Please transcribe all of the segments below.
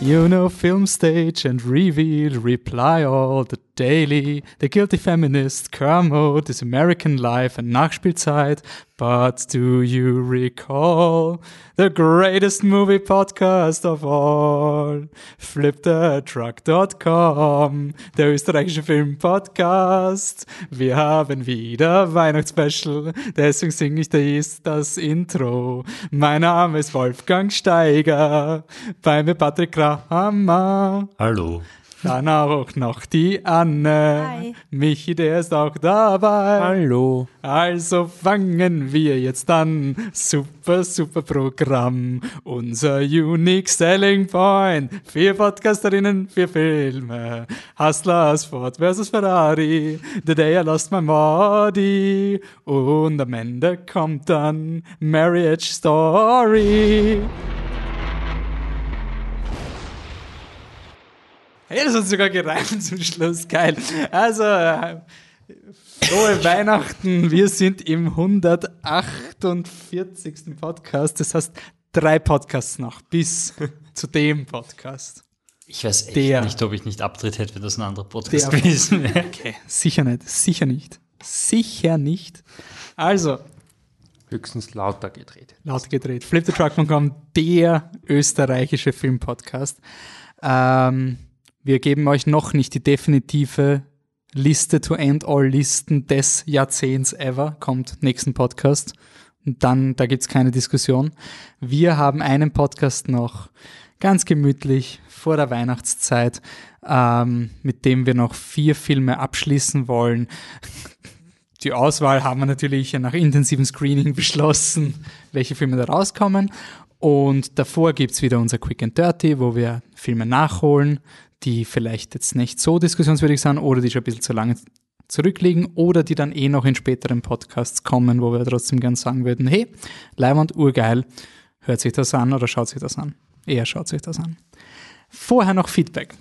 You know, film stage and reveal, reply all, the daily, the guilty feminist, Kermode, this American life and Nachspielzeit. But do you recall the greatest movie podcast of all? FlipTheTruck.com, der österreichische Filmpodcast. Wir haben wieder Weihnachtsspecial, deswegen singe ich dies das Intro. Mein Name ist Wolfgang Steiger, bei mir Patrick Kramer. Hallo. Dann auch noch die Anne. Hi. Michi, der ist auch dabei. Hallo. Also fangen wir jetzt an. Super, super Programm. Unser Unique Selling Point. Vier Podcasterinnen, vier Filme. Hustlers, Ford versus Ferrari. The Day I Lost My Body. Und am Ende kommt dann Marriage Story. Hey, das hat sogar gereimt zum Schluss. Geil. Also, äh, frohe Weihnachten. Wir sind im 148. Podcast. Das heißt, drei Podcasts noch bis zu dem Podcast. Ich weiß echt Der. nicht, ob ich nicht Abtritt hätte, wenn das ein anderer Podcast Der. gewesen wäre. Okay, sicher nicht. Sicher nicht. Sicher nicht. Also, Höchstens lauter gedreht. laut gedreht. Flip the Truck.com, der österreichische Filmpodcast. Ähm, wir geben euch noch nicht die definitive Liste to end all Listen des Jahrzehnts ever. Kommt nächsten Podcast. Und dann, da gibt's keine Diskussion. Wir haben einen Podcast noch ganz gemütlich vor der Weihnachtszeit, ähm, mit dem wir noch vier Filme abschließen wollen. Die Auswahl haben wir natürlich nach intensivem Screening beschlossen, welche Filme da rauskommen. Und davor gibt's wieder unser Quick and Dirty, wo wir Filme nachholen, die vielleicht jetzt nicht so diskussionswürdig sind oder die schon ein bisschen zu lange zurückliegen oder die dann eh noch in späteren Podcasts kommen, wo wir trotzdem gern sagen würden, hey, Leihwand, urgeil, hört sich das an oder schaut sich das an. Eher schaut sich das an. Vorher noch Feedback.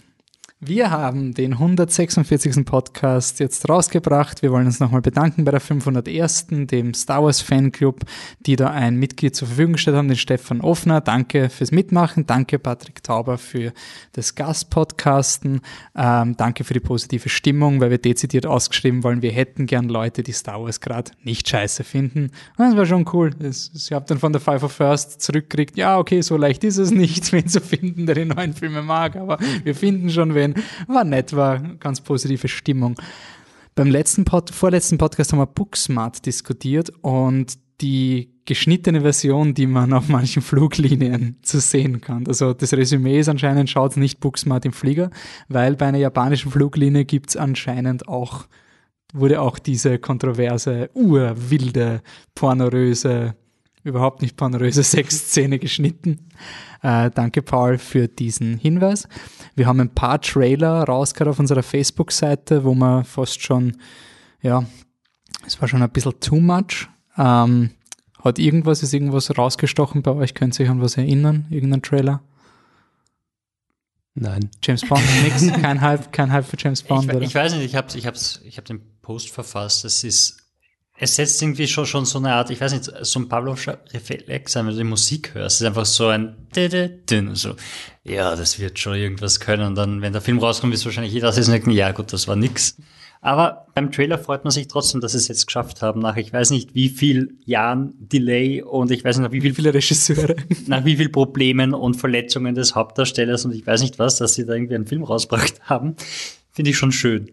Wir haben den 146. Podcast jetzt rausgebracht. Wir wollen uns nochmal bedanken bei der 501. dem Star Wars Fanclub, die da ein Mitglied zur Verfügung gestellt haben, den Stefan Offner. Danke fürs Mitmachen. Danke Patrick Tauber für das Gastpodcasten. Ähm, danke für die positive Stimmung, weil wir dezidiert ausgeschrieben wollen, wir hätten gern Leute, die Star Wars gerade nicht scheiße finden. Und das war schon cool. Ich habe dann von der Five of First zurückgekriegt, ja, okay, so leicht ist es nicht, wen zu finden, der die neuen Filme mag, aber wir finden schon wen. War nett, war ganz positive Stimmung. Beim letzten Pod, vorletzten Podcast haben wir Booksmart diskutiert und die geschnittene Version, die man auf manchen Fluglinien zu sehen kann. Also das Resümee ist anscheinend, schaut nicht Booksmart im Flieger, weil bei einer japanischen Fluglinie gibt's anscheinend auch, wurde auch diese kontroverse, urwilde, pornoröse, überhaupt nicht pornoröse Sexszene geschnitten. Äh, danke, Paul, für diesen Hinweis. Wir haben ein paar Trailer rausgehört auf unserer Facebook-Seite, wo man fast schon, ja, es war schon ein bisschen too much. Ähm, hat irgendwas, ist irgendwas rausgestochen bei euch? Könnt ihr euch an was erinnern? Irgendein Trailer? Nein. James Bond, nix, kein Hype, kein Hype für James Bond, Ich, we- oder? ich weiß nicht, ich habe ich hab's, ich hab den Post verfasst. Es ist, es setzt irgendwie schon, schon so eine Art, ich weiß nicht, so ein Pavlovscher Reflex an, wenn du die Musik hörst. Es ist einfach so ein Dün, so, ja, das wird schon irgendwas können. Und dann, wenn der Film rauskommt, ist wahrscheinlich jeder das denken, ja gut, das war nix. Aber beim Trailer freut man sich trotzdem, dass sie es jetzt geschafft haben, nach ich weiß nicht wie viel Jahren Delay und ich weiß nicht nach wie viel viele Regisseure? nach wie viel Problemen und Verletzungen des Hauptdarstellers und ich weiß nicht was, dass sie da irgendwie einen Film rausgebracht haben, finde ich schon schön.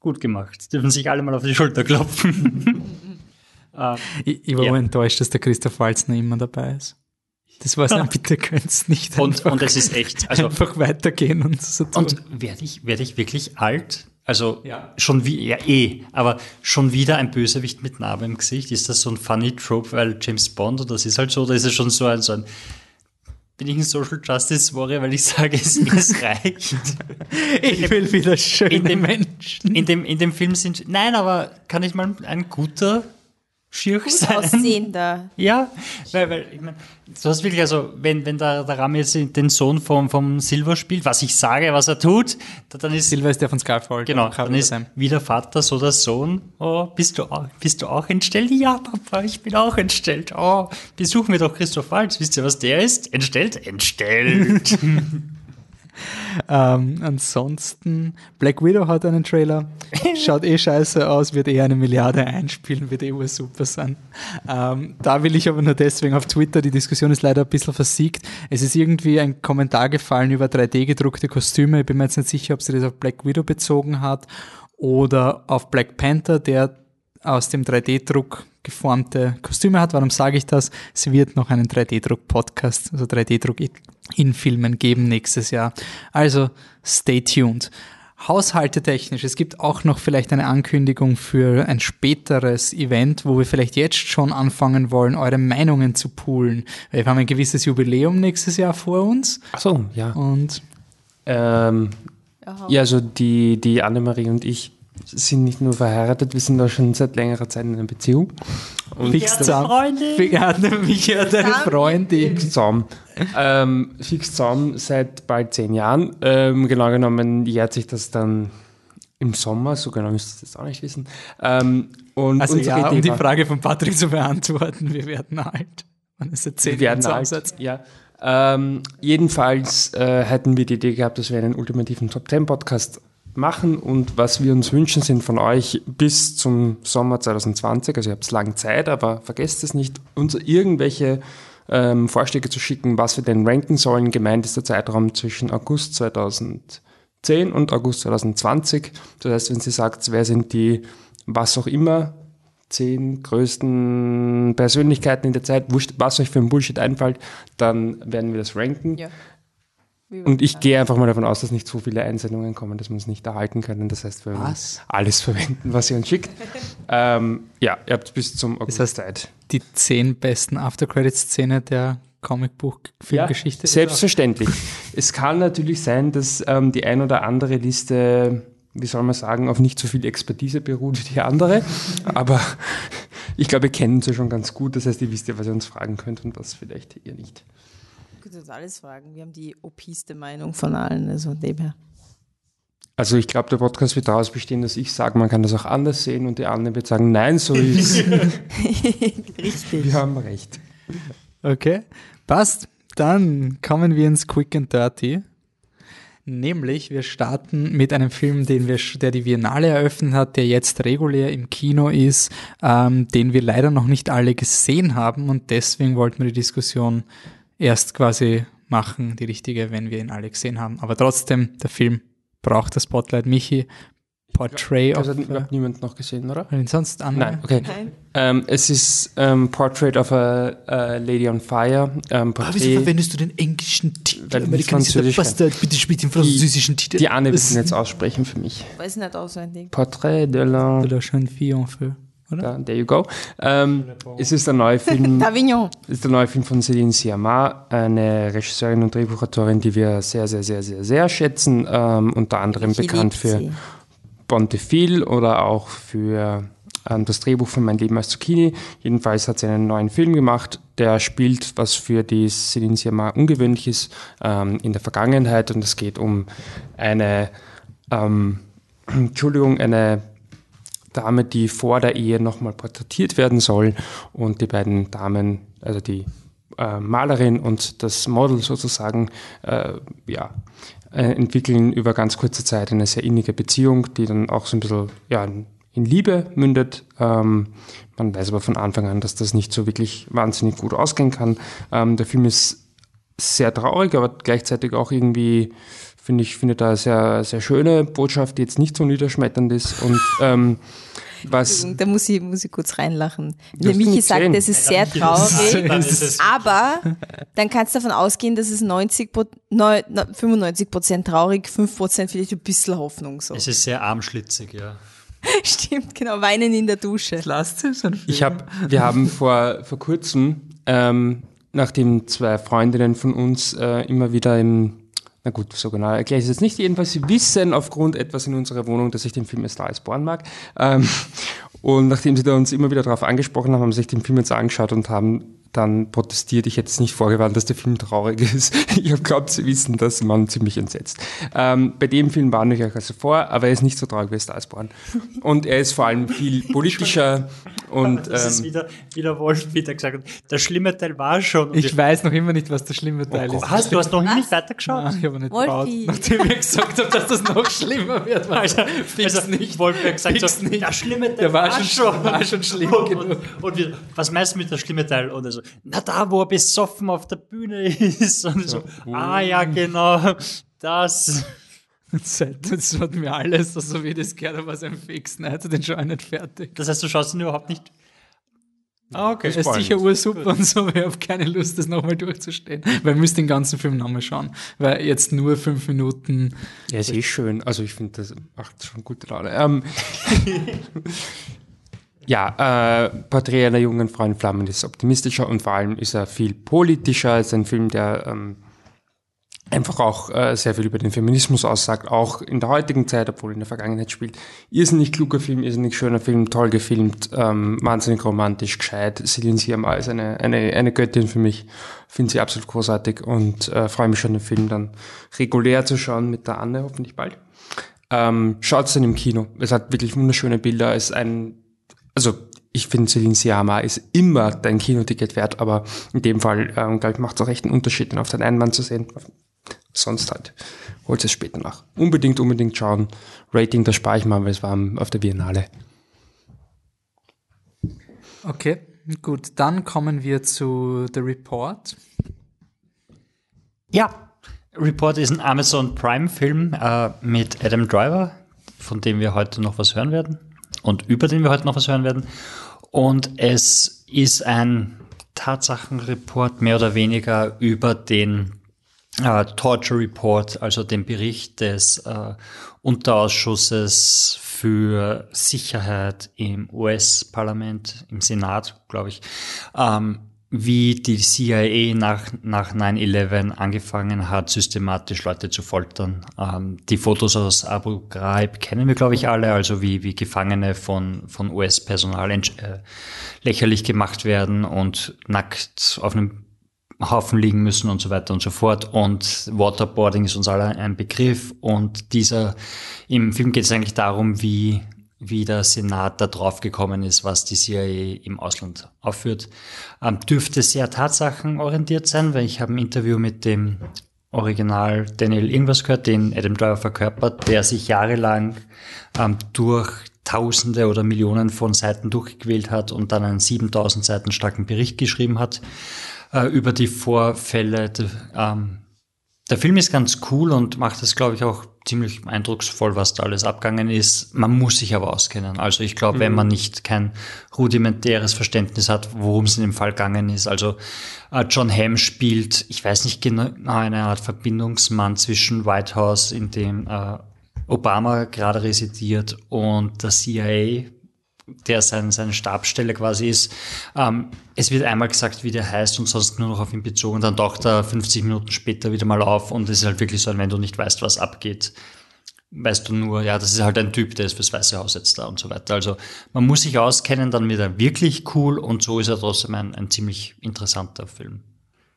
Gut gemacht. Dürfen sich alle mal auf die Schulter klopfen. Ich, ich war Ja. enttäuscht, dass der Christoph Walzner immer dabei ist. Das war sein, bitte könnt's nicht Und, und es ist echt, also, einfach weitergehen und so tun. und werde ich, werde ich wirklich alt? Also, Ja. schon wie, ja, eh, aber schon wieder ein Bösewicht mit Narbe im Gesicht? Ist das so ein funny Trope, weil James Bond, oder das ist halt so, oder ist es schon so ein, so ein, bin ich ein Social Justice Warrior, weil ich sage, es, es reicht? ich will wieder schöne in dem, Menschen. In dem, in dem Film sind, nein, aber kann ich mal ein guter Gut sein? aussehender. Ja, weil, weil ich meine, du hast wirklich, also, wenn, wenn der, der Ram jetzt den Sohn vom, vom Silver spielt, was ich sage, was er tut, da- dann ist, Silver ist der von Skyfall. genau, dann ist sein. wie der Vater, so der Sohn, oh, bist du auch, bist du auch entstellt? Ja, Papa, ich bin auch entstellt. Oh, besuchen wir doch Christoph Waltz. Wisst ihr, was der ist? Entstellt? Entstellt. ähm, ansonsten, Black Widow hat einen Trailer. Schaut eh scheiße aus, wird eh eine Milliarde einspielen, wird eh super sein. Ähm, da will ich aber nur deswegen auf Twitter, die Diskussion ist leider ein bisschen versiegt. Es ist irgendwie ein Kommentar gefallen über 3D gedruckte Kostüme. Ich bin mir jetzt nicht sicher, ob sie das auf Black Widow bezogen hat oder auf Black Panther, der aus dem 3D-Druck geformte Kostüme hat. Warum sage ich das? Es wird noch einen 3D-Druck-Podcast, also 3D-Druck in Filmen geben nächstes Jahr. Also stay tuned. Haushaltetechnisch, es gibt auch noch vielleicht eine Ankündigung für ein späteres Event, wo wir vielleicht jetzt schon anfangen wollen, eure Meinungen zu poolen. Wir haben ein gewisses Jubiläum nächstes Jahr vor uns. Ach so, ja. Und Ähm, ja, also die, die Annemarie und ich sind nicht nur verheiratet, wir sind da schon seit längerer Zeit in einer Beziehung. Und fix zusammen. Ja, mich hat eine Freundin. fix zusammen. ähm, fix zusammen seit bald zehn Jahren. Ähm, genau genommen jährt sich das dann im Sommer, so genau müsst ihr das auch nicht wissen. Ähm, und Also ja, um die Frage von Patrick zu beantworten, wir werden alt. Man ist jetzt zehn Wir werden Jahre alt, ja. Ähm, jedenfalls äh, hätten wir die Idee gehabt, dass wir einen ultimativen Top 10 Podcast machen und was wir uns wünschen sind von euch bis zum Sommer 2020, also ihr habt lang Zeit, aber vergesst es nicht, uns irgendwelche ähm, Vorschläge zu schicken, was wir denn ranken sollen. Gemeint ist der Zeitraum zwischen August 2010 und August 2020. Das heißt, wenn sie sagt, wer sind die, was auch immer, zehn größten Persönlichkeiten in der Zeit, was euch für ein Bullshit einfällt, dann werden wir das ranken. Ja. Und ich gehe einfach mal davon aus, dass nicht so viele Einsendungen kommen, dass wir es nicht erhalten können. Das heißt, wir werden Was? alles verwenden, was ihr uns schickt. ähm, ja, ihr habt bis zum August heißt, Zeit. Die zehn besten After-Credit-Szene der Comicbuch-Filmgeschichte. Selbstverständlich. es kann natürlich sein, dass ähm, die ein oder andere Liste, wie soll man sagen, auf nicht so viel Expertise beruht wie die andere. Aber ich glaube, ihr kennt sie schon ganz gut. Das heißt, ihr wisst ja, was ihr uns fragen könnt und was vielleicht ihr nicht. Du kannst uns alles fragen. Wir haben die opiste Meinung von allen, also dem her. Also ich glaube, der Podcast wird daraus bestehen, dass ich sage, man kann das auch anders sehen und die anderen wird sagen, nein, so ist Richtig. Wir haben recht. Okay, passt. Dann kommen wir ins Quick and Dirty. Nämlich, wir starten mit einem Film, den wir, der die Biennale eröffnet hat, der jetzt regulär im Kino ist, ähm, den wir leider noch nicht alle gesehen haben und deswegen wollten wir die Diskussion erst quasi machen, die richtige, wenn wir ihn alle gesehen haben. Aber trotzdem, der Film braucht das Spotlight. Michi, Portrait Das of... hat glaub, niemand noch gesehen, oder? Äh, sonst andere? Nein, okay. Nein. Ähm, es ist ähm, Portrait of a, a Lady on Fire. Ähm, Aber wieso Porträt, verwendest du den englischen Titel? Weil Amerikanisierter. Bastard, bitte spielt den französischen Titel. die Anne wird Das- ihn jetzt aussprechen für mich. Weiß nicht auswendig. Portrait de la... De la jeune fille en feu, oder? Da, there you go. Ähm, es ist der neue Film ist der neue Film von Céline Sciamma, eine Regisseurin und Drehbuchautorin, die wir sehr, sehr, sehr, sehr, sehr schätzen. Ähm, unter anderem Ich bekannt für sie. Bontefil oder auch für ähm, das Drehbuch von Mein Leben als Zucchini. Jedenfalls hat sie einen neuen Film gemacht, der spielt, was für die Céline Sciamma ungewöhnlich ist, ähm, in der Vergangenheit. Und es geht um eine, ähm, Entschuldigung, eine Dame, die vor der Ehe nochmal porträtiert werden soll. Und die beiden Damen, also die äh, Malerin und das Model sozusagen, äh, ja, äh, entwickeln über ganz kurze Zeit eine sehr innige Beziehung, die dann auch so ein bisschen ja, in Liebe mündet. Ähm, man weiß aber von Anfang an, dass das nicht so wirklich wahnsinnig gut ausgehen kann. Ähm, der Film ist sehr traurig, aber gleichzeitig auch irgendwie, finde ich, finde da sehr, sehr schöne Botschaft, die jetzt nicht so niederschmetternd ist. Und ähm, was Da muss ich, muss ich kurz reinlachen. Der Michi sagt, gesehen. das ist sehr traurig. Aber dann kannst du davon ausgehen, dass es 90, Pro- neu- na, 95 Prozent traurig, 5 Prozent vielleicht ein bisschen Hoffnung so. Es ist sehr armschlitzig, ja. Stimmt, genau, weinen in der Dusche. Lasst es. Ich habe, wir haben vor, vor kurzem, ähm, nachdem zwei Freundinnen von uns äh, immer wieder im, na gut, so genau erkläre ich es jetzt nicht, jedenfalls sie wissen aufgrund etwas in unserer Wohnung, dass ich den Film Star is Born mag. Ähm, und nachdem sie da uns immer wieder darauf angesprochen haben, haben sie sich den Film jetzt angeschaut und haben dann protestiert. Ich hätte es nicht vorgewarnt, dass der Film traurig ist. Ich habe glaubt zu wissen, dass man ziemlich entsetzt. Ähm, bei dem Film warne ich euch also vor, aber er ist nicht so traurig wie Starsborn. Und er ist vor allem viel politischer und Das ist ähm, wieder, wie der Wolf wieder gesagt hat. Der schlimme Teil war schon. Und Ich weiß noch immer nicht, was der schlimme Teil Oh, ist. hast du hast noch nicht weitergeschaut? Nein, ich habe nicht gebaut. Nachdem ich gesagt habe, dass das noch schlimmer wird. Also, fix also nicht. Wolfgang sagt Fix so, nicht. der schlimme Teil Der war schon- war schon schlimm und, genug. Und, und wir, was meinst du mit der schlimme Teil? Und er so, na da, wo er besoffen auf der Bühne ist. Und so, ah ja, genau, das. Das hat mir alles, so wie das gehört, was ein Fix. Nein, hat er den schon auch nicht fertig. Das heißt, du schaust ihn überhaupt nicht. Ah, okay. Er ist sicher ursuper und so, aber ich habe keine Lust, das nochmal durchzustehen. Weil ich müsste den ganzen Film nochmal schauen. Weil jetzt nur fünf Minuten. er ist eh schön. Also ich finde, das macht schon gute Laune. Ähm, ja, äh, Porträt einer jungen Frau in Flammen ist optimistischer und vor allem ist er viel politischer als ein Film, der ähm, einfach auch äh, sehr viel über den Feminismus aussagt, auch in der heutigen Zeit, obwohl in der Vergangenheit spielt. Irrsinnig kluger Film, irrsinnig schöner Film, toll gefilmt, ähm, wahnsinnig romantisch, gescheit. Celine Sciamma ist eine, eine, eine Göttin für mich, finde sie absolut großartig und äh, freue mich schon, den Film dann regulär zu schauen mit der Anne, hoffentlich bald. Ähm, Schaut's dann im Kino. Es hat wirklich wunderschöne Bilder. Es ist ein, also ich finde Celine Sciamma ist immer dein Kinoticket wert, aber in dem Fall, ähm, glaube ich, macht es auch echt einen Unterschied, den auf den Einwand zu sehen. Sonst halt. Holt es später nach. Unbedingt, unbedingt schauen. Rating, da spare ich mal, weil es war auf der Biennale. Okay, gut. Dann kommen wir zu The Report. Ja, Report ist ein Amazon Prime-Film äh, mit Adam Driver, von dem wir heute noch was hören werden und über den wir heute noch was hören werden. Und es ist ein Tatsachenreport mehr oder weniger über den äh, Torture Report, also den Bericht des äh, Unterausschusses für Sicherheit im US-Parlament, im Senat, glaube ich, ähm, wie die CIA nach, nach 9-11 angefangen hat, systematisch Leute zu foltern. Ähm, die Fotos aus Abu Ghraib kennen wir, glaube ich, alle, also wie, wie Gefangene von, von US-Personal äh, lächerlich gemacht werden und nackt auf einem Haufen liegen müssen und so weiter und so fort. Und Waterboarding ist uns alle ein Begriff. Und dieser, im Film geht es eigentlich darum, wie, wie der Senat da drauf gekommen ist, was die CIA im Ausland aufführt. Ähm, dürfte sehr tatsachenorientiert sein, weil ich habe ein Interview mit dem Original Daniel irgendwas gehört, den Adam Driver verkörpert, der sich jahrelang ähm, durch Tausende oder Millionen von Seiten durchgequält hat und dann einen 7000 Seiten starken Bericht geschrieben hat äh, über die Vorfälle. Ähm, der Film ist ganz cool und macht es, glaube ich, auch ziemlich eindrucksvoll, was da alles abgangen ist. Man muss sich aber auskennen. Also ich glaube, wenn man nicht kein rudimentäres Verständnis hat, worum es in dem Fall gegangen ist. Also äh, John Hamm spielt, ich weiß nicht genau, eine Art Verbindungsmann zwischen White House, in dem äh, Obama gerade residiert, und der CIA, der sein, seine Stabsstelle quasi ist. Ähm, es wird einmal gesagt, wie der heißt und sonst nur noch auf ihn bezogen. Dann taucht er 50 Minuten später wieder mal auf und es ist halt wirklich so, wenn du nicht weißt, was abgeht, weißt du nur, ja, das ist halt ein Typ, der ist fürs Weiße Haus jetzt da und so weiter. Also man muss sich auskennen, dann wird er wirklich cool und so ist er trotzdem ein, ein ziemlich interessanter Film.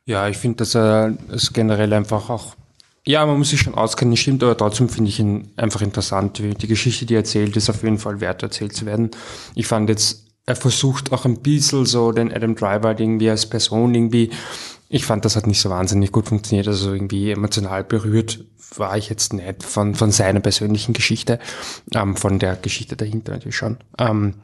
Ja, ich finde, dass er es generell einfach auch, ja, man muss sich schon auskennen, stimmt, aber trotzdem finde ich ihn einfach interessant. Wie Die Geschichte, die er erzählt, ist auf jeden Fall wert, erzählt zu werden. Ich fand jetzt, er versucht auch ein bisschen so den Adam Driver halt irgendwie als Person irgendwie, ich fand, das hat nicht so wahnsinnig gut funktioniert, also irgendwie emotional berührt war ich jetzt nicht von, von seiner persönlichen Geschichte, ähm, von der Geschichte dahinter natürlich schon. Ähm,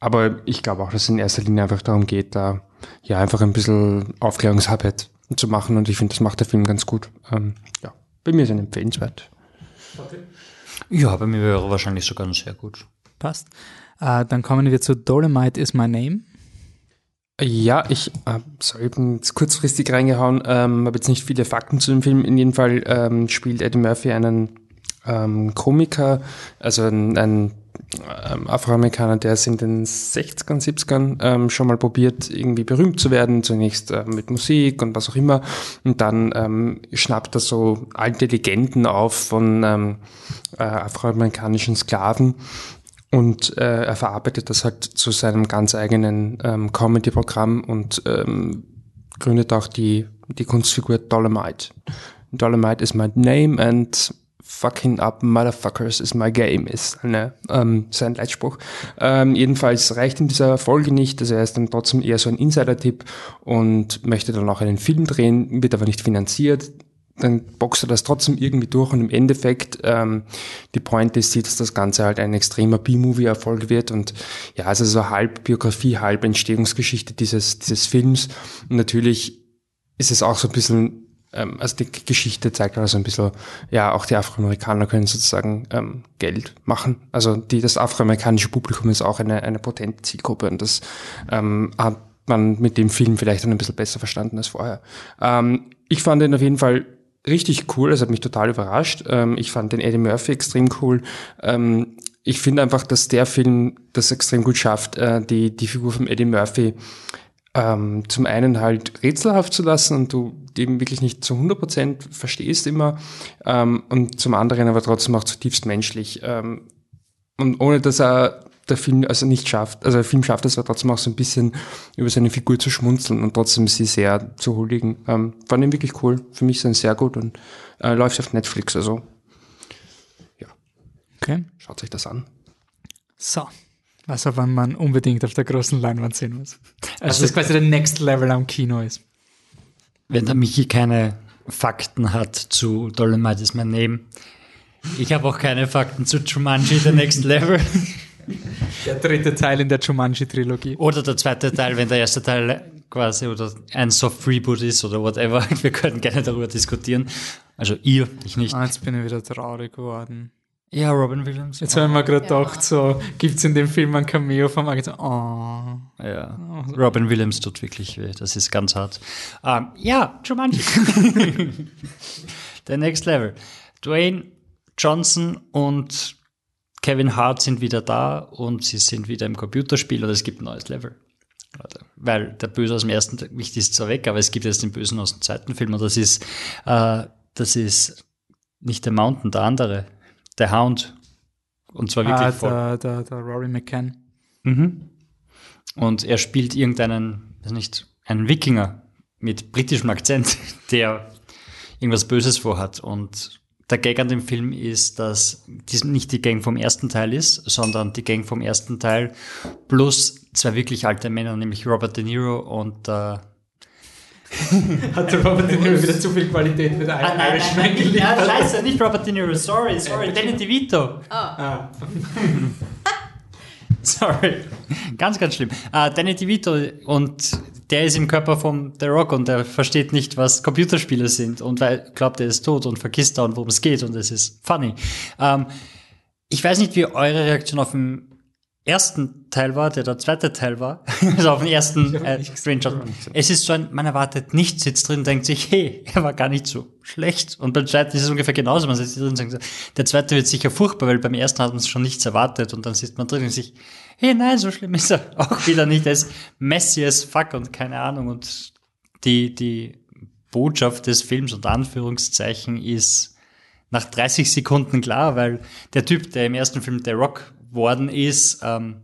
aber ich glaube auch, dass es in erster Linie einfach darum geht, da ja einfach ein bisschen Aufklärungsarbeit zu machen und ich finde, das macht der Film ganz gut. Ähm, ja, bei mir ist er empfehlenswert. Ja, bei mir wäre er wahrscheinlich sogar sehr gut. Passt. Äh, dann kommen wir zu Dolomite is my name. Ja, ich äh, sorry, ich bin jetzt kurzfristig reingehauen, ähm, habe jetzt nicht viele Fakten zu dem Film. In jedem Fall ähm, spielt Eddie Murphy einen ähm, Komiker, also ein, ein ähm, Afroamerikaner, der es in den 60ern, 70ern ähm, schon mal probiert, irgendwie berühmt zu werden, zunächst äh, mit Musik und was auch immer. Und dann ähm, schnappt er so alte Legenden auf von ähm, äh, afroamerikanischen Sklaven und äh, er verarbeitet das halt zu seinem ganz eigenen ähm, Comedy-Programm und ähm, gründet auch die, die Kunstfigur Dolomite. Dolomite is my name and fucking up motherfuckers is my game ist eine, ähm, sein Leitspruch. Ähm, jedenfalls reicht ihm dieser Folge nicht, also er ist dann trotzdem eher so ein Insider-Tipp und möchte dann auch einen Film drehen, wird aber nicht finanziert. Dann boxt er das trotzdem irgendwie durch und im Endeffekt ähm, die Pointe ist, dass das Ganze halt ein extremer B-Movie-Erfolg wird und ja, also so halb Biografie, halb Entstehungsgeschichte dieses, dieses Films. Und natürlich ist es auch so ein bisschen, ähm, also die Geschichte zeigt also ein bisschen, ja, auch die Afroamerikaner können sozusagen ähm, Geld machen. Also die, das afroamerikanische Publikum ist auch eine, eine potente Zielgruppe und das ähm, hat man mit dem Film vielleicht dann ein bisschen besser verstanden als vorher. Ähm, ich fand ihn auf jeden Fall richtig cool, es hat mich total überrascht. Ähm, ich fand den Eddie Murphy extrem cool. Ähm, ich finde einfach, dass der Film das extrem gut schafft, äh, die, die Figur von Eddie Murphy ähm, zum einen halt rätselhaft zu lassen und du dem wirklich nicht zu 100% verstehst immer ähm, und zum anderen aber trotzdem auch zutiefst menschlich. Ähm, und ohne dass er der Film also nicht schafft, also der Film schafft es aber trotzdem auch so ein bisschen über seine Figur zu schmunzeln und trotzdem sie sehr zu huldigen. Ähm, fand ihn wirklich cool. Für mich sind sehr gut und äh, läuft auf Netflix, also ja. Okay. Schaut euch das an. So. Also, wann man unbedingt auf der großen Leinwand sehen muss. Also, das quasi der Next Level am Kino ist. Wenn der Michi keine Fakten hat zu Dolomite is my name. Ich habe auch keine Fakten zu Jumanji, The Next Level. Der dritte Teil in der Jumanji-Trilogie. Oder der zweite Teil, wenn der erste Teil quasi oder ein Soft Reboot ist oder whatever. Wir können gerne darüber diskutieren. Also ihr, ich nicht. Ah, jetzt bin ich wieder traurig geworden. Ja, Robin Williams. Jetzt haben wir gerade gedacht, so, gibt es in dem Film ein Cameo vom Agent? Oh. Ja, Robin Williams tut wirklich weh. Das ist ganz hart. Um, ja, Jumanji. The Next Level. Dwayne Johnson und Kevin Hart sind wieder da und sie sind wieder im Computerspiel und es gibt ein neues Level. Weil der Böse aus dem ersten Wicht ist zwar weg, aber es gibt jetzt den Bösen aus dem zweiten Film und das ist, äh, das ist nicht der Mountain, der andere, der Hound. Und zwar wirklich Ah, voll. der, der, der Rory McCann. Mhm. Und er spielt irgendeinen, weiß nicht, einen Wikinger mit britischem Akzent, der irgendwas Böses vorhat. Und der Gag an dem Film ist, dass dies nicht die Gang vom ersten Teil ist, sondern die Gang vom ersten Teil plus zwei wirklich alte Männer, nämlich Robert De Niro und äh, Hat der Robert De Niro wieder zu viel Qualität mit einem Irishman Ja, scheiße, nicht Robert De Niro, sorry, sorry, Danny DeVito. Ah. Sorry. Ganz, ganz schlimm. Äh, Danny DeVito und der ist im Körper von The Rock und der versteht nicht, was Computerspiele sind und weil glaubt, er ist tot und vergisst dauernd, worum es geht und es ist funny. Ähm, ich weiß nicht, wie eure Reaktion auf den ersten Teil war, der der zweite Teil war, also auf den ersten äh, Screenshot. Es ist so ein, man erwartet nichts, sitzt drin, denkt sich, hey, er war gar nicht so schlecht. Und beim zweiten ist es ungefähr genauso, man sitzt drin und sagt, der zweite wird sicher furchtbar, weil beim ersten hat man schon nichts erwartet und dann sitzt man drin und sich, hey, nein, so schlimm ist er auch wieder nicht, er ist messy as fuck und keine Ahnung und die, die Botschaft des Films und Anführungszeichen ist nach 30 Sekunden klar, weil der Typ, der im ersten Film der Rock worden ist, ähm,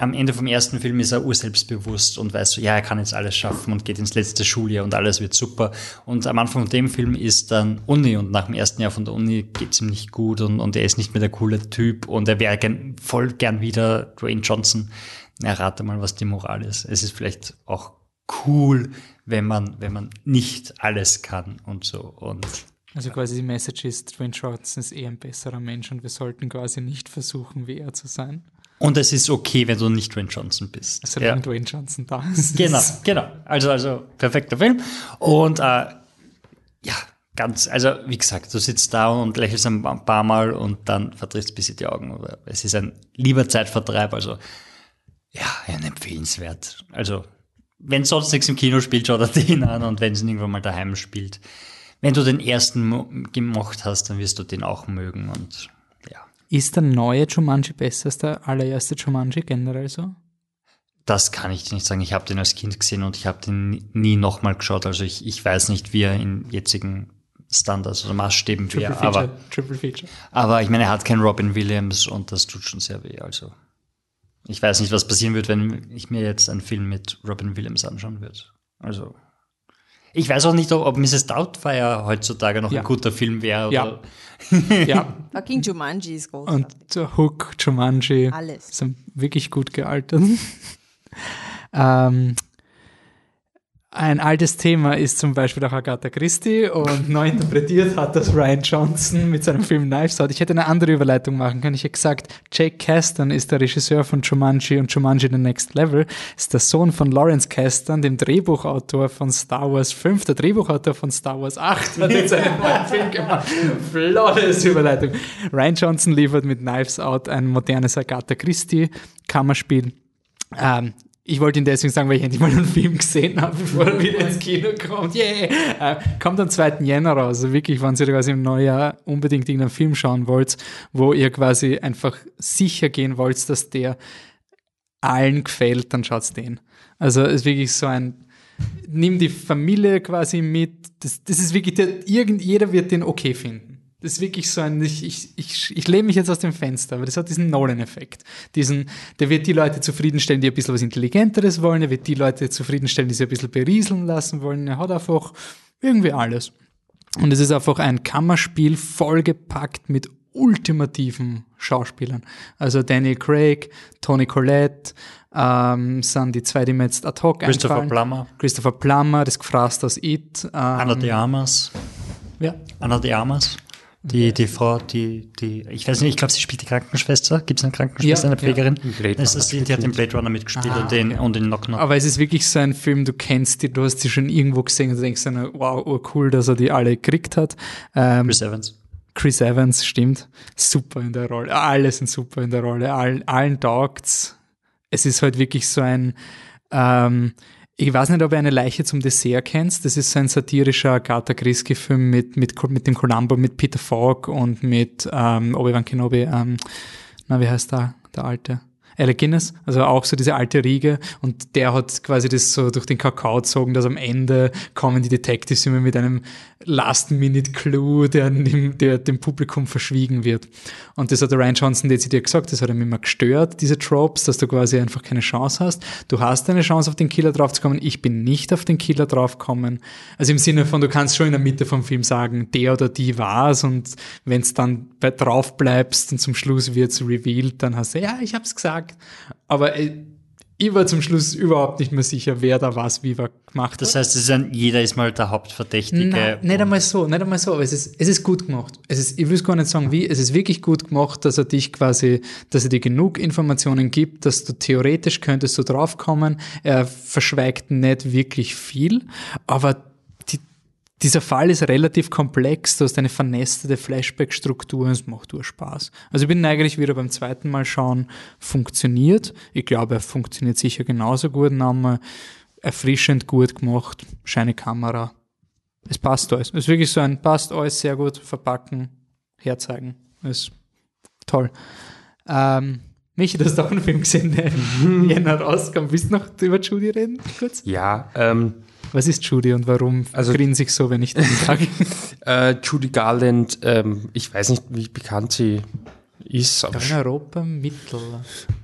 am Ende vom ersten Film ist er urselbstbewusst und weiß so, ja, er kann jetzt alles schaffen und geht ins letzte Schuljahr und alles wird super. Und am Anfang von dem Film ist dann Uni und nach dem ersten Jahr von der Uni geht's ihm nicht gut und, und er ist nicht mehr der coole Typ und er wäre gern, voll gern wieder Dwayne Johnson. Na, rate mal, was die Moral ist. Es ist vielleicht auch cool, wenn man, wenn man nicht alles kann und so. Und Also quasi die Message ist, Dwayne Johnson ist eh ein besserer Mensch und wir sollten quasi nicht versuchen, wie er zu sein. Und es ist okay, wenn du nicht Dwayne Johnson bist. Solange Dwayne Johnson da ist. Genau, genau. Also, also perfekter Film. Und äh, ja, ganz, also wie gesagt, du sitzt da und lächelst ein paar Mal und dann verdrehst ein bisschen die Augen. Es ist ein lieber Zeitvertreib, also ja, ein empfehlenswert. Also, wenn sonst nichts im Kino spielt, schau dir den an und wenn es irgendwann mal daheim spielt. Wenn du den ersten gemocht hast, dann wirst du den auch mögen und ja. Ist der neue Jumanji besser als der allererste Jumanji generell so? Das kann ich dir nicht sagen. Ich habe den als Kind gesehen und ich habe den nie nochmal geschaut. Also ich, ich weiß nicht, wie er im jetzigen Standards oder Maßstäben Triple wäre. Feature. Aber, Triple Feature. aber ich meine, er hat keinen Robin Williams und das tut schon sehr weh. Also ich weiß nicht, was passieren wird, wenn ich mir jetzt einen Film mit Robin Williams anschauen würde. Also ich weiß auch nicht, ob, Mrs. Doubtfire heutzutage noch Ja. ein guter Film wäre. Ja. Ja, Fucking Jumanji ist großartig. und der Hook, Jumanji, Alles. sind wirklich gut gealtert. ähm, ein altes Thema ist zum Beispiel auch Agatha Christie und neu interpretiert hat das Ryan Johnson mit seinem Film Knives Out. Ich hätte eine andere Überleitung machen können. Ich hätte gesagt, Jake Kasdan ist der Regisseur von Jumanji und Jumanji The Next Level, ist der Sohn von Lawrence Kasdan, dem Drehbuchautor von Star Wars 5, der Drehbuchautor von Star Wars 8, hat jetzt einen neuen Film gemacht. Flawless Überleitung. Ryan Johnson liefert mit Knives Out ein modernes Agatha Christie Kammerspiel. Ähm, ich wollte ihn deswegen sagen, weil ich endlich mal einen Film gesehen habe, bevor er wieder ins Kino kommt. Yeah! Äh, kommt am 2. Jänner raus. Also wirklich, wenn ihr quasi im Neujahr unbedingt irgendeinen Film schauen wollt, wo ihr quasi einfach sicher gehen wollt, dass der allen gefällt, dann schaut's den. Also es ist wirklich so ein, nimm die Familie quasi mit. Das, das ist wirklich, der, irgend, jeder wird den okay finden. Das ist wirklich so ein, ich, ich, ich, ich lehne mich jetzt aus dem Fenster, aber das hat diesen Nolan-Effekt. Diesen, der wird die Leute zufriedenstellen, die ein bisschen was Intelligenteres wollen, er wird die Leute zufriedenstellen, die sich ein bisschen berieseln lassen wollen. Er hat einfach irgendwie alles. Und es ist einfach ein Kammerspiel vollgepackt mit ultimativen Schauspielern. Also Daniel Craig, Tony Collette, ähm, sind die zwei, die mir jetzt ad hoc Christopher einfallen. Plummer, Christopher Plummer, das Gefraßt aus It. Ähm, Anna de Armas. ja. Anna de Armas. Die, die Frau, die, die, ich weiß nicht, ich glaube, sie spielt die Krankenschwester. Gibt es eine Krankenschwester, Ja, eine Pflegerin? Blade Das ist die, die hat den Blade Runner mitgespielt Ah, und den, okay. und den Knock Knock. Aber es ist wirklich so ein Film, du kennst die, du hast die schon irgendwo gesehen und du denkst dann, wow, urcool, dass er die alle gekriegt hat. Ähm, Chris Evans. Chris Evans, stimmt, super in der Rolle. Alle sind super in der Rolle. Allen, allen taugt's. Es ist halt wirklich so ein, ähm, ich weiß nicht, ob ihr eine Leiche zum Dessert kennst. Das ist so ein satirischer Agatha Christie-Film mit, mit, mit dem Columbo, mit Peter Falk und mit ähm, Obi-Wan Kenobi. Ähm, na, wie heißt der, der Alte? Alec Guinness, also auch so diese alte Riege und der hat quasi das so durch den Kakao gezogen, dass am Ende kommen die Detectives immer mit einem Last-Minute-Clue, der, der dem Publikum verschwiegen wird. Und das hat der Ryan Johnson dezidiert gesagt, das hat ihm immer gestört, diese Tropes, dass du quasi einfach keine Chance hast. Du hast eine Chance, auf den Killer draufzukommen, ich bin nicht auf den Killer draufgekommen. Also im Sinne von, du kannst schon in der Mitte vom Film sagen, der oder die war's und wenn es dann bei drauf bleibst und zum Schluss wird's revealed, dann hast du, ja, ich hab's gesagt. Aber äh, ich war zum Schluss überhaupt nicht mehr sicher, wer da was wie war gemacht hat. Das heißt, es ist ein, jeder ist mal der Hauptverdächtige. Nein, nicht einmal so, nicht einmal so, aber es ist, es ist gut gemacht. Es ist, ich will es gar nicht sagen wie, es ist wirklich gut gemacht, dass er dich quasi, dass er dir genug Informationen gibt, dass du theoretisch könntest du draufkommen. Er verschweigt nicht wirklich viel, aber dieser Fall ist relativ komplex, du hast eine vernestete Flashback-Struktur und es macht nur Spaß. Also ich bin eigentlich wieder beim zweiten Mal schauen, funktioniert. Ich glaube, er funktioniert sicher genauso gut, nochmal erfrischend gut gemacht, scheine Kamera. Es passt alles. Es ist wirklich so ein, passt alles sehr gut, verpacken, herzeigen. Ist toll. Ähm, Michi, du hast auch einen Film gesehen, der im Jänner rauskam. Willst du noch über Judy reden? Kurz? Ja, ähm, Was ist Judy und warum Also- grinse ich so, wenn ich das sage? äh, Judy Garland, ähm, ich weiß nicht, wie bekannt sie ist, aber in Europa Mittel.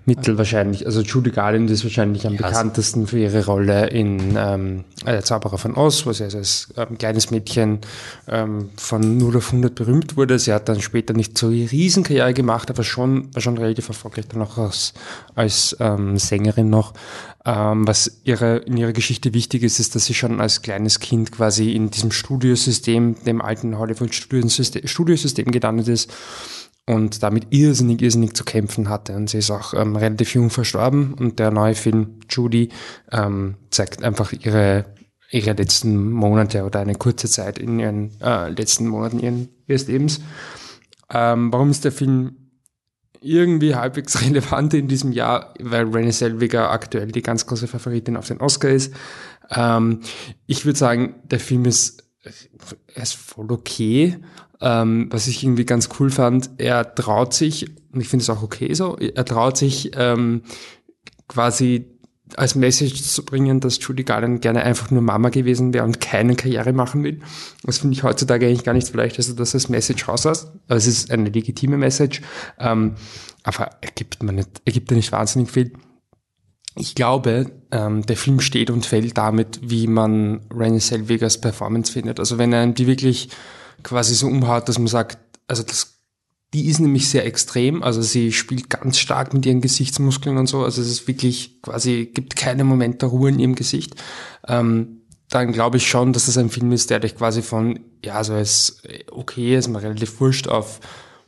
Mittel wahrscheinlich. Also Judy Garland ist wahrscheinlich am Ja, bekanntesten für ihre Rolle in ähm, Der Zauberer von Oz, wo sie also als ähm, kleines Mädchen ähm, von 0 auf 100 berühmt wurde. Sie hat dann später nicht so eine Riesenkarriere gemacht, aber schon, war schon relativ erfolgreich dann auch als, als ähm, Sängerin noch. Ähm, was ihre, in ihrer Geschichte wichtig ist, ist, dass sie schon als kleines Kind quasi in diesem Studiosystem, dem alten Hollywood-Studiosystem Studiosystem gelandet ist und damit irrsinnig, irrsinnig zu kämpfen hatte. Und sie ist auch ähm, relativ jung verstorben und der neue Film Judy ähm, zeigt einfach ihre, ihre letzten Monate oder eine kurze Zeit in ihren äh, letzten Monaten ihren, ihres Lebens. Ähm, warum ist der Film irgendwie halbwegs relevant in diesem Jahr, weil Renée Zellweger aktuell die ganz große Favoritin auf den Oscar ist. Ähm, ich würde sagen, der Film ist, er ist voll okay. Ähm, was ich irgendwie ganz cool fand, er traut sich, und ich finde es auch okay so, er traut sich ähm, quasi als Message zu bringen, dass Judy Garland gerne einfach nur Mama gewesen wäre und keine Karriere machen will. Das finde ich heutzutage eigentlich gar nicht so leicht, dass du das als Message rauslässt. Aber es ist eine legitime Message. Ähm, aber ergibt man nicht, ergibt ja nicht wahnsinnig viel. Ich glaube, ähm, der Film steht und fällt damit, wie man Renée Zellwegers Performance findet. Also wenn er die wirklich quasi so umhaut, dass man sagt, also das die ist nämlich sehr extrem, also sie spielt ganz stark mit ihren Gesichtsmuskeln und so, also es ist wirklich quasi, gibt keine Moment der Ruhe in ihrem Gesicht. Ähm, dann glaube ich schon, dass das ein Film ist, der dich quasi von, ja, so als okay, ist mir relativ wurscht auf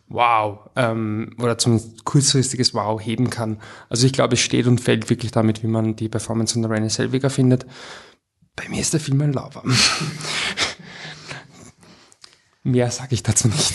wow, ähm, oder zum kurzfristiges Wow heben kann. Also ich glaube, es steht und fällt wirklich damit, wie man die Performance von der Renée Selviger findet. Bei mir ist der Film ein Lauwarm. Mehr sage ich dazu nicht.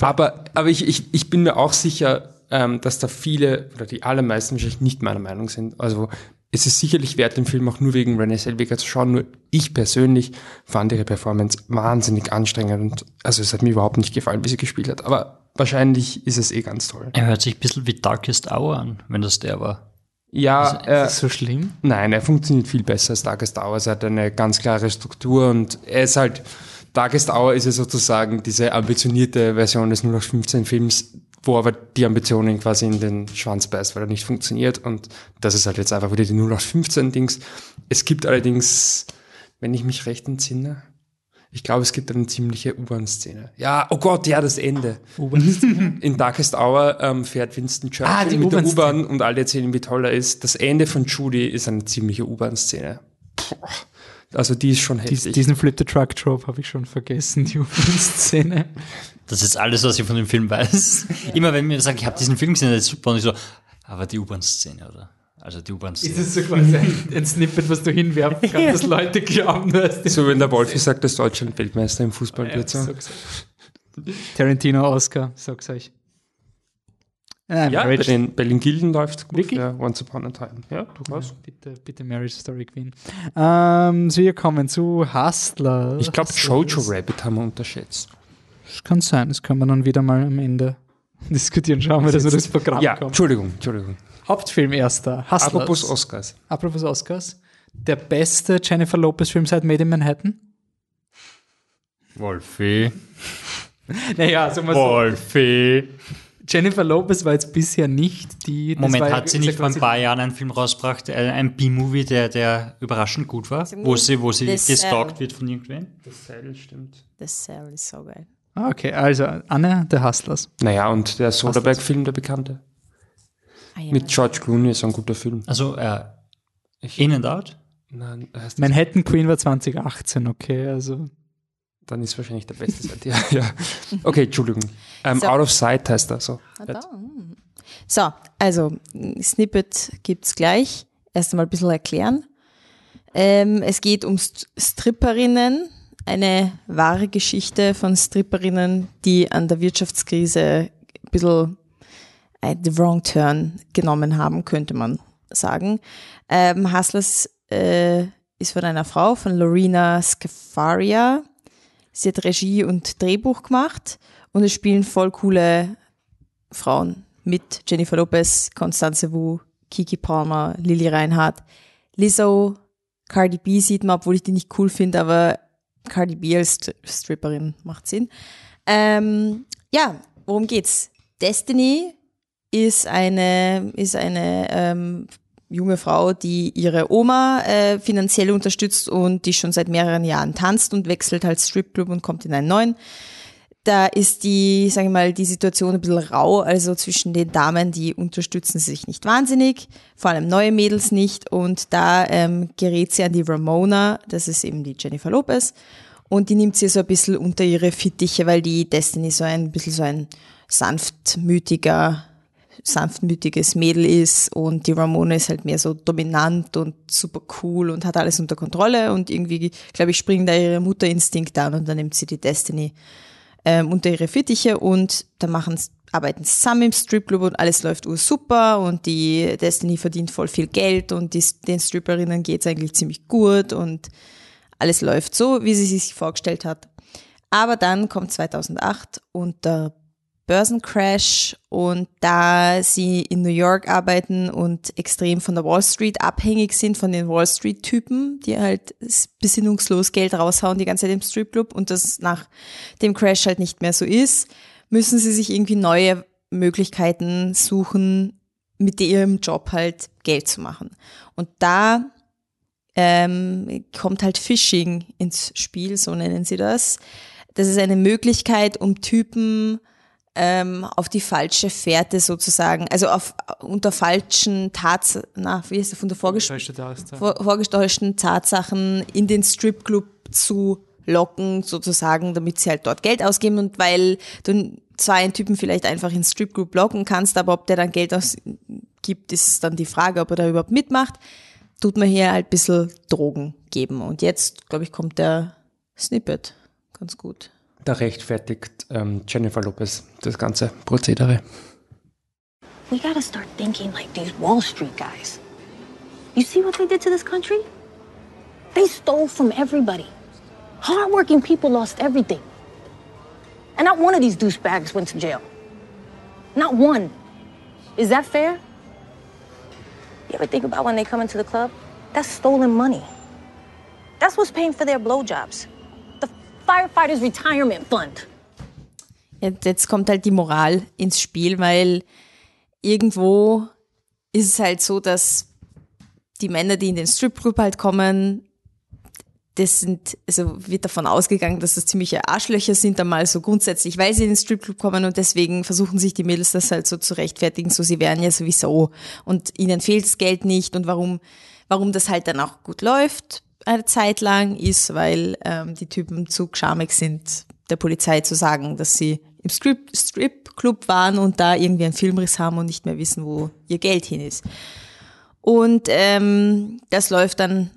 Aber, aber ich, ich, ich bin mir auch sicher, ähm, dass da viele oder die allermeisten wahrscheinlich nicht meiner Meinung sind. Also es ist sicherlich wert, den Film auch nur wegen Renée Zellweger zu schauen. Nur ich persönlich fand ihre Performance wahnsinnig anstrengend und also es hat mir überhaupt nicht gefallen, wie sie gespielt hat. Aber wahrscheinlich ist es eh ganz toll. Er hört sich ein bisschen wie Darkest Hour an, wenn das der war. Ja, Ist das so schlimm? Nein, er funktioniert viel besser als Darkest Hour. Er hat eine ganz klare Struktur und er ist halt, Darkest Hour ist ja sozusagen diese ambitionierte Version des 0815 Films, wo aber die Ambitionen quasi in den Schwanz beißt, weil er nicht funktioniert und das ist halt jetzt einfach wieder die 0815 Dings. Es gibt allerdings, wenn ich mich recht entsinne, ich glaube, es gibt eine ziemliche U-Bahn-Szene. Ja, oh Gott, ja, das Ende. In Darkest Hour ähm, fährt Winston Churchill Ah, mit der. U-Bahn und alle erzählen, wie toll er ist. Das Ende von Judy ist eine ziemliche U-Bahn-Szene. Also die ist schon Dies, heftig. diesen Flip the Truck Trope habe ich schon vergessen, die U-Szene. Das ist alles, was ich von dem Film weiß. Immer wenn mir sagt, ich habe diesen Film gesehen, das ist super, und ich so, aber die U-Bahn-Szene, oder? Also die U-Bahn-Szene. Ist es so quasi ein, ein Snippet, was du hinwerfen kannst, dass Leute glauben, den so wenn der Wolfi sagt, dass Deutschland Weltmeister im Fußball Ja, wird. So. sag's euch. Tarantino, Oscar, sag's euch. Äh, Ja, Marriage, den Berlin Gilden läuft gut. Wirklich? Ja, Once Upon a Time. Ja, durchaus. bitte, bitte Marriage Story Queen. Ähm, so, wir kommen zu Hustler. Ich glaube, Jojo Rabbit haben wir unterschätzt. Das kann sein, das können wir dann wieder mal am Ende diskutieren. Schauen wir, dass wir das Programm Ja, kommen. Entschuldigung, Entschuldigung. Hauptfilm erster. Hustlers. Apropos Oscars. Apropos Oscars. Der beste Jennifer Lopez Film seit Made in Manhattan? Wolfi. Naja, sagen wir so. Wolfi. Jennifer Lopez war jetzt bisher nicht die. das Moment, war hat sie nicht vor ein paar Jahren einen Film rausgebracht, äh, ein B-Movie, der, der überraschend gut war, wo sie, wo sie The Cell. gestalkt wird von irgendwem? Das Seil stimmt. Das Cell ist so geil. Ah, Okay, also Anne, The Hustlers. Naja, und der Soderbergh-Film, der bekannte. Ah, ja. Mit George Clooney ist ein guter Film. Also, äh, In and Out? Nein, heißt das, Manhattan Queen war 2018, okay, also. Dann ist wahrscheinlich der beste seit ja, ja. Okay, Entschuldigung. Ähm, So. Out of Sight heißt er so. Ah. So, also Snippet gibt's gleich. Erst einmal ein bisschen erklären. Ähm, es geht um St Stripperinnen, eine wahre Geschichte von Stripperinnen, die an der Wirtschaftskrise ein bisschen äh, the wrong turn genommen haben, könnte man sagen. Ähm, Hustlers äh, ist von einer Frau, von Lorena Scafaria. Sie hat Regie und Drehbuch gemacht und es spielen voll coole Frauen mit Jennifer Lopez, Constanze Wu, Kiki Palmer, Lily Reinhardt, Lizzo, Cardi B sieht man, obwohl ich die nicht cool finde, aber Cardi B als Stri- Stripperin macht Sinn. Ähm, ja, worum geht's? Destiny ist eine, ist eine ähm, junge Frau, die ihre Oma äh, finanziell unterstützt und die schon seit mehreren Jahren tanzt und wechselt halt Stripclub und kommt in einen neuen. Da ist die, sagen wir mal, die Situation ein bisschen rau, also zwischen den Damen, die unterstützen sich nicht wahnsinnig, vor allem neue Mädels nicht und da ähm, gerät sie an die Ramona, das ist eben die Jennifer Lopez und die nimmt sie so ein bisschen unter ihre Fittiche, weil die Destiny so ein bisschen so ein sanftmütiger, sanftmütiges Mädel ist und die Ramona ist halt mehr so dominant und super cool und hat alles unter Kontrolle und irgendwie, glaube ich, springen da ihre Mutterinstinkte an und dann nimmt sie die Destiny ähm, unter ihre Fittiche und dann machen arbeiten zusammen im Stripclub und alles läuft super und die Destiny verdient voll viel Geld und die, den Stripperinnen geht's eigentlich ziemlich gut und alles läuft so, wie sie sich vorgestellt hat. Aber dann kommt 2008 und der Börsencrash und da sie in New York arbeiten und extrem von der Wall Street abhängig sind, von den Wall Street-Typen, die halt besinnungslos Geld raushauen die ganze Zeit im Stripclub und das nach dem Crash halt nicht mehr so ist, müssen sie sich irgendwie neue Möglichkeiten suchen, mit ihrem Job halt Geld zu machen. Und da ähm, kommt halt Phishing ins Spiel, so nennen sie das. Das ist eine Möglichkeit, um Typen ähm, auf die falsche Fährte sozusagen, also auf unter falschen Tats, na, wie ist das, von der vorgestäuschten Tatsachen in den Stripclub zu locken, sozusagen, damit sie halt dort Geld ausgeben und weil du zwar einen Typen vielleicht einfach ins Stripclub locken kannst, aber ob der dann Geld ausgibt, ist dann die Frage, ob er da überhaupt mitmacht, tut man hier halt ein bisschen Drogen geben. Und jetzt, glaube ich, kommt der Snippet ganz gut. Da rechtfertigt ähm, Jennifer Lopez das ganze Prozedere. We gotta start thinking like these Wall Street guys. You see what they did to this country? They stole from everybody. Hardworking people lost everything. And not one of these douchebags went to jail. Not one. Is that fair? You ever think about when they come into the club? That's stolen money. That's what's paying for their blowjobs. Firefighters Retirement Fund. Jetzt, jetzt kommt halt die Moral ins Spiel, weil irgendwo ist es halt so, dass die Männer, die in den Stripclub halt kommen, das sind, also wird davon ausgegangen, dass das ziemliche Arschlöcher sind, einmal so grundsätzlich, weil sie in den Stripclub kommen und deswegen versuchen sich die Mädels das halt so zu rechtfertigen, so sie wären ja sowieso und ihnen fehlt das Geld nicht und warum, warum das halt dann auch gut läuft eine Zeit lang ist, weil ähm, die Typen zu schamig sind, der Polizei zu sagen, dass sie im Strip, Stripclub waren und da irgendwie einen Filmriss haben und nicht mehr wissen, wo ihr Geld hin ist. Und ähm, das läuft dann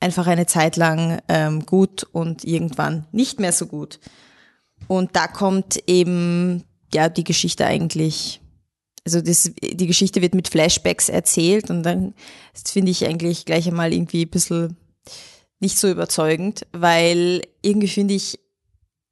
einfach eine Zeit lang ähm, gut und irgendwann nicht mehr so gut. Und da kommt eben ja die Geschichte eigentlich, also das, die Geschichte wird mit Flashbacks erzählt und dann finde ich eigentlich gleich einmal irgendwie ein bisschen nicht so überzeugend, weil irgendwie finde ich,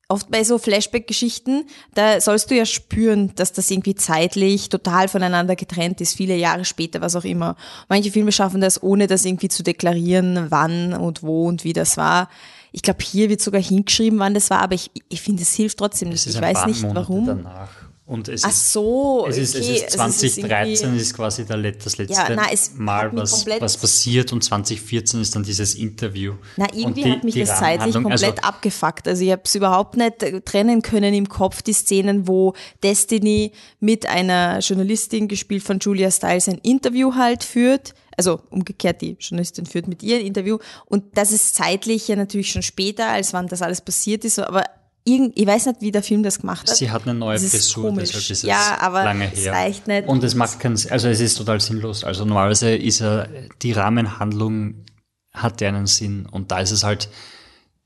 oft bei so Flashback-Geschichten, da sollst du ja spüren, dass das irgendwie zeitlich total voneinander getrennt ist, viele Jahre später, was auch immer. Manche Filme schaffen das, ohne das irgendwie zu deklarieren, wann und wo und wie das war. Ich glaube, hier wird sogar hingeschrieben, wann das war, aber ich, ich finde, es hilft trotzdem nicht. Ich weiß nicht, warum. Danach. Und es Ach ist, so, es ist, okay. es ist Also es ist 2013 irgendwie- ist quasi der, das letzte Ja, na, Mal, was, was passiert und 2014 ist dann dieses Interview. Na, irgendwie die- hat mich das zeitlich Rahmenhandlung- komplett also, abgefuckt. Also ich habe es überhaupt nicht äh, trennen können im Kopf, die Szenen, wo Destiny mit einer Journalistin, gespielt von Julia Stiles, ein Interview halt führt. Also umgekehrt, die Journalistin führt mit ihr ein Interview. Und das ist zeitlich ja natürlich schon später, als wann das alles passiert ist. Aber irgend, ich weiß nicht, wie der Film das gemacht hat. Sie hat eine neue Das Frisur, komisch. deshalb ist es Ja, aber lange es her. reicht nicht. Und es macht keinen also es ist total sinnlos. Also normalerweise ist ja die Rahmenhandlung hat ja einen Sinn und da ist es halt,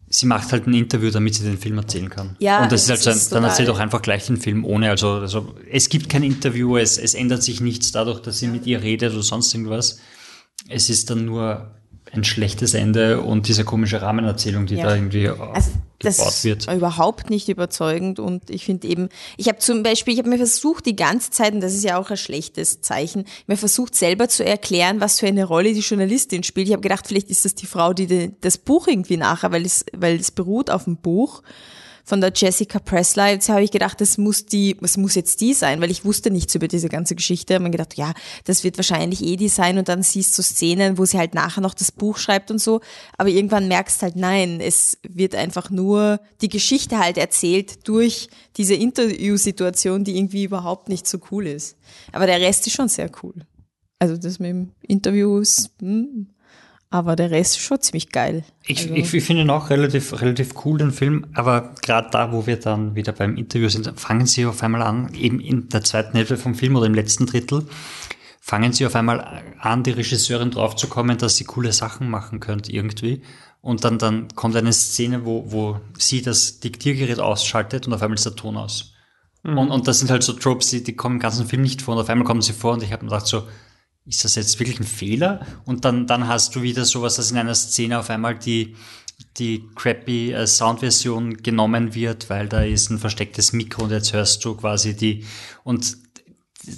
sie macht halt ein Interview, damit sie den Film erzählen kann. Ja, und das ist es halt so, ein- ist dann erzählt doch einfach gleich den Film ohne, also, also es gibt kein Interview, es, es ändert sich nichts dadurch, dass sie mit ihr redet oder sonst irgendwas. Es ist dann nur ein schlechtes Ende und diese komische Rahmenerzählung, die Ja. da irgendwie Also das gebaut wird. war überhaupt nicht überzeugend und ich finde eben, ich habe zum Beispiel, ich habe mir versucht die ganze Zeit, und das ist ja auch ein schlechtes Zeichen, mir versucht selber zu erklären, was für eine Rolle die Journalistin spielt. Ich habe gedacht, vielleicht ist das die Frau, die das Buch irgendwie nachher, weil es, weil es beruht auf dem Buch von der Jessica Presley. Jetzt habe ich gedacht, das muss die, das muss jetzt die sein, weil ich wusste nichts über diese ganze Geschichte. Ich habe mir gedacht, ja, das wird wahrscheinlich eh die sein und dann siehst du Szenen, wo sie halt nachher noch das Buch schreibt und so. Aber irgendwann merkst halt, nein, es wird einfach nur die Geschichte halt erzählt durch diese Interviewsituation, die irgendwie überhaupt nicht so cool ist. Aber der Rest ist schon sehr cool. Also das mit dem Interview ist, hm, aber der Rest ist schon ziemlich geil. Ich, Also- ich, ich finde ihn auch relativ, relativ cool, den Film, aber gerade da, wo wir dann wieder beim Interview sind, fangen sie auf einmal an, eben in der zweiten Hälfte vom Film oder im letzten Drittel, fangen sie auf einmal an, die Regisseurin draufzukommen, dass sie coole Sachen machen könnte irgendwie. Und dann, dann kommt eine Szene, wo, wo sie das Diktiergerät ausschaltet und auf einmal ist der Ton aus. Und, und das sind halt so Tropes, die, die kommen im ganzen Film nicht vor und auf einmal kommen sie vor und ich habe mir gedacht so, ist das jetzt wirklich ein Fehler? Und dann, dann hast du wieder sowas, dass in einer Szene auf einmal die die crappy äh, Soundversion genommen wird, weil da ist ein verstecktes Mikro und jetzt hörst du quasi die und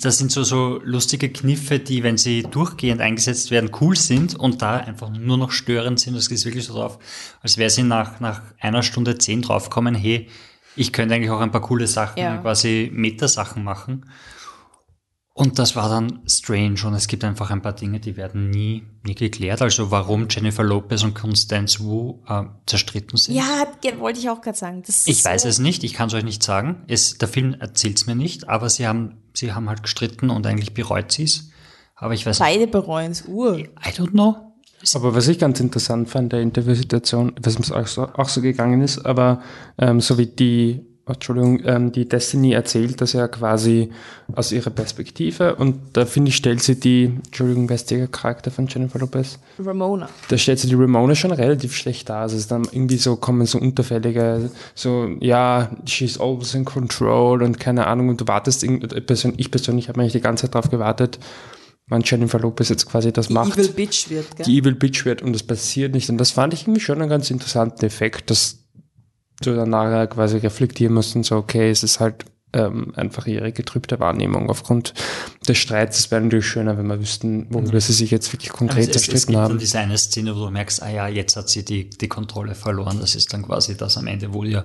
das sind so, so lustige Kniffe, die, wenn sie durchgehend eingesetzt werden, cool sind und da einfach nur noch störend sind. Das ist wirklich so drauf, als wäre sie nach, nach einer Stunde zehn draufkommen, hey, ich könnte eigentlich auch ein paar coole Sachen, Ja. quasi Metasachen machen. Und das war dann strange und es gibt einfach ein paar Dinge, die werden nie, nie geklärt. Also warum Jennifer Lopez und Constance Wu äh, zerstritten sind. Ja, wollte ich auch gerade sagen. Ich weiß so, es nicht, ich kann es euch nicht sagen. Es, der Film erzählt es mir nicht, aber sie haben, sie haben halt gestritten und eigentlich bereut sie es. Aber ich weiß Beide bereuen es Ur. I don't know. Aber was ich ganz interessant fand, der Interviewsituation, was mir auch so, auch so gegangen ist, aber ähm, so wie die, Entschuldigung, ähm, die Destiny erzählt das ja quasi aus ihrer Perspektive und da finde ich, stellt sie die, Entschuldigung, wer ist der Charakter von Jennifer Lopez? Ramona. Da stellt sie die Ramona schon relativ schlecht dar. Also es ist dann irgendwie so, kommen so unterfällige, so, ja, she's always in control und keine Ahnung, und du wartest, äh, ich persönlich habe eigentlich die ganze Zeit darauf gewartet, wann Jennifer Lopez jetzt quasi das Die macht Evil Bitch wird, gell? die Evil Bitch wird und das passiert nicht. Und das fand ich irgendwie schon einen ganz interessanten Effekt, dass du dann nachher quasi reflektieren musst und so, okay, es ist halt ähm, einfach ihre getrübte Wahrnehmung aufgrund des Streits. Es wäre natürlich schöner, wenn wir wüssten, worüber sie sich jetzt wirklich konkret Also es, es gibt dann haben. diese eine Szene, wo du merkst, ah ja, jetzt hat sie die, die Kontrolle verloren. Das ist dann quasi das am Ende, wo ihr,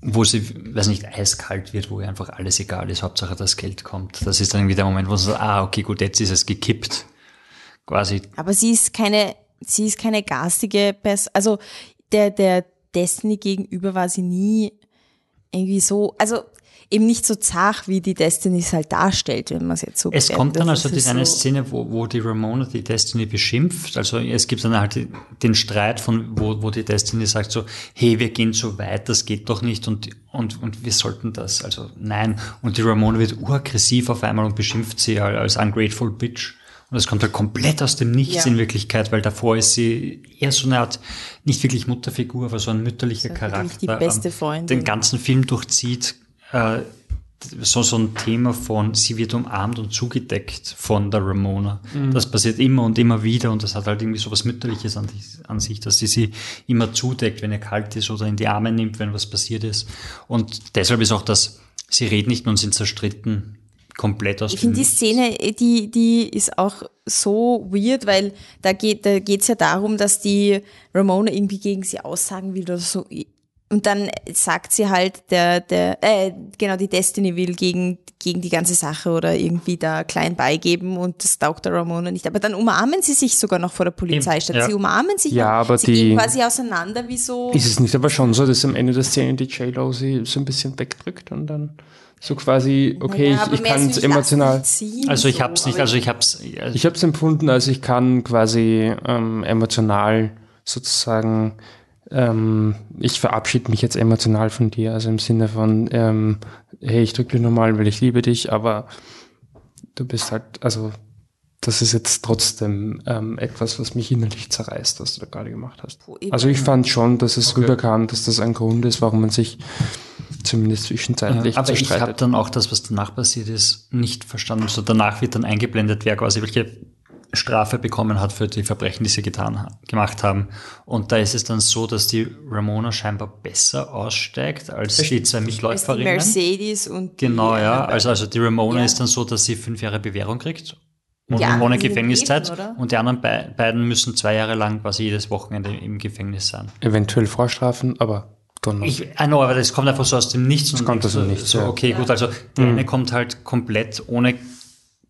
wo sie, weiß nicht, eiskalt wird, wo ihr einfach alles egal ist, Hauptsache das Geld kommt. Das ist dann irgendwie der Moment, wo sie so, ah, okay, gut, jetzt ist es gekippt. Quasi, Aber sie ist keine, sie ist keine garstige Person. Also der, der Destiny gegenüber war sie nie irgendwie so, also eben nicht so zart, wie die Destiny es halt darstellt, wenn man es jetzt so Es kommt dann Das also diese eine so- Szene, wo, wo die Ramona die Destiny beschimpft. Also es gibt dann halt den Streit von, wo, wo die Destiny sagt so, hey, wir gehen so weit, das geht doch nicht und, und, und wir sollten das. Also nein. Und die Ramona wird uraggressiv auf einmal und beschimpft sie als ungrateful bitch. Und das kommt halt komplett aus dem Nichts Ja. in Wirklichkeit, weil davor ist sie eher so eine Art, nicht wirklich Mutterfigur, aber so ein mütterlicher So Charakter. die beste ähm, Freundin. Den ganzen Film durchzieht, äh, so, so ein Thema von, sie wird umarmt und zugedeckt von der Ramona. Das passiert immer und immer wieder und das hat halt irgendwie so was Mütterliches an, an sich, dass sie sie immer zudeckt, wenn ihr kalt ist oder in die Arme nimmt, wenn was passiert ist. Und deshalb ist auch das, sie reden nicht mehr und sind zerstritten, komplett aus Ich finde die Szene, die, die ist auch so weird, weil da geht da geht's ja darum, dass die Ramona irgendwie gegen sie aussagen will oder so. Und dann sagt sie halt, der, der, äh, genau, die Destiny will gegen, gegen die ganze Sache oder irgendwie da klein beigeben und das taugt der Ramona nicht. Aber dann umarmen sie sich sogar noch vor der Polizeistation. ja. Sie umarmen sich Ja, noch. aber sie die- gehen quasi auseinander wie so. Ist es nicht aber schon so, dass am Ende der Szene die J-Lo sie so ein bisschen wegdrückt und dann so quasi, okay, Naja, ich, ich kann es emotional. Also ich so, hab's nicht, also ich hab's, also Ich habe es empfunden, als ich kann quasi ähm, emotional sozusagen, ähm, ich verabschiede mich jetzt emotional von dir, also im Sinne von, ähm, hey, ich drücke dir nochmal, weil ich liebe dich, aber du bist halt, also das ist jetzt trotzdem ähm, etwas, was mich innerlich zerreißt, was du da gerade gemacht hast. Also ich fand schon, dass es rüberkam, dass das ein Grund ist, warum man sich zumindest zwischenzeitlich aber ich habe dann auch das, was danach passiert ist, nicht verstanden. So danach wird dann eingeblendet, wer quasi welche Strafe bekommen hat für die Verbrechen, die sie getan gemacht haben. Und da ist es dann so, dass die Ramona scheinbar besser aussteigt als die zwei Mitläuferinnen. Mercedes und die Genau, ja. Also, also die Ramona Ja. ist dann so, dass sie fünf Jahre Bewährung kriegt. Und ohne Gefängniszeit. Leben, und die anderen bei, beiden müssen zwei Jahre lang quasi jedes Wochenende im Gefängnis sein. Eventuell Vorstrafen, aber know. Ich, I know, aber das kommt einfach so aus dem Nichts. und kommt aus dem so, Nichts, So, ja. okay, gut, also die eine kommt halt komplett ohne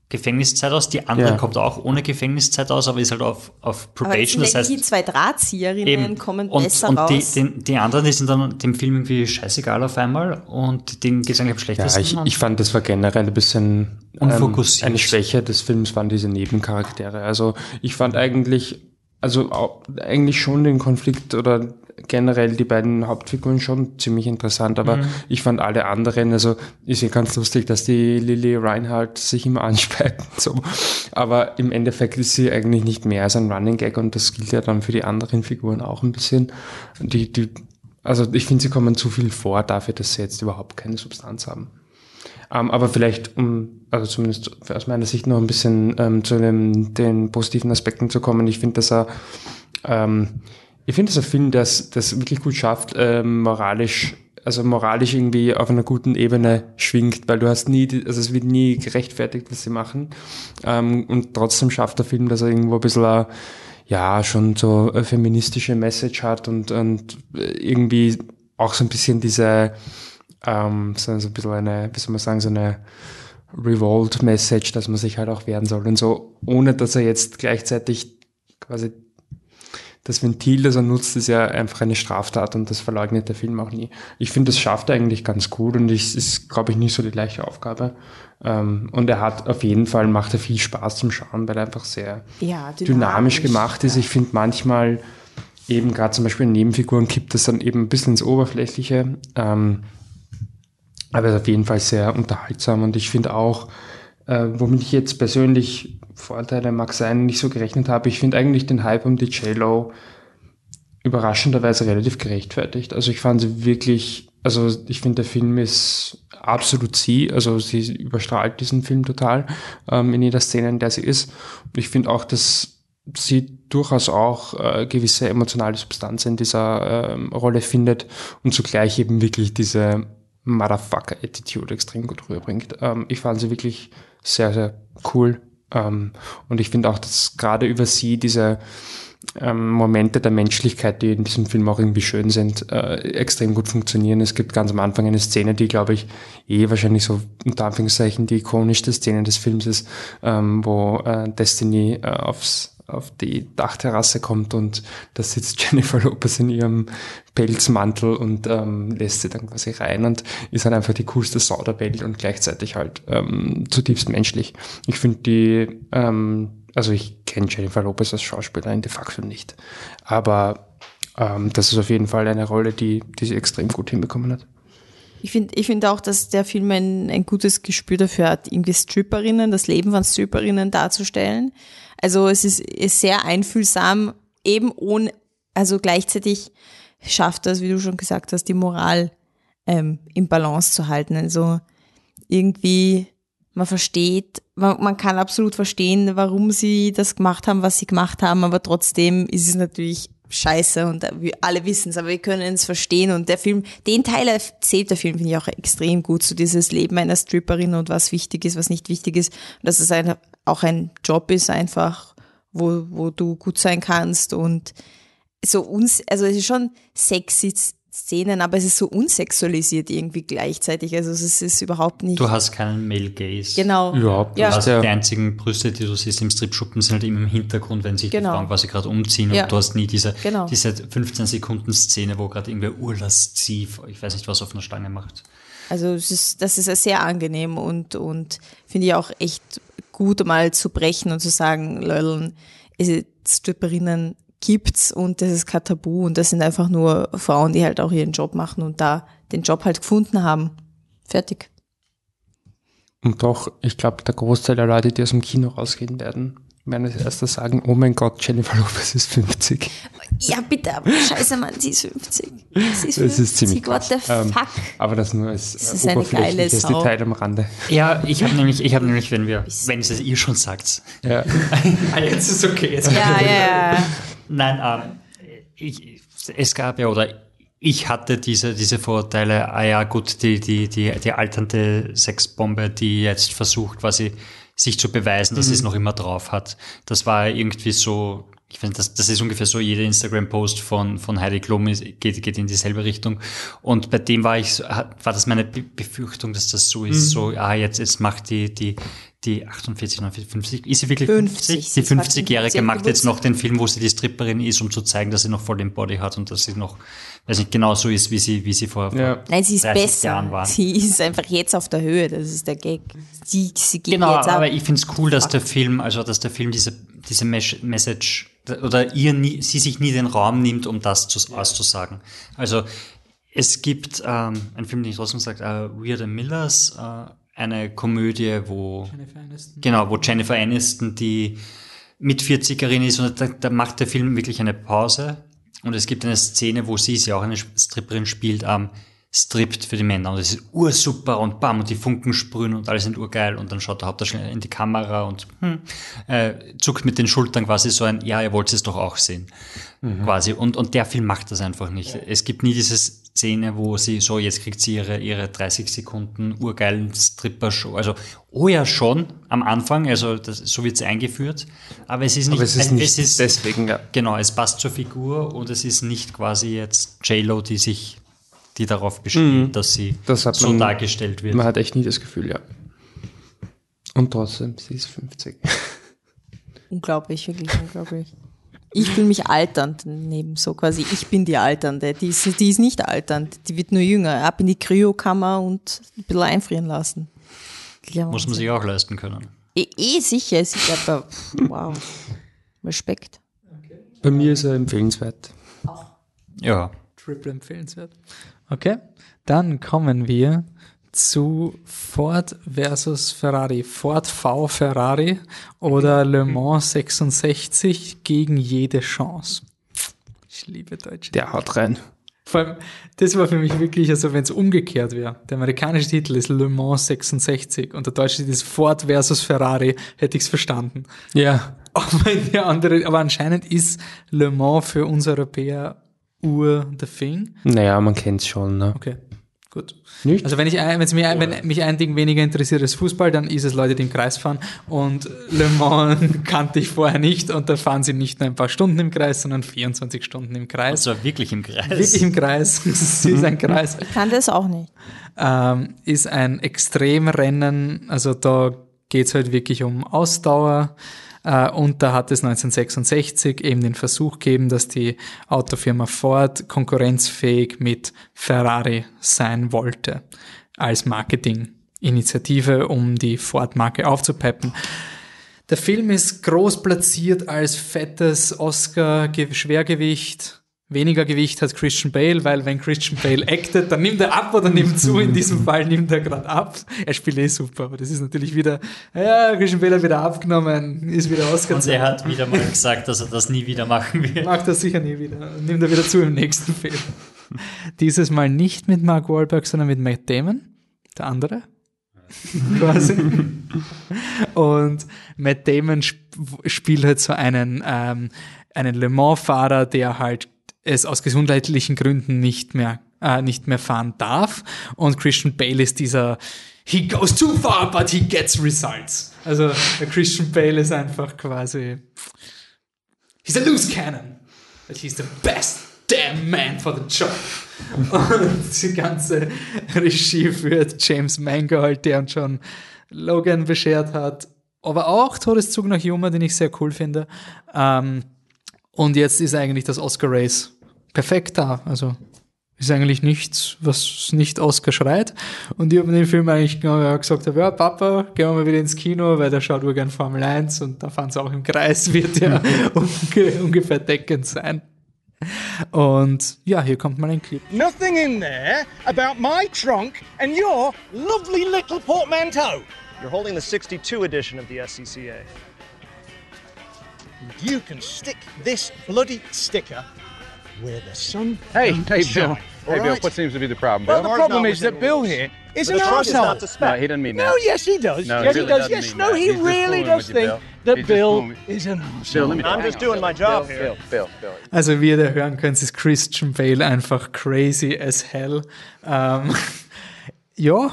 Gefängniszeit aus, die andere Ja. kommt auch ohne Gefängniszeit aus, aber ist halt auf, auf Probation. das Das sind heißt, die zwei Drahtzieherinnen eben. kommen und, besser und die, raus. den, die anderen, die sind dann dem Film irgendwie scheißegal auf einmal und denen geht's eigentlich am Ja, schlechtesten. ich, Und- ich fand, das war generell ein bisschen ähm, Unfokussiert. eine Schwäche des Films waren diese Nebencharaktere. Also ich fand eigentlich, also au- eigentlich schon den Konflikt oder generell die beiden Hauptfiguren schon ziemlich interessant, aber Mhm. ich fand alle anderen, also ist ja ganz lustig, dass die Lily Reinhardt sich immer anspeiten, so. Aber im Endeffekt ist sie eigentlich nicht mehr als ein Running Gag und das gilt ja dann für die anderen Figuren auch ein bisschen. Die, die, also ich finde, sie kommen zu viel vor dafür, dass sie jetzt überhaupt keine Substanz haben. Ähm, aber vielleicht, um, also zumindest aus meiner Sicht noch ein bisschen ähm, zu den, den positiven Aspekten zu kommen, ich finde, dass er ähm, Ich finde, das ist ein Film, das das wirklich gut schafft, ähm, moralisch, also moralisch irgendwie auf einer guten Ebene schwingt, weil du hast nie, also es wird nie gerechtfertigt, was sie machen. Ähm, und trotzdem schafft der Film, dass er irgendwo ein bisschen, äh, ja, schon so eine feministische Message hat und, und irgendwie auch so ein bisschen diese, ähm, so, so ein bisschen eine, wie soll man sagen, so eine Revolt-Message, dass man sich halt auch wehren soll und so, ohne dass er jetzt gleichzeitig quasi das Ventil, das er nutzt, ist ja einfach eine Straftat und das verleugnet der Film auch nie. Ich finde, das schafft er eigentlich ganz gut und es ist, glaube ich, nicht so die leichte Aufgabe. Ähm, und er hat auf jeden Fall, macht er viel Spaß zum Schauen, weil er einfach sehr Ja, dynamisch gemacht ist. Ich finde manchmal eben gerade zum Beispiel in Nebenfiguren kippt das dann eben ein bisschen ins Oberflächliche. Ähm, aber es ist auf jeden Fall sehr unterhaltsam und ich finde auch, äh, womit ich jetzt persönlich Vorteile mag sein, nicht so gerechnet habe, ich finde eigentlich den Hype um die J-Lo überraschenderweise relativ gerechtfertigt. Also ich fand sie wirklich, also ich finde der Film ist absolut sie, also sie überstrahlt diesen Film total ähm, in jeder Szene, in der sie ist. Und ich finde auch, dass sie durchaus auch äh, gewisse emotionale Substanz in dieser ähm, Rolle findet und zugleich eben wirklich diese Motherfucker-Attitude extrem gut rüberbringt. Ähm, ich fand sie wirklich sehr, sehr cool. Ähm, und ich finde auch, dass gerade über sie diese ähm, Momente der Menschlichkeit, die in diesem Film auch irgendwie schön sind, äh, extrem gut funktionieren. Es gibt ganz am Anfang eine Szene, die, glaube ich, eh wahrscheinlich so unter Anführungszeichen die ikonischste Szene des Films ist, ähm, wo äh, Destiny äh, aufs auf die Dachterrasse kommt und da sitzt Jennifer Lopez in ihrem Pelzmantel und ähm, lässt sie dann quasi rein und ist halt einfach die coolste Sau der Welt und gleichzeitig halt ähm, zutiefst menschlich. Ich finde die, ähm, also ich kenne Jennifer Lopez als Schauspielerin de facto nicht, aber ähm, das ist auf jeden Fall eine Rolle, die, die sie extrem gut hinbekommen hat. Ich finde ich finde auch, dass der Film ein, ein gutes Gespür dafür hat, irgendwie Stripperinnen, das Leben von Stripperinnen darzustellen. Also es ist, ist sehr einfühlsam, eben ohne, also gleichzeitig schafft das, wie du schon gesagt hast, die Moral ähm, im Balance zu halten. Also irgendwie, man versteht, man, man kann absolut verstehen, warum sie das gemacht haben, was sie gemacht haben, aber trotzdem ist es natürlich scheiße und wir alle wissen es, aber wir können es verstehen und der Film, den Teil erzählt der Film, finde ich auch extrem gut, so dieses Leben einer Stripperin und was wichtig ist, was nicht wichtig ist und dass es ein, auch ein Job ist einfach, wo, wo du gut sein kannst und so uns, also es ist schon sexy Szenen, aber es ist so unsexualisiert irgendwie gleichzeitig, also es ist überhaupt nicht, Du hast keinen Male Gaze. genau, Überhaupt Ja. Du hast Ja. die einzigen Brüste, die du siehst im Stripschuppen, sind halt immer im Hintergrund, wenn sich Genau. die Frauen quasi gerade umziehen Ja. und du hast nie diese, Genau. diese 15 Sekunden Szene, wo gerade irgendwer urlasziv, ich weiß nicht, was auf einer Stange macht. Also es ist, das ist sehr angenehm und, und finde ich auch echt gut, mal zu brechen und zu sagen, Leute, Stripperinnen gibt's und das ist kein Tabu und das sind einfach nur Frauen, die halt auch ihren Job machen und da den Job halt gefunden haben. Fertig. Und doch, ich glaube, der Großteil der Leute, die aus dem Kino rausgehen werden, als erstes sagen, oh mein Gott, Jennifer Lopez ist 50. Ja, bitte, aber scheiße, Mann, sie ist 50. Sie ist 50. Das ist ziemlich What the. Ähm, fuck? Aber das nur als Das äh, ist eine geile oberflächliches Sau. Detail am Rande. Ja, ich habe nämlich, ich habe nämlich, wenn wir, wenn es ihr schon sagt, Ja. Ah, jetzt ist okay, jetzt Ja, ja, ja. Nein, ähm, ich, es gab ja, oder ich hatte diese, diese Vorurteile, ah ja gut, die, die, die, die alternde Sexbombe, die jetzt versucht quasi sich zu beweisen, dass sie es noch immer drauf hat. Das war irgendwie so, ich finde, das, das ist ungefähr so, jeder Instagram-Post von, von Heidi Klum geht, geht in dieselbe Richtung. Und bei dem war ich, war das meine Be- Befürchtung, dass das so ist, so, ah, jetzt, jetzt macht die, die, die 48, 49, 50, ist sie wirklich 50? 50? Die Sie sagt 50-Jährige 50 macht jetzt noch den Film, wo sie die Stripperin ist, um zu zeigen, dass sie noch voll den Body hat und dass sie noch, weiß nicht, genau so ist, wie sie, wie sie vor, Ja. vor Nein, sie ist 30 Jahren besser. war. Sie ist einfach jetzt auf der Höhe, das ist der Gag. Sie, sie geht Genau, jetzt ab. aber ich finde es cool, dass der Film, also dass der Film diese, diese Message oder ihr nie, sie sich nie den Raum nimmt, um das zu, auszusagen. Also es gibt ähm, einen Film, den ich trotzdem sage, äh, Weird and Millers, äh, eine Komödie, wo genau, wo Jennifer Aniston die mit 40erin ist und da, da macht der Film wirklich eine Pause und es gibt eine Szene, wo sie, sie auch eine Stripperin spielt, ähm, strippt für die Männer. Und es ist ursuper und bam und die Funken sprühen und alles sind urgeil. Und dann schaut der Hauptdarsteller in die Kamera und hm, äh, zuckt mit den Schultern quasi so ein, ja, ihr wollt es doch auch sehen, quasi. Und, und der Film macht das einfach nicht. Es gibt nie diese Szene, wo sie so, jetzt kriegt sie ihre, ihre 30 Sekunden urgeilen Stripper-Show, also, oh ja, schon am Anfang, also das, so wird es eingeführt, aber es ist nicht, Aber es ist nicht es ist, deswegen, ja. Genau, es passt zur Figur und es ist nicht quasi jetzt J-Lo, die sich, die darauf besteht, dass sie Mhm. Das hat so man- dargestellt wird. Man hat echt nie das Gefühl, ja. Und trotzdem, sie ist 50. Unglaublich, wirklich unglaublich. Ich fühle mich alternd neben so quasi, ich bin die Alternde. Die ist, die ist nicht alternd, die wird nur jünger. Ab in die Kryokammer und ein bisschen einfrieren lassen. Ja, Muss man sich auch leisten können. Eh, eh sicher, sicher, aber wow. Respekt. Bei mir ist er empfehlenswert. Ja. Triple empfehlenswert. Okay, dann kommen wir zu Ford versus Ferrari. Ford V Ferrari oder Le Mans 66 gegen jede Chance. Ich liebe deutsche Der haut rein. Vor allem, das war für mich wirklich, also wenn es umgekehrt wäre. Der amerikanische Titel ist Le Mans 66 und der deutsche Titel ist Ford versus Ferrari, hätte ich es verstanden. Ja, Aber, der andere, aber anscheinend ist Le Mans für uns Europäer ur the thing. naja, man kennt's schon. Ne? Okay, gut. Nicht? Also wenn ich ein, wenn's mich, ein- wenn mich ein Ding weniger interessiert als Fußball, dann ist es Leute, die im Kreis fahren. Und Le Mans kannte ich vorher nicht und da fahren sie nicht nur ein paar Stunden im Kreis, sondern 24 Stunden im Kreis. Also wirklich im Kreis. Wirklich im Kreis. Es ist ein Kreis. Ich kann das auch nicht. Ähm, ist ein Extremrennen. Also da geht's halt wirklich um Ausdauer. Äh, und da hat es 1966 eben den Versuch gegeben, dass die Autofirma Ford konkurrenzfähig mit Ferrari sein wollte als Marketinginitiative, um die Ford-Marke aufzupeppen. Der Film ist groß platziert als fettes Oscar-Schwergewicht. Weniger Gewicht hat Christian Bale, weil wenn Christian Bale actet, dann nimmt er ab oder nimmt zu. In diesem Fall nimmt er gerade ab. Er spielt eh super, aber das ist natürlich wieder, ja, Christian Bale hat wieder abgenommen, ist wieder Oscar. Und er hat wieder mal gesagt, dass er das nie wieder machen wird. Macht das sicher nie wieder. Nimmt er wieder zu im nächsten Film. Dieses Mal nicht mit Mark Wahlberg, sondern mit Matt Damon, der andere. Quasi. Und Matt Damon sp spielt halt so einen, ähm, einen Le Mans-Fahrer, der halt es aus gesundheitlichen Gründen nicht mehr, äh, nicht mehr fahren darf. Und Christian Bale ist dieser He goes too far, but he gets results. Also Christian Bale ist einfach quasi He's a loose cannon, but he's the best damn man for the job. Und die ganze Regie führt James Mangold, der uns schon Logan beschert hat. Aber auch Todeszug nach Yuma, den ich sehr cool finde. Ähm, und jetzt ist eigentlich das Oscar Race perfekt da. Also ist eigentlich nichts, was nicht Oscar schreit. Und ich habe in dem Film eigentlich genau gesagt, habe, ja, Papa, gehen wir mal wieder ins Kino, weil der schaut gern Formel 1 und da fahren sie auch im Kreis, wird ja unge ungefähr deckend sein. Und ja, hier kommt mal ein Clip. Nothing in there about my trunk and your lovely little portmanteau. You're holding the 62 edition of the SCCA. You can stick this bloody sticker where the sun Hey, don't hey, Bill. Hey, all Bill. right? What seems to be the problem, Bill? Well, the problem is that Bill here is an the trunk is arsehole. no, he doesn't mean No, yes, he does. No, yes, he really does. doesn't Yes, no, that. he He's really does with you, think Bill. that He's Bill fooling with- is an Bill, arsehole. let I'm just on. doing my job Bill, here. Bill, Bill, Bill. Also wie ihr da hören könnt, ist Christian Bale einfach crazy as hell. Ähm, ja.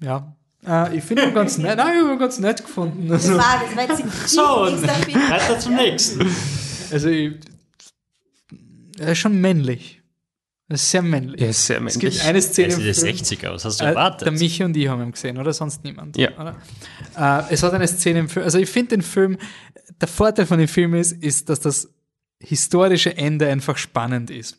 Ja. Äh, ich finde ihn ganz nett. Nein, ich habe ihn ganz nett gefunden. Also, war, das war jetzt So, ist der Film. weiter zum nächsten. also ich, er ist schon männlich. Er ist sehr männlich. Er ist sehr Es männlich. gibt eine Er Szene sieht der Film, 60er aus, hast du Äh, erwartet? Der Michi und ich haben ihn gesehen, oder? Sonst niemand. Ja. Oder? Äh, es hat eine Szene im Film, also ich finde den Film, der Vorteil von dem Film ist, ist, dass das historische Ende einfach spannend ist.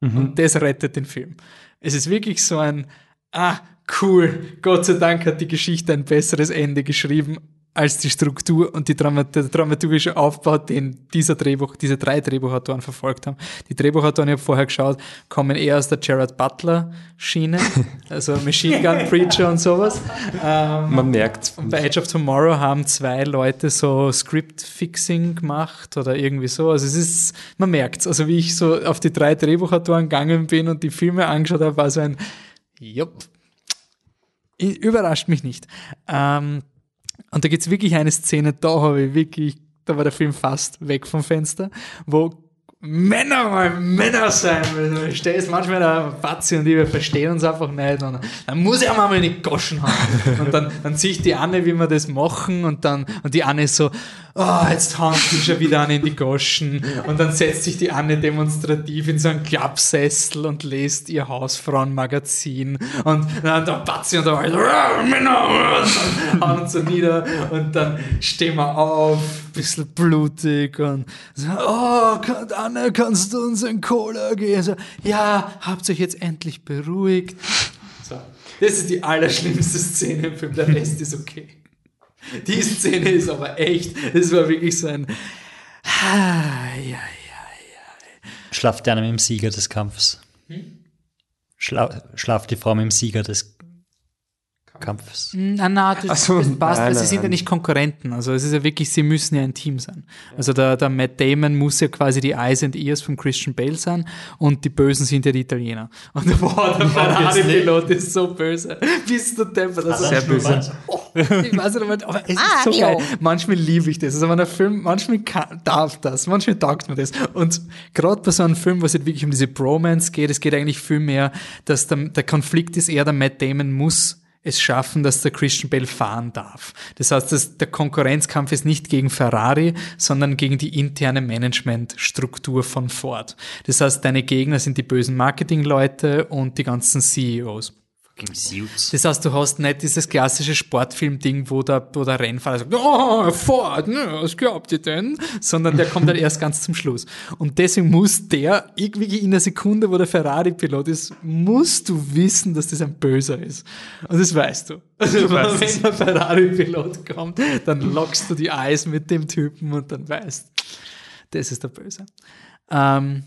Und das rettet den Film. Es ist wirklich so ein, ah, cool, Gott sei Dank hat die Geschichte ein besseres Ende geschrieben, als die Struktur und die Dramat der dramaturgische Aufbau, den dieser Drehbuch, diese drei Drehbuchautoren verfolgt haben. Die Drehbuchautoren, ich habe vorher geschaut, kommen eher aus der Gerard Butler Schiene, also Machine Gun Preacher und sowas. Ähm, Man merkt und bei Edge of Tomorrow haben zwei Leute so Script-Fixing gemacht oder irgendwie so. Also es ist, man merkt's. Also wie ich so auf die drei Drehbuchautoren gegangen bin und die Filme angeschaut habe, war so ein, jupp, überrascht mich nicht. Ähm, und da gibt's wirklich eine Szene, da habe ich wirklich, da war der Film fast weg vom Fenster, wo Männer mal Männer sein müssen. Du stehst manchmal da Batzi und ich, wir verstehen uns einfach nicht. Und dann muss ich auch mal eine Goschen haben. Und dann, dann ich die Anne, wie wir das machen und dann, und die Anne ist so, oh, jetzt hauen die schon wieder an in die Goschen. Und dann setzt sich die Anne demonstrativ in so einen Klappsessel und liest ihr Hausfrauenmagazin. Und dann der Batzi und der "Ah, Männer, und hauen uns so nieder. Und dann stehen wir auf, bisschen blutig und so, oh, Anne, kannst du uns ein Cola geben? So, ja, habt euch jetzt endlich beruhigt. So. Das ist die allerschlimmste Szene im Film, der Rest ist okay. Die Szene ist aber echt, das war wirklich so ein. Schlaft einer mit dem Sieger des Kampfes. Schla schlaft die Frau mit dem Sieger des Kampfes. Na, na, das, so, das passt, nein, weil sie nein, sind ja nein. nicht Konkurrenten. Also es ist ja wirklich, sie müssen ja ein Team sein. Also der, der Matt Damon muss ja quasi die Eyes and Ears von Christian Bale sein und die Bösen sind ja die Italiener. Und boah, der Ferrari-Pilot ist so böse. Bist du deppert. Also, Sehr böse. Oh, ich weiß nicht, aber es ist so geil. Manchmal liebe ich das. Also wenn ein Film, manchmal kann, darf das, manchmal taugt mir das. Und gerade bei so einem Film, wo es halt wirklich um diese Bromance geht, es geht eigentlich viel mehr, dass der, der Konflikt ist eher, der Matt Damon muss es schaffen, dass der Christian Bale fahren darf. Das heißt, dass der Konkurrenzkampf ist nicht gegen Ferrari, sondern gegen die interne Managementstruktur von Ford. Das heißt, deine Gegner sind die bösen Marketingleute und die ganzen CEOs. Das heißt, du hast nicht dieses klassische Sportfilm-Ding, wo der, wo der Rennfahrer sagt, oh, Ford, ne, was glaubt ihr denn? Sondern der kommt dann erst ganz zum Schluss. Und deswegen muss der, irgendwie in der Sekunde, wo der Ferrari-Pilot ist, musst du wissen, dass das ein Böser ist. Und das weißt du. Also, wenn der Ferrari-Pilot kommt, dann lockst du die Eis mit dem Typen und dann weißt, das ist der Böse. Ähm,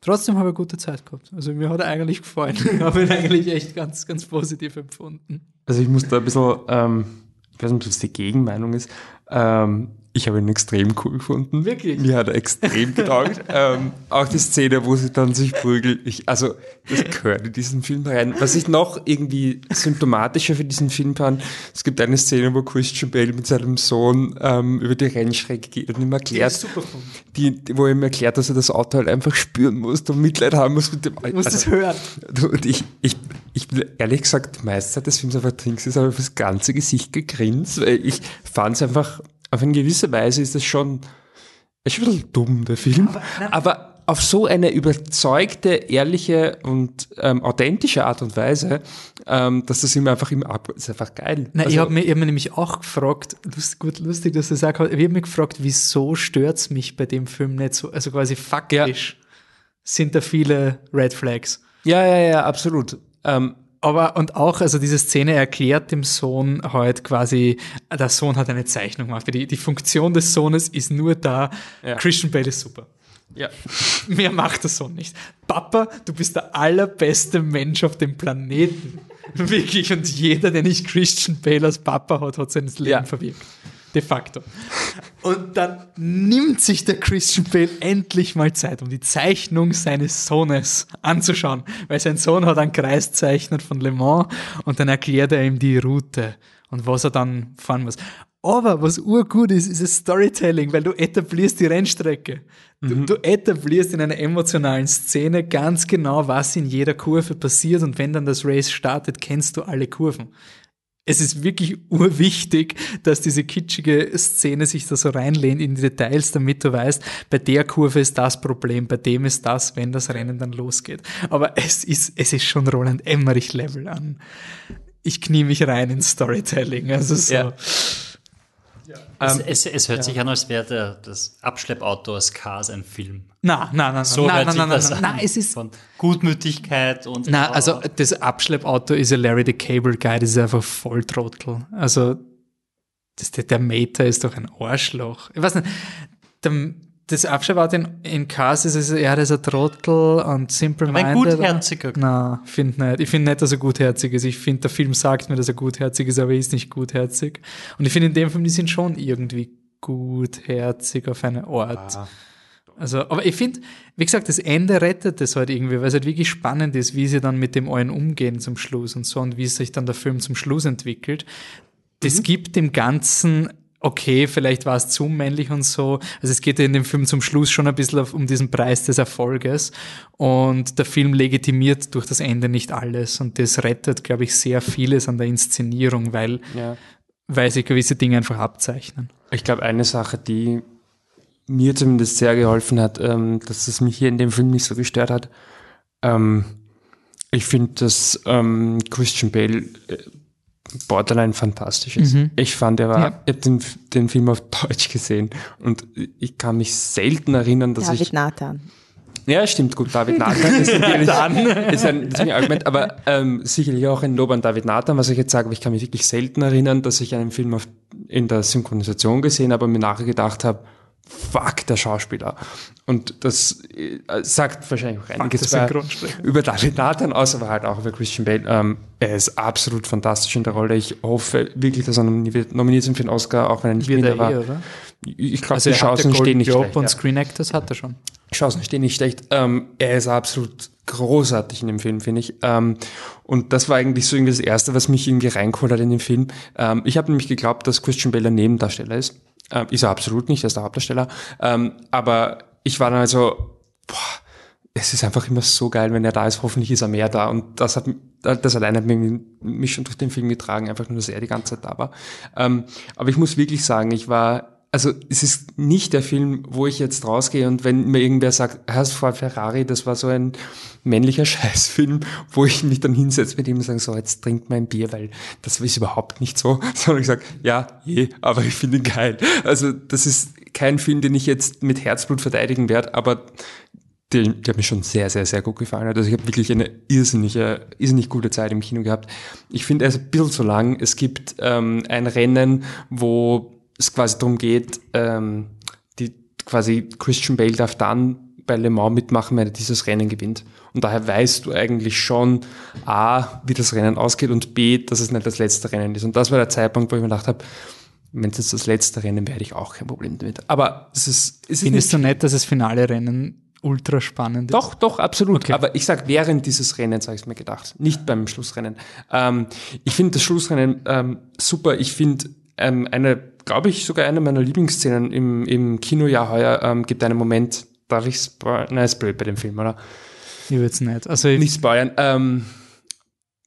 Trotzdem habe ich gute Zeit gehabt. Also mir hat er eigentlich gefallen. Ich habe ihn eigentlich echt ganz, ganz positiv empfunden. Also ich muss da ein bisschen, ähm, ich weiß nicht, ob das die Gegenmeinung ist, ähm, ich habe ihn extrem cool gefunden. Wirklich? Mir hat er extrem getaugt. ähm, auch die Szene, wo sie dann sich prügeln. Ich, also, das gehört in diesen Film rein. Was ich noch irgendwie symptomatischer für diesen Film fand, es gibt eine Szene, wo Christian Bale mit seinem Sohn ähm, über die Rennstrecke geht und ihm erklärt, die, wo er ihm erklärt, dass er das Auto halt einfach spüren muss und Mitleid haben muss mit dem Du musst also, es hören. Und ich, ich, ich bin ehrlich gesagt, die meiste Zeit des Films einfach trinkst, ist aber fürs ganze Gesicht gegrinst, weil ich fand es einfach, auf eine gewisse Weise ist das schon, ist ein bisschen dumm, der Film. Aber, auf so eine überzeugte, ehrliche und ähm, authentische Art und Weise, ähm, dass das ihm einfach immer ab, ist einfach geil. Nein, Also, ich habe mir, ich hab mir nämlich auch gefragt, lust, gut, lustig, dass du das sagst, ich habe mich gefragt, wieso stört's mich bei dem Film nicht so, also quasi faktisch sind da viele Red Flags. ja, ja, ja, absolut. Ähm, Aber, und auch, also diese Szene erklärt dem Sohn halt quasi, der Sohn hat eine Zeichnung gemacht. Die, die Funktion des Sohnes ist nur da, Ja. Christian Bale ist super. ja. Mehr macht der Sohn nicht. Papa, du bist der allerbeste Mensch auf dem Planeten. Wirklich. Und jeder, der nicht Christian Bale als Papa hat, hat sein Leben Ja. verwirkt. De facto. Und dann nimmt sich der Christian Bale endlich mal Zeit, um die Zeichnung seines Sohnes anzuschauen. Weil sein Sohn hat einen Kreis zeichnet von Le Mans und dann erklärt er ihm die Route und was er dann fahren muss. Aber was urgut ist, ist das Storytelling, weil du etablierst die Rennstrecke. Du, du etablierst in einer emotionalen Szene ganz genau, was in jeder Kurve passiert und wenn dann das Race startet, kennst du alle Kurven. Es ist wirklich urwichtig, dass diese kitschige Szene sich da so reinlehnt in die Details, damit du weißt, bei der Kurve ist das Problem, bei dem ist das, wenn das Rennen dann losgeht. Aber es ist, es ist schon Roland Emmerich Level an. Ich knie mich rein ins Storytelling. Also so. Ja. Es, es, es hört sich an, als wäre der- das Abschleppauto aus Cars ein Film. Na, na, na, So na, na, na, na, na, es ist, Von Gutmütigkeit und. na, also das Abschleppauto ist ja Larry the Cable Guy, das ist einfach Volltrottel. Also das, der, der Mater ist doch ein Arschloch. Ich weiß nicht, der, das Abschauwort in, in Cars ist, das ist ein Trottel und simple Aber ein minded. gutherziger. Na, finde nicht. Ich finde nicht, dass er gutherzig ist. Ich finde, der Film sagt mir, dass er gutherzig ist, aber er ist nicht gutherzig. Und ich finde, in dem Film, die sind schon irgendwie gutherzig auf eine Art. Also, aber ich finde, wie gesagt, das Ende rettet das halt irgendwie, weil es halt wirklich spannend ist, wie sie dann mit dem allen umgehen zum Schluss und so und wie sich dann der Film zum Schluss entwickelt. Das gibt dem Ganzen, okay, vielleicht war es zu männlich und so. Also es geht ja in dem Film zum Schluss schon ein bisschen um diesen Preis des Erfolges und der Film legitimiert durch das Ende nicht alles und das rettet, glaube ich, sehr vieles an der Inszenierung, weil, Ja. weil sich gewisse Dinge einfach abzeichnen. Ich glaube, eine Sache, die mir zumindest sehr geholfen hat, ähm, dass es mich hier in dem Film nicht so gestört hat. Ähm, ich finde, dass ähm, Christian Bale äh, borderline fantastisch ist. Ich fand, er war, Ja. ich hab den, den Film auf Deutsch gesehen und ich kann mich selten erinnern, dass David ich Nathan. ja, stimmt, gut. David Nathan ist natürlich ist ein, ist ein Argument, aber ähm, sicherlich auch ein Lob an David Nathan, was ich jetzt sage, aber ich kann mich wirklich selten erinnern, dass ich einen Film auf, in der Synchronisation gesehen habe und mir nachher gedacht habe, fuck, der Schauspieler. Und das äh, sagt wahrscheinlich auch einiges über, Synchronsprecher. über David Nathan aus, aber halt auch über Christian Bale. Ähm, er ist absolut fantastisch in der Rolle. Ich hoffe wirklich, dass er nominiert ist für den Oscar, auch wenn er nicht Wird gewinnt, er aber eh, oder? ich glaube, Also die Chancen stehen nicht Globe schlecht. und ja. Screen Actors hat er schon. Chancen stehen nicht schlecht. Ähm, er ist absolut großartig in dem Film, finde ich. Ähm, und das war eigentlich so irgendwie das Erste, was mich irgendwie reingeholt hat in den Film. Ähm, ich habe nämlich geglaubt, dass Christian Bale ein Nebendarsteller ist. Ähm, ist er absolut nicht, er ist der Hauptdarsteller. Ähm, aber ich war dann also, boah, es ist einfach immer so geil, wenn er da ist. Hoffentlich ist er mehr da. Und das hat das allein hat mich, mich schon durch den Film getragen, einfach nur, dass er die ganze Zeit da war. Ähm, aber ich muss wirklich sagen, ich war also es ist nicht der Film, wo ich jetzt rausgehe und wenn mir irgendwer sagt, vor Ferrari, das war so ein männlicher Scheißfilm, wo ich mich dann hinsetze mit ihm und sage, so, jetzt trinkt mein Bier, weil das ist überhaupt nicht so, sondern ich sage, ja, je, aber ich finde ihn geil. Also das ist kein Film, den ich jetzt mit Herzblut verteidigen werde, aber der, der hat mir schon sehr, sehr, sehr gut gefallen. Also ich habe wirklich eine irrsinnige, irrsinnig gute Zeit im Kino gehabt. Ich finde, er ist ein bisschen zu lang. Es gibt ähm, ein Rennen, wo es quasi darum geht, ähm, die quasi Christian Bale darf dann bei Le Mans mitmachen, wenn er dieses Rennen gewinnt. Und daher weißt du eigentlich schon A, wie das Rennen ausgeht und B, dass es nicht das letzte Rennen ist. Und das war der Zeitpunkt, wo ich mir gedacht habe, wenn es jetzt das letzte Rennen wäre, hätte ich auch kein Problem damit. Aber es ist, es ist Findest nicht du nicht, dass das finale Rennen ultra spannend ist? doch, doch, absolut. Okay. Aber ich sag während dieses Rennens habe ich mir gedacht, nicht beim Schlussrennen. Ähm, ich finde das Schlussrennen ähm, super. Ich finde ähm, eine, glaube ich, sogar eine meiner Lieblingsszenen im, im Kinojahr heuer ähm, gibt einen Moment, darf ich spoilern? Nein, ist blöd bei dem Film, oder? Ich würde es nicht. Also ich, Nicht spoilern. Ähm,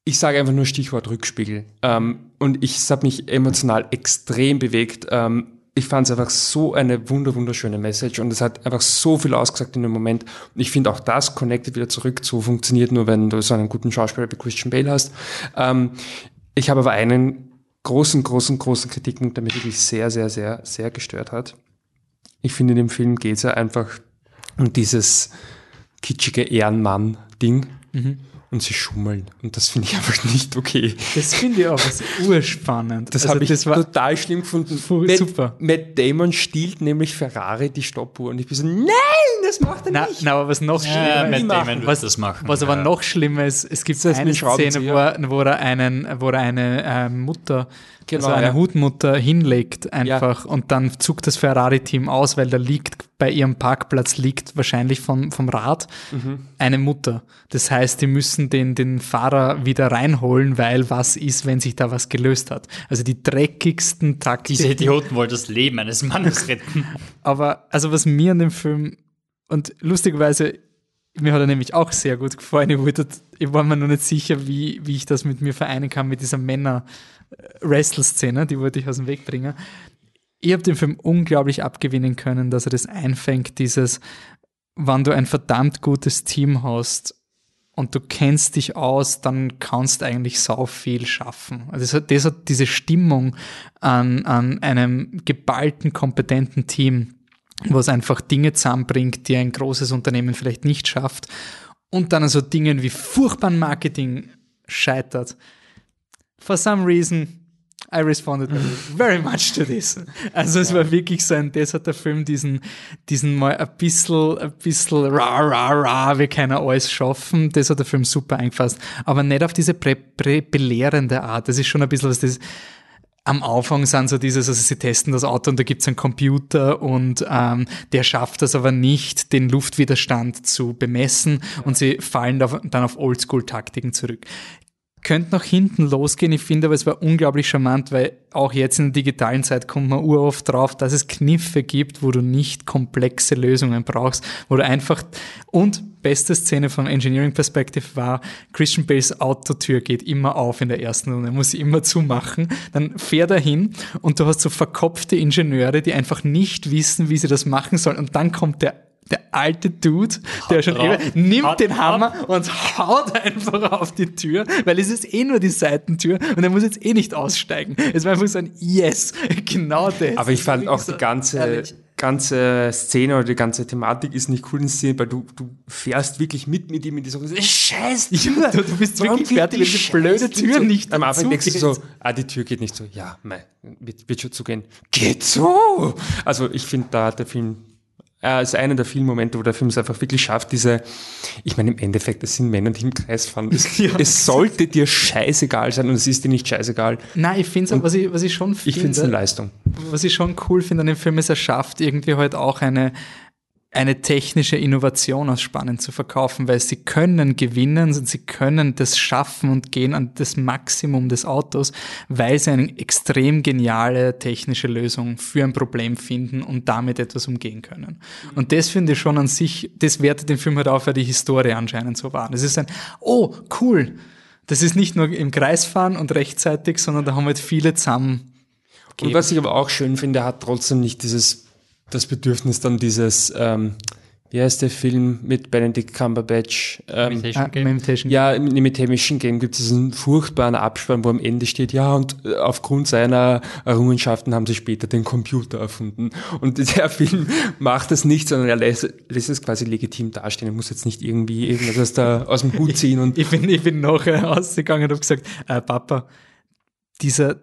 ich sage einfach nur Stichwort Rückspiegel. Ähm, und ich es hat mich emotional extrem bewegt. Ähm, ich fand es einfach so eine wunder wunderschöne Message und es hat einfach so viel ausgesagt in dem Moment. Und ich finde auch das connected wieder zurück zu funktioniert nur, wenn du so einen guten Schauspieler wie Christian Bale hast. Ähm, ich habe aber einen großen, großen, großen Kritikpunkt, der mich wirklich sehr, sehr, sehr, sehr gestört hat. Ich finde, in dem Film geht es ja einfach um dieses kitschige Ehrenmann-Ding. Und sie schummeln. Und das finde ich einfach nicht okay. das finde ich auch was urspannend. Das Also habe ich das war total schlimm gefunden. Matt, super. Matt Damon stiehlt nämlich Ferrari die Stoppuhr. Und ich bin so, nein, das macht er na, nicht. na, aber was noch Ja, schlimmer ist, was, das machen. was aber ja. noch schlimmer ist, es gibt heißt, eine. Szene, wo er, wo er einen, wo er eine äh, Mutter, Genau, also eine ja. Hutmutter hinlegt einfach und dann zuckt das Ferrari-Team aus, weil da liegt bei ihrem Parkplatz liegt wahrscheinlich vom, vom Rad Mhm. eine Mutter. Das heißt, die müssen den, den Fahrer wieder reinholen, weil was ist, wenn sich da was gelöst hat. Also die dreckigsten Taktiken. Diese Idioten wollen das Leben eines Mannes retten. Aber also was mir an dem Film und lustigerweise mir hat er nämlich auch sehr gut gefallen. Ich, wollte, ich war mir noch nicht sicher, wie, wie ich das mit mir vereinen kann mit dieser Männer-Wrestle-Szene, die wollte ich aus dem Weg bringen. Ich habe dem Film unglaublich abgewinnen können, dass er das einfängt, dieses, wenn du ein verdammt gutes Team hast und du kennst dich aus, dann kannst du eigentlich sau viel schaffen. Also das hat, das hat diese Stimmung an, an einem geballten, kompetenten Team, was einfach Dinge zusammenbringt, die ein großes Unternehmen vielleicht nicht schafft und dann an so Dingen wie furchtbaren Marketing scheitert. For some reason I responded very much to this. Also es war wirklich so ein, das hat der Film diesen, diesen mal ein bisschen, ein bisschen ra, ra, ra, wir können alles schaffen, das hat der Film super eingefasst. Aber nicht auf diese prä, prä, belehrende Art. Das ist schon ein bisschen was das, am Anfang sind so dieses, also sie testen das Auto und da gibt's einen Computer und ähm, der schafft das aber nicht, den Luftwiderstand zu bemessen und sie fallen da, dann auf Oldschool-Taktiken zurück. Könnte nach hinten losgehen, ich finde aber es war unglaublich charmant, weil auch jetzt in der digitalen Zeit kommt man uroft drauf, dass es Kniffe gibt, wo du nicht komplexe Lösungen brauchst, wo du einfach und beste Szene vom Engineering Perspective war, Christian Bales Autotür geht immer auf in der ersten Runde, muss sie immer zumachen, dann fährt er hin und du hast so verkopfte Ingenieure, die einfach nicht wissen, wie sie das machen sollen. Und dann kommt der der alte Dude, der schon drauf. eben, nimmt Haut den Hammer und haut einfach auf die Tür, weil es ist eh nur die Seitentür und er muss jetzt eh nicht aussteigen. Es war einfach so ein Yes, genau das. Aber ich fand auch So die ganze, ehrlich. ganze Szene oder die ganze Thematik ist nicht cool inszeniert, weil du, du fährst wirklich mit mit ihm in dieser Scheiß Ja, du- du bist wirklich fertig, wenn die blöde Tür zu? nicht Am Anfang denkst du so, ah, die Tür geht nicht so. Ja, mei, wird, wird schon zugehen. Geht zu! Also ich finde, da hat der Film er ist einer der vielen Momente, wo der Film es einfach wirklich schafft, diese, ich meine, im Endeffekt, es sind Männer, die im Kreis fahren. Es, Ja. es sollte dir scheißegal sein und es ist dir nicht scheißegal. Nein, ich finde es, was ich, was ich schon Ich finde es eine finde, Leistung. was ich schon cool finde an dem Film ist, er schafft irgendwie halt auch eine, eine technische Innovation aus spannend zu verkaufen, weil sie können gewinnen und sie können das schaffen und gehen an das Maximum des Autos, weil sie eine extrem geniale technische Lösung für ein Problem finden und damit etwas umgehen können. Und das finde ich schon an sich, das wertet den Film halt auf, weil die Historie anscheinend so war. Das ist ein, oh, cool. Das ist nicht nur im Kreis fahren und rechtzeitig, sondern da haben halt viele zusammen Und was ich aber auch schön finde, er hat trotzdem nicht dieses, das Bedürfnis dann dieses, ähm, wie heißt der Film mit Benedict Cumberbatch? Ähm, Imitation Ah, Game. Imitation ja, im Imitation Game gibt es diesen furchtbaren Abspann, wo am Ende steht, ja, und äh, aufgrund seiner Errungenschaften haben sie später den Computer erfunden. Und der Film macht das nicht, sondern er lässt, lässt es quasi legitim dastehen. Er muss jetzt nicht irgendwie irgendwas da aus dem Hut ziehen und Ich bin, ich bin nachher ausgegangen und habe gesagt, äh, Papa, dieser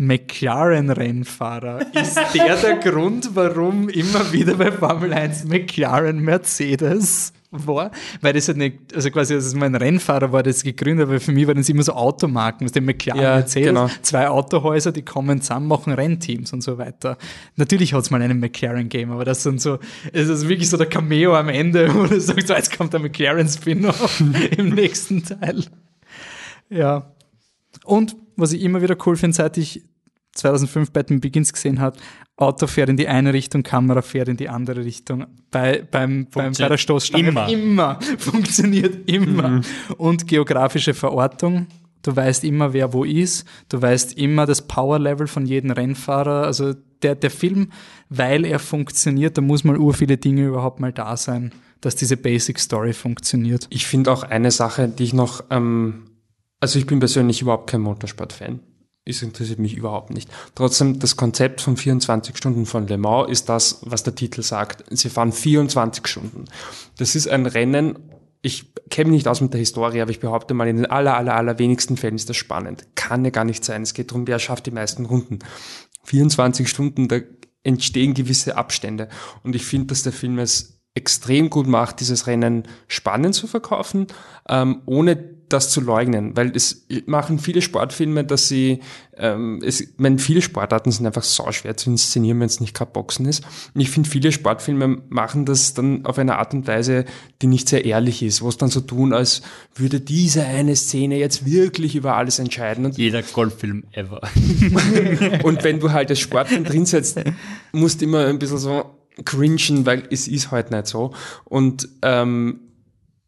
McLaren-Rennfahrer, ist der der Grund, warum immer wieder bei Formel 1 McLaren Mercedes war? Weil das halt nicht, also quasi, dass es mal ein Rennfahrer war, das gegründet, weil für mich waren das immer so Automarken, mit dem McLaren Ja, Mercedes, genau. zwei Autohäuser, die kommen zusammen, machen Rennteams und so weiter. Natürlich hat es mal einen McLaren-Game, aber das sind so, es ist wirklich so der Cameo am Ende, wo du sagst, so, jetzt kommt der McLaren-Spin-Off im nächsten Teil. Ja. Und was ich immer wieder cool finde, seit ich 2005 Batman Begins gesehen habe, Auto fährt in die eine Richtung, Kamera fährt in die andere Richtung. Bei, beim, beim, bei der Stoßstange Immer. immer. Funktioniert immer. Und geografische Verortung. Du weißt immer, wer wo ist. Du weißt immer das Power-Level von jedem Rennfahrer. Also der, der Film, weil er funktioniert, da muss mal ur viele Dinge überhaupt mal da sein, dass diese Basic Story funktioniert. Ich finde auch eine Sache, die ich noch, ähm, also ich bin persönlich überhaupt kein Motorsport-Fan. Es interessiert mich überhaupt nicht. Trotzdem, das Konzept von 24 Stunden von Le Mans ist das, was der Titel sagt. Sie fahren 24 Stunden. Das ist ein Rennen, ich kenne nicht aus mit der Historie, aber ich behaupte mal, in den aller, aller, aller wenigsten Fällen ist das spannend. Kann ja gar nicht sein. Es geht darum, wer schafft die meisten Runden. 24 Stunden, da entstehen gewisse Abstände. Und ich finde, dass der Film es extrem gut macht, dieses Rennen spannend zu verkaufen, ähm, ohne das zu leugnen, weil es machen viele Sportfilme, dass sie, ähm, es, ich meine, viele Sportarten sind einfach so schwer zu inszenieren, wenn es nicht gerade Boxen ist. Und ich finde, viele Sportfilme machen das dann auf eine Art und Weise, die nicht sehr ehrlich ist, wo es dann so tun, als würde diese eine Szene jetzt wirklich über alles entscheiden. Und Jeder Golffilm ever. und wenn du halt als Sportfan drin sitzt, musst du immer ein bisschen so cringen, weil es ist halt nicht so. Und ähm,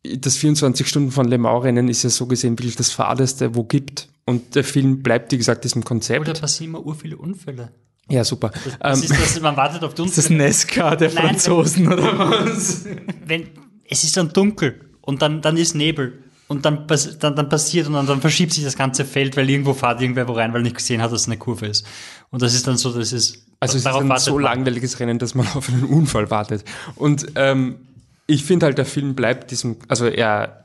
das 24 Stunden von Le Mans Rennen ist ja so gesehen wirklich das Fadeste, wo gibt. Und der Film bleibt, wie gesagt, diesem Konzept. passieren immer ur viele Unfälle. Ja, super. Das Ähm, ist das, man wartet auf die Ist das Unfälle. Nesca der Nein, Franzosen oder was? Wenn, es ist dann dunkel und dann, dann ist Nebel. Und dann, dann, dann passiert und dann, dann verschiebt sich das ganze Feld, weil irgendwo fährt irgendwer wo rein, weil er nicht gesehen hat, dass es eine Kurve ist. Und das ist dann so, das ist, Also es ist ein so langweiliges Rennen, dass man auf einen Unfall wartet. Und ähm, ich finde halt, der Film bleibt diesem, also er,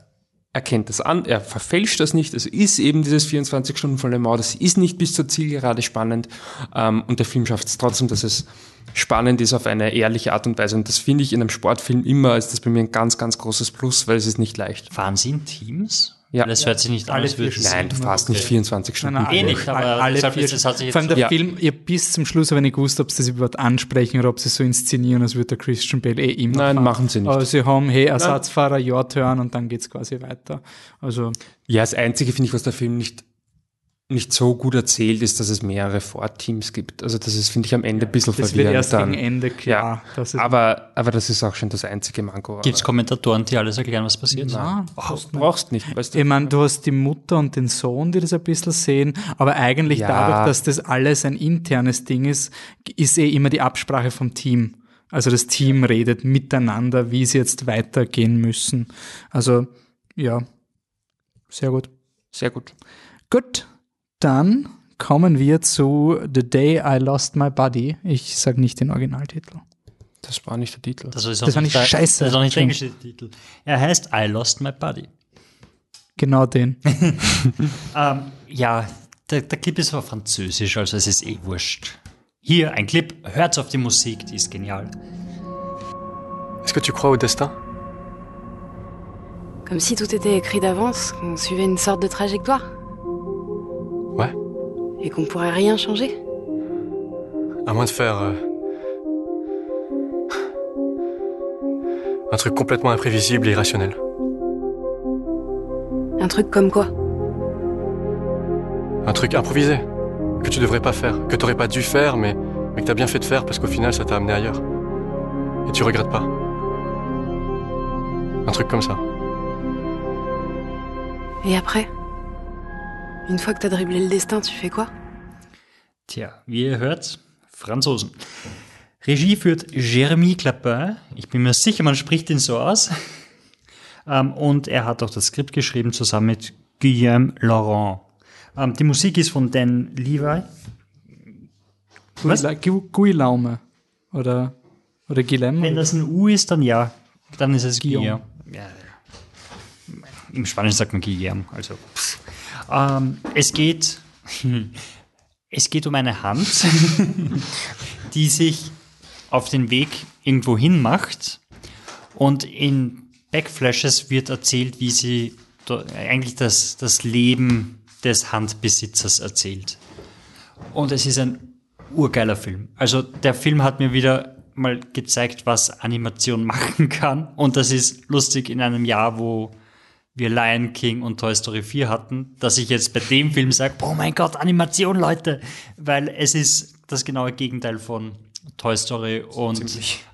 erkennt das an, er verfälscht das nicht, es ist eben dieses 24 Stunden von Le Mans, das ist nicht bis zur Zielgerade spannend ähm, und der Film schafft es trotzdem, dass es spannend ist auf eine ehrliche Art und Weise und das finde ich in einem Sportfilm immer, ist das bei mir ein ganz, ganz großes Plus, weil es ist nicht leicht. Fahren Sie in Teams? Ja. Das hört sich nicht an, als würde Nein, du fährst nicht 24 Stunden. Nein, nein, Eh nicht, aber alle vier, ist- das hat sich jetzt- vor allem der Ja. Film, ihr bis zum Schluss aber nicht gewusst, ob sie das überhaupt ansprechen oder ob sie so inszenieren, als würde der Christian Bale eh immer Nein, fahren. machen sie nicht. Aber sie haben, hey, Ersatzfahrer, Your Turn und dann geht's quasi weiter. Also, Ja, das Einzige, finde ich, was der Film nicht, nicht so gut erzählt, ist, dass es mehrere Ford-Teams gibt. Also das ist, finde ich, am Ende ein bisschen das wird verwirrend erst dann. gegen Ende klar. Ja, aber, aber das ist auch schon das einzige Manko. Gibt es Kommentatoren, die alles erklären, was passiert? Aber du brauchst nicht, weißt du? Ich meine, du hast die Mutter und den Sohn, die das ein bisschen sehen, aber eigentlich Ja. dadurch, dass das alles ein internes Ding ist, ist eh immer die Absprache vom Team. Also das Team redet miteinander, wie sie jetzt weitergehen müssen. Also, ja, sehr gut. Sehr gut. Gut, dann kommen wir zu The Day I Lost My Body. Ich sage nicht den Originaltitel. Das war nicht der Titel. Das, Das war nicht der, scheiße. Das ist auch nicht der englische Titel. Er heißt I Lost My Body. Genau den. Ähm, ja, der, der Clip ist aber französisch, also es ist eh wurscht. Hier, ein Clip, hört auf die Musik, die ist genial. Est-ce que tu crois au destin Comme si tout était écrit d'avance, qu'on suivait une sorte de trajectoire. Et qu'on pourrait rien changer. À moins de faire... euh, Un truc complètement imprévisible et irrationnel. Un truc comme quoi? Un truc improvisé. Que tu devrais pas faire. Que t'aurais pas dû faire, mais, mais que t'as bien fait de faire parce qu'au final ça t'a amené ailleurs. Et tu regrettes pas. Un truc comme ça. Et après? Une fois que t'as dribblé le destin, tu fais quoi Tja, wie ihr hört, Franzosen. Regie führt Jeremy Clapin. Ich bin mir sicher, man spricht ihn so aus. Ähm, und er hat auch das Skript geschrieben zusammen mit Guillaume Laurent. Ähm, die Musik ist von Dan Levi. Was? Guila- Gu- Guilaume. Oder, oder Guilhem. Wenn das ein U ist, dann ja. Dann ist es Guillaume. Guillaume. Ja. Im Spanischen sagt man Guillaume. Also. pff. Ähm, es geht. Es geht um eine Hand, die sich auf den Weg irgendwo hin macht und in Backflashes wird erzählt, wie sie eigentlich das, das Leben des Handbesitzers erzählt. Und es ist ein urgeiler Film. Also der Film hat mir wieder mal gezeigt, was Animation machen kann. Und das ist lustig in einem Jahr, wo wir Lion King und Toy Story 4 hatten, dass ich jetzt bei dem Film sage, oh mein Gott, Animation, Leute. Weil es ist das genaue Gegenteil von Toy Story und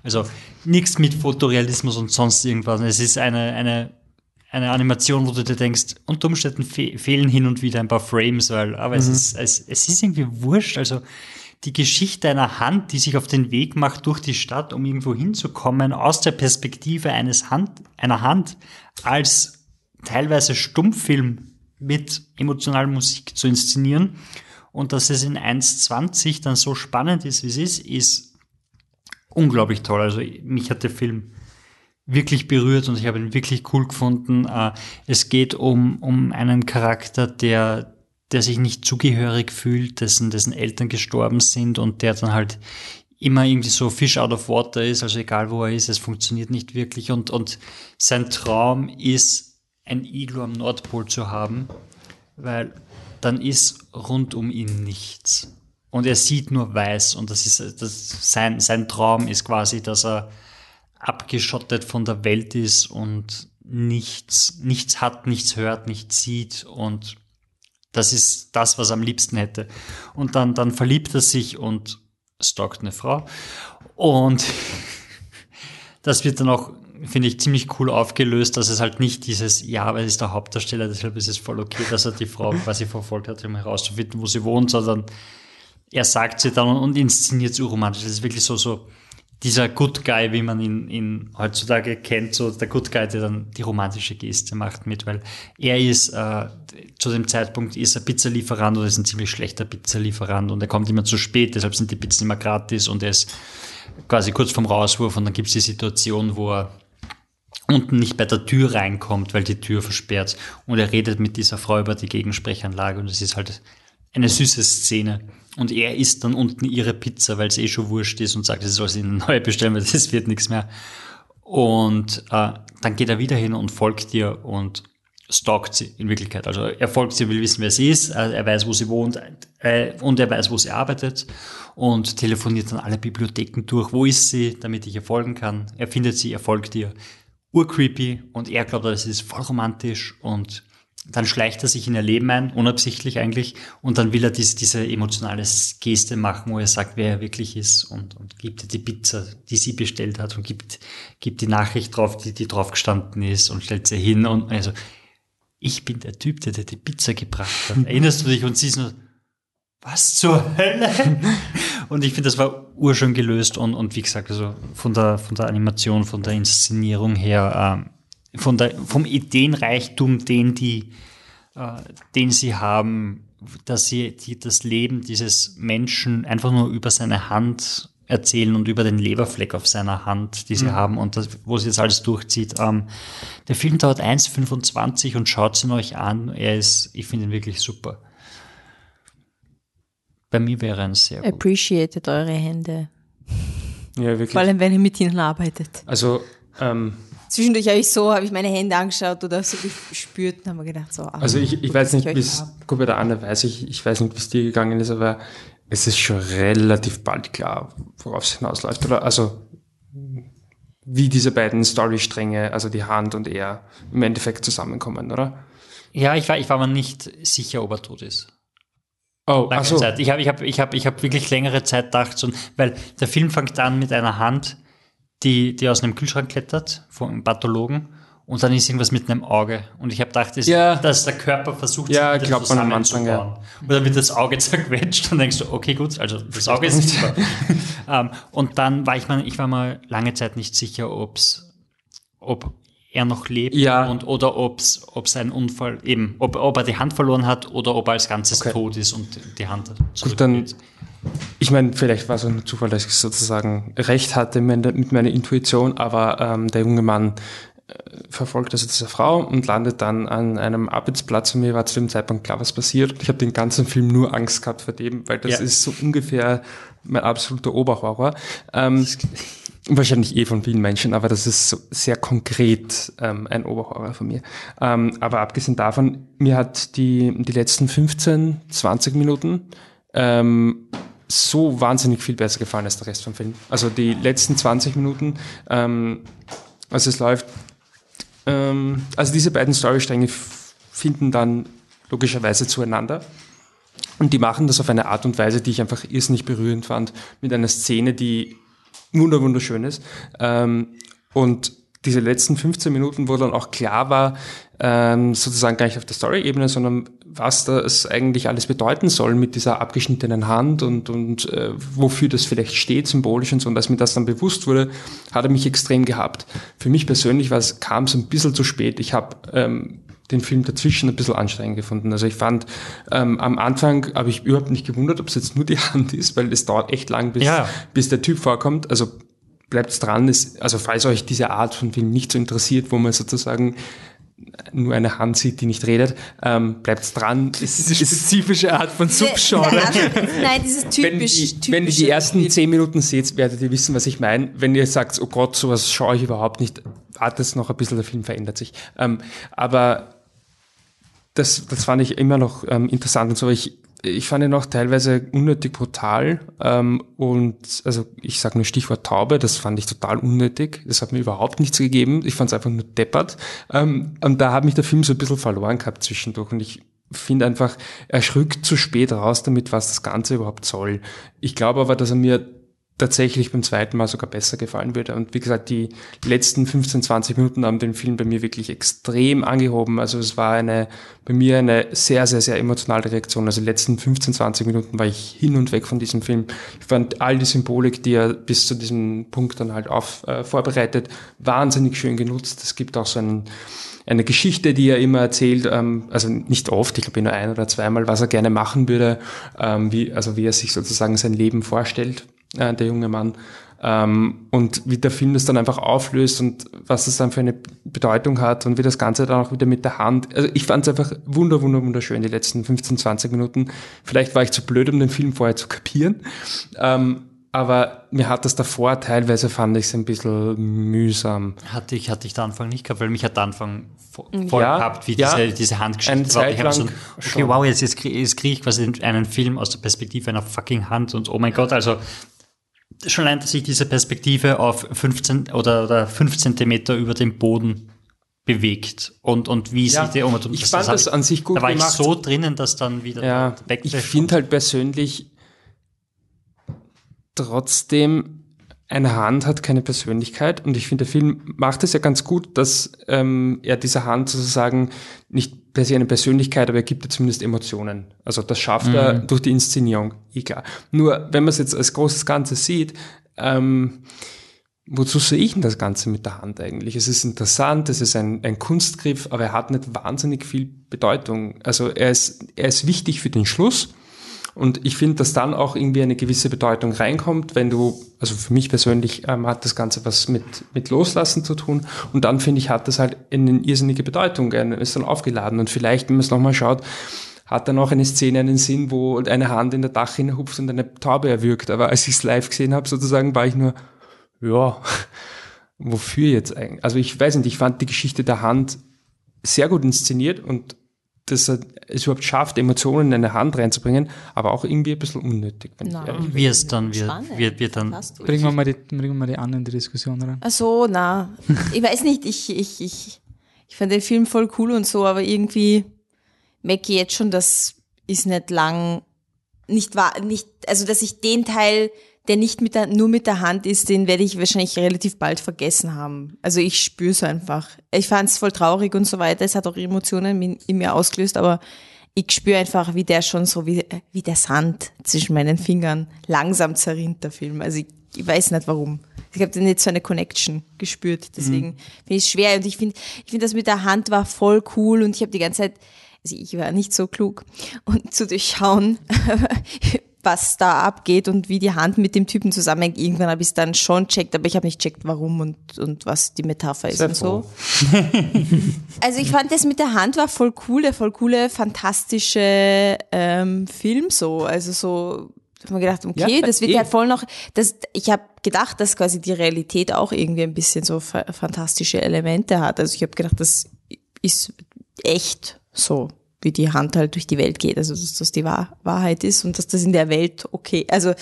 also nichts mit Fotorealismus und sonst irgendwas. Es ist eine, eine, eine Animation, wo du dir denkst, unter Umständen fe fehlen hin und wieder ein paar Frames, weil, aber es, ist, es, es ist irgendwie wurscht. Also die Geschichte einer Hand, die sich auf den Weg macht durch die Stadt, um irgendwo hinzukommen, aus der Perspektive eines Hand, einer Hand als teilweise Stummfilm mit emotionaler Musik zu inszenieren und dass es in 1,20 dann so spannend ist, wie es ist, ist unglaublich toll. Also mich hat der Film wirklich berührt und ich habe ihn wirklich cool gefunden. Äh, Es geht um, um einen Charakter, der, der sich nicht zugehörig fühlt, dessen, dessen Eltern gestorben sind und der dann halt immer irgendwie so Fish out of water ist, also egal wo er ist, es funktioniert nicht wirklich und, und sein Traum ist, ein Iglo am Nordpol zu haben, weil dann ist rund um ihn nichts. Und er sieht nur weiß und das ist das, sein, sein Traum ist quasi, dass er abgeschottet von der Welt ist und nichts, nichts hat, nichts hört, nichts sieht und das ist das, was er am liebsten hätte. Und dann, dann verliebt er sich und stalkt eine Frau. Und das wird dann auch, finde ich, ziemlich cool aufgelöst, dass es halt nicht dieses, ja, aber er ist der Hauptdarsteller, deshalb ist es voll okay, dass er die Frau quasi verfolgt hat, um herauszufinden, wo sie wohnt, sondern er sagt sie dann und inszeniert es urromantisch. Das ist wirklich so, so dieser Good Guy, wie man ihn, ihn heutzutage kennt, so der Good Guy, der dann die romantische Geste macht mit, weil er ist, äh, zu dem Zeitpunkt ist er Pizzalieferant und ist ein ziemlich schlechter Pizzalieferant und er kommt immer zu spät, deshalb sind die Pizzen immer gratis und er ist quasi kurz vorm Rauswurf und dann gibt es die Situation, wo er unten nicht bei der Tür reinkommt, weil die Tür versperrt. Und er redet mit dieser Frau über die Gegensprechanlage und es ist halt eine süße Szene. Und er isst dann unten ihre Pizza, weil es eh schon wurscht ist und sagt, sie soll sie eine neue bestellen, weil das wird nichts mehr. Und äh, dann geht er wieder hin und folgt ihr und stalkt sie in Wirklichkeit. Also er folgt sie, will wissen, wer sie ist, äh, er weiß, wo sie wohnt äh, und er weiß, wo sie arbeitet und telefoniert dann alle Bibliotheken durch. Wo ist sie, damit ich ihr folgen kann? Er findet sie, er folgt ihr. Urcreepy und er glaubt, das ist voll romantisch und dann schleicht er sich in ihr Leben ein, unabsichtlich eigentlich, und dann will er diese, diese emotionale Geste machen, wo er sagt, wer er wirklich ist und, und gibt ihr die Pizza, die sie bestellt hat und gibt, gibt die Nachricht drauf, die, die drauf gestanden ist und stellt sie hin und also, ich bin der Typ, der dir die Pizza gebracht hat. Erinnerst du dich? Und sie ist nur, was zur Hölle? und ich finde, das war urschön gelöst und, und wie gesagt, also von der, von der Animation, von der Inszenierung her, ähm, von der, vom Ideenreichtum, den die, äh, den sie haben, dass sie die, das Leben dieses Menschen einfach nur über seine Hand erzählen und über den Leberfleck auf seiner Hand, die sie mhm. haben und das, wo sie jetzt alles durchzieht. Ähm, der Film dauert 1,25 und schaut ihn euch an. Er ist, ich finde ihn wirklich super. Bei mir wäre ein sehr gut. Appreciated eure Hände. Ja, wirklich. Vor allem, wenn ihr mit ihnen arbeitet. Also, ähm, Zwischendurch habe ich so, habe ich meine Hände angeschaut oder so gespürt und habe mir gedacht, so. Ach, also ich, ich weiß nicht, wie es, bei der Anne weiß ich, ich weiß nicht, wie es dir gegangen ist, aber es ist schon relativ bald klar, worauf es hinausläuft, oder? Also, wie diese beiden Storystränge, also die Hand und er, im Endeffekt zusammenkommen, oder? Ja, ich war, ich war mir nicht sicher, ob er tot ist. Oh, ach so. Zeit. Ich habe ich hab, ich hab, ich hab wirklich längere Zeit gedacht, so, weil der Film fängt an mit einer Hand, die, die aus einem Kühlschrank klettert, vom Pathologen, und dann ist irgendwas mit einem Auge. Und ich habe gedacht, das, ja. dass der Körper versucht, ja, sich glaubt man am Anfang, ja. Und dann wird das Auge zerquetscht und denkst du, okay, gut, also das Auge ist nicht um, ähm, Und dann war ich mal, ich war mal lange Zeit nicht sicher, ob's, ob er noch lebt ja. und oder ob's ob's ein Unfall eben ob, ob er die Hand verloren hat oder ob er als Ganzes Okay. tot ist und die Hand Gut, dann, ich meine, vielleicht war es nur Zufall, dass ich sozusagen recht hatte mit mit meiner Intuition, aber ähm, der junge Mann äh, verfolgt also diese Frau und landet dann an einem Arbeitsplatz und mir war zu dem Zeitpunkt klar, was passiert. Ich habe den ganzen Film nur Angst gehabt vor dem, weil das Ja. ist so ungefähr mein absoluter Oberhorror. Ähm, wahrscheinlich eh von vielen Menschen, aber das ist so sehr konkret ähm, ein Oberhorror von mir. Ähm, aber abgesehen davon, mir hat die, die letzten 15, 20 Minuten ähm, so wahnsinnig viel besser gefallen als der Rest vom Film. Also die letzten 20 Minuten, ähm, also es läuft, ähm, also diese beiden Storystränge finden dann logischerweise zueinander. Und die machen das auf eine Art und Weise, die ich einfach irrsinnig berührend fand, mit einer Szene, die wunder ist. Ähm, und diese letzten 15 Minuten, wo dann auch klar war, ähm, sozusagen gar nicht auf der Story-Ebene, sondern was das eigentlich alles bedeuten soll mit dieser abgeschnittenen Hand und, und äh, wofür das vielleicht steht, symbolisch und so. Und als mir das dann bewusst wurde, hat er mich extrem gehabt. Für mich persönlich kam es ein bisschen zu spät. Ich habe ähm, den Film dazwischen ein bisschen anstrengend gefunden. Also ich fand, ähm, am Anfang habe ich überhaupt nicht gewundert, ob es jetzt nur die Hand ist, weil es dauert echt lang, bis, Ja. bis der Typ vorkommt. Also bleibt dran. Ist, also falls euch diese Art von Film nicht so interessiert, wo man sozusagen nur eine Hand sieht, die nicht redet, ähm, bleibt dran. Es Diese spezifische Art von Subgenre. Nein, dieses typisch, wenn, wenn ihr die ersten zehn Minuten seht, werdet ihr wissen, was ich meine. Wenn ihr sagt, oh Gott, sowas schaue ich überhaupt nicht, wartet noch ein bisschen, der Film verändert sich. Ähm, aber das, das fand ich immer noch ähm, interessant und so. Ich, ich fand ihn auch teilweise unnötig brutal ähm, und also ich sage nur Stichwort Taube, das fand ich total unnötig. Das hat mir überhaupt nichts gegeben. Ich fand es einfach nur deppert. Ähm, und da hat mich der Film so ein bisschen verloren gehabt zwischendurch und ich finde einfach, er schrückt zu spät raus damit, was das Ganze überhaupt soll. Ich glaube aber, dass er mir tatsächlich beim zweiten Mal sogar besser gefallen würde. Und wie gesagt, die letzten 15, 20 Minuten haben den Film bei mir wirklich extrem angehoben. Also es war eine, bei mir eine sehr, sehr, sehr emotionale Reaktion. Also die letzten 15, 20 Minuten war ich hin und weg von diesem Film. Ich fand all die Symbolik, die er bis zu diesem Punkt dann halt auf, äh, vorbereitet, wahnsinnig schön genutzt. Es gibt auch so einen, eine Geschichte, die er immer erzählt, ähm, also nicht oft, ich glaube nur ein oder zweimal, was er gerne machen würde, ähm, wie, also wie er sich sozusagen sein Leben vorstellt, äh, der junge Mann. Ähm, und wie der Film das dann einfach auflöst und was das dann für eine Bedeutung hat und wie das Ganze dann auch wieder mit der Hand. Also ich fand es einfach wunder, wunder, wunderschön, die letzten 15, 20 Minuten. Vielleicht war ich zu blöd, um den Film vorher zu kapieren. Ähm, aber mir hat das davor teilweise fand ich es ein bisschen mühsam. Hatte ich, hatte ich den Anfang nicht gehabt, weil mich hat der Anfang vo- voll Ja, gehabt, wie ja. diese, diese Handgeschichte war. Ich hab so, okay, schon. wow, jetzt, jetzt, krieg- jetzt kriege ich quasi einen Film aus der Perspektive einer fucking Hand und oh mein Gott, also schon allein, dass sich diese Perspektive auf 15 oder, oder 5 Zentimeter über dem Boden bewegt und, und wie Ja, sich der um und ich fand hab das an sich gut Da war gemacht. ich so drinnen, dass dann wieder Ja, ich finde halt persönlich trotzdem eine Hand hat keine Persönlichkeit und ich finde, der Film macht es ja ganz gut, dass ähm, er dieser Hand sozusagen nicht per se eine Persönlichkeit, aber er gibt ihr zumindest Emotionen. Also das schafft er durch die Inszenierung, eh klar. Nur, wenn man es jetzt als großes Ganze sieht, ähm, wozu sehe ich denn das Ganze mit der Hand eigentlich? Es ist interessant, es ist ein, ein Kunstgriff, aber er hat nicht wahnsinnig viel Bedeutung. Also er ist, er ist wichtig für den Schluss. Und ich finde, dass dann auch irgendwie eine gewisse Bedeutung reinkommt, wenn du, also für mich persönlich ähm, hat das Ganze was mit, mit Loslassen zu tun. Und dann finde ich, hat das halt eine irrsinnige Bedeutung, ist dann aufgeladen. Und vielleicht, wenn man es nochmal schaut, hat dann auch eine Szene einen Sinn, wo eine Hand in der Dach hinhupft und eine Taube erwürgt. Aber als ich es live gesehen habe, sozusagen, war ich nur, ja, wofür jetzt eigentlich? Also ich weiß nicht, ich fand die Geschichte der Hand sehr gut inszeniert und dass er es überhaupt schafft, Emotionen in eine Hand reinzubringen, aber auch irgendwie ein bisschen unnötig. Wenn ich ehrlich bin. wie es dann wird, Spannend. wird, wird dann. Bringen wir mal die, bringen wir mal die anderen in die Diskussion rein. Ach so, na. Ich weiß nicht, ich, ich, ich, ich fand den Film voll cool und so, aber irgendwie merke ich jetzt schon, das ist nicht lang, nicht wahr, nicht, also dass ich den Teil, der nicht mit der, nur mit der Hand ist, den werde ich wahrscheinlich relativ bald vergessen haben. Also ich spüre es einfach. Ich fand es voll traurig und so weiter. Es hat auch Emotionen in, in mir ausgelöst, aber ich spüre einfach, wie der schon so, wie, wie der Sand zwischen meinen Fingern langsam zerrinnt, der Film. Also ich, ich weiß nicht warum. Ich habe nicht so eine Connection gespürt. Deswegen finde ich es schwer. Und ich finde, ich finde, das mit der Hand war voll cool und ich habe die ganze Zeit, also ich war nicht so klug und zu durchschauen, was da abgeht und wie die Hand mit dem Typen zusammenhängt. Irgendwann habe ich es dann schon checkt, aber ich habe nicht checkt, warum und, und was die Metapher ist Sehr und so. Also ich fand das mit der Hand war voll cool, der voll coole, fantastische ähm, Film so. Also so, hab mir gedacht, okay, Ja, das wird eh. ja voll noch. Das, ich habe gedacht, dass quasi die Realität auch irgendwie ein bisschen so fa fantastische Elemente hat. Also ich habe gedacht, das ist echt so, wie die Hand halt durch die Welt geht. Also dass das die Wahr Wahrheit ist und dass das in der Welt okay. Also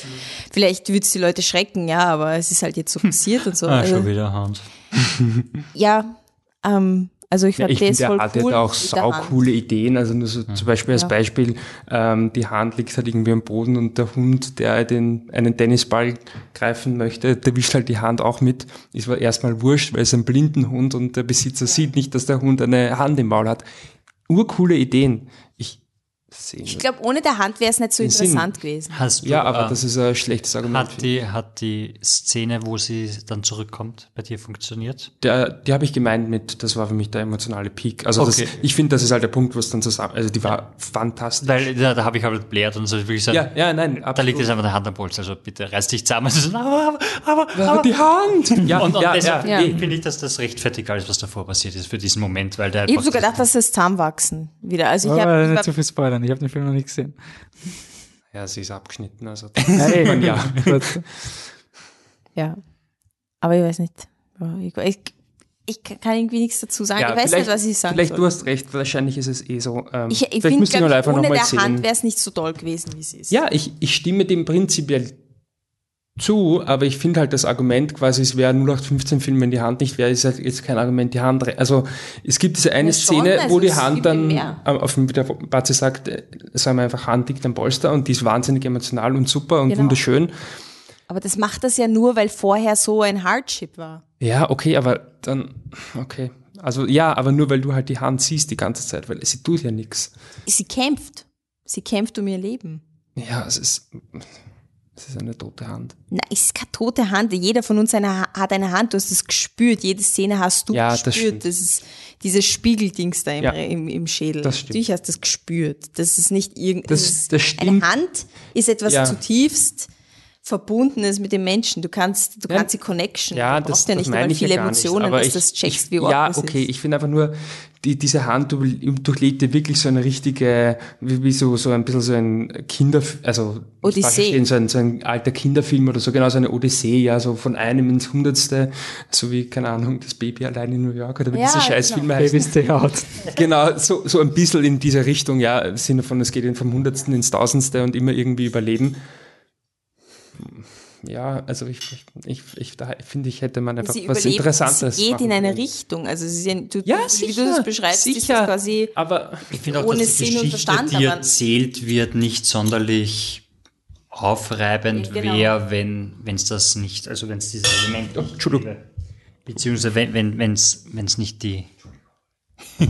vielleicht würde es die Leute schrecken, ja, aber es ist halt jetzt so passiert und so. ah, also, schon wieder Hand. ja, ähm, also ich Ja, fand ich das finde, voll er hat cool. ja auch der sau Hand. coole Ideen. Also nur so zum Beispiel als Ja. Beispiel, ähm, die Hand liegt halt irgendwie am Boden und der Hund, der den, einen Tennisball greifen möchte, der wischt halt die Hand auch mit. Ist aber erstmal wurscht, weil es ein blinden Hund und der Besitzer sieht nicht, dass der Hund eine Hand im Maul hat. Urcoole Ideen. Ich sehe Ich glaube, ohne der Hand wäre es nicht so Sinn. interessant gewesen. Hast du, Ja, aber äh, das ist ein schlechtes Argument. hat die, hat die Szene, wo sie dann zurückkommt, bei dir funktioniert? Der, die habe ich gemeint mit, das war für mich der emotionale Peak. Also Okay. das, ich finde, das ist halt der Punkt, wo es dann zusammen, also die war fantastisch. Weil da, da habe ich halt blärt und so wirklich so, ja, ja, nein, da liegt jetzt einfach eine Hand am Puls, also bitte reiß dich zusammen. So, aber, aber, aber, Aber die Hand! Ja, und, und ja, deshalb ja. Ja. finde ich, dass das rechtfertigt alles, was davor passiert ist für diesen Moment, weil der Ich habe sogar gedacht, dass das Zahnwachsen wieder. Also ich Aber habe nicht hab, zu viel spoilern, ich habe den Film noch nicht gesehen. Ja, sie ist abgeschnitten, also. Ja. Gut. ja, aber ich weiß nicht. Ja, Ich, ich, ich kann irgendwie nichts dazu sagen. Ja, ich weiß nicht, vielleicht- was ich sagen Vielleicht soll. du hast recht, wahrscheinlich ist es eh so. Ähm, ich ich vielleicht finde, müsste ich mal ohne der sehen. Hand wäre es nicht so toll gewesen, wie es ist. Ja, ich, ich stimme dem prinzipiell zu, aber ich finde halt das Argument quasi, es wäre 0815-Film, wenn die Hand nicht wäre, ist halt jetzt kein Argument, die Hand, also es gibt diese eine Ja, schon, Szene, also wo die Hand dann, auf dem, wie der Batze sagt, äh, sagen wir einfach, Hand liegt am Polster und die ist wahnsinnig emotional und super und Genau. wunderschön. Aber das macht das ja nur, weil vorher so ein Hardship war. Ja, okay, aber dann, okay. Also ja, aber nur weil du halt die Hand siehst die ganze Zeit, weil sie tut ja nichts. Sie kämpft. Sie kämpft um ihr Leben. Ja, es ist, es ist eine tote Hand. Nein, es ist keine tote Hand. Jeder von uns eine, Ha- hat eine Hand. Du hast es gespürt. Jede Szene hast du Ja, das gespürt. stimmt. Das ist dieses Spiegeldings da im, Ja. im, im Schädel. Das stimmt. Natürlich hast du das gespürt. Das ist nicht irgend. Das- es ist- das Eine. Hand ist etwas Ja. zutiefst verbunden ist mit den Menschen. Du kannst, du Ja. kannst die Connection. Ja, du das, brauchst ja das nicht meine mal ich viele ja gar nicht, Emotionen, aber dass ich, das checkst, wie Ja, okay, ist. ich finde einfach nur, die, diese Hand du- durchlebt dir wirklich so eine richtige, wie, wie so, so ein bisschen so ein Kinder, also nicht Odyssee. so ein, so ein alter Kinderfilm oder so, genau so eine Odyssee, ja, so von einem ins Hundertste, so wie, keine Ahnung, das Baby allein in New York oder wie Ja, diese Scheißfilme heißen. Baby's Day Out. Genau, so, so ein bisschen in diese Richtung, ja, im Sinne von, es geht eben vom Hundertsten ins Tausendste und immer irgendwie überleben. Ja, also ich, ich, ich, ich da finde, ich hätte man einfach Sie was Interessantes sie geht in eine können. Richtung. Also sie sind, du, Ja, wie du sicher, das beschreibst, ist sicher. das quasi Aber Ich finde auch, ohne dass die Sinn und Geschichte, Verstand, die erzählt wird, nicht sonderlich aufreibend Ja, genau. wäre, wenn es das nicht, also wenn es dieses Element nicht Entschuldigung. Beziehungsweise wenn wenn wenn's wenn's nicht die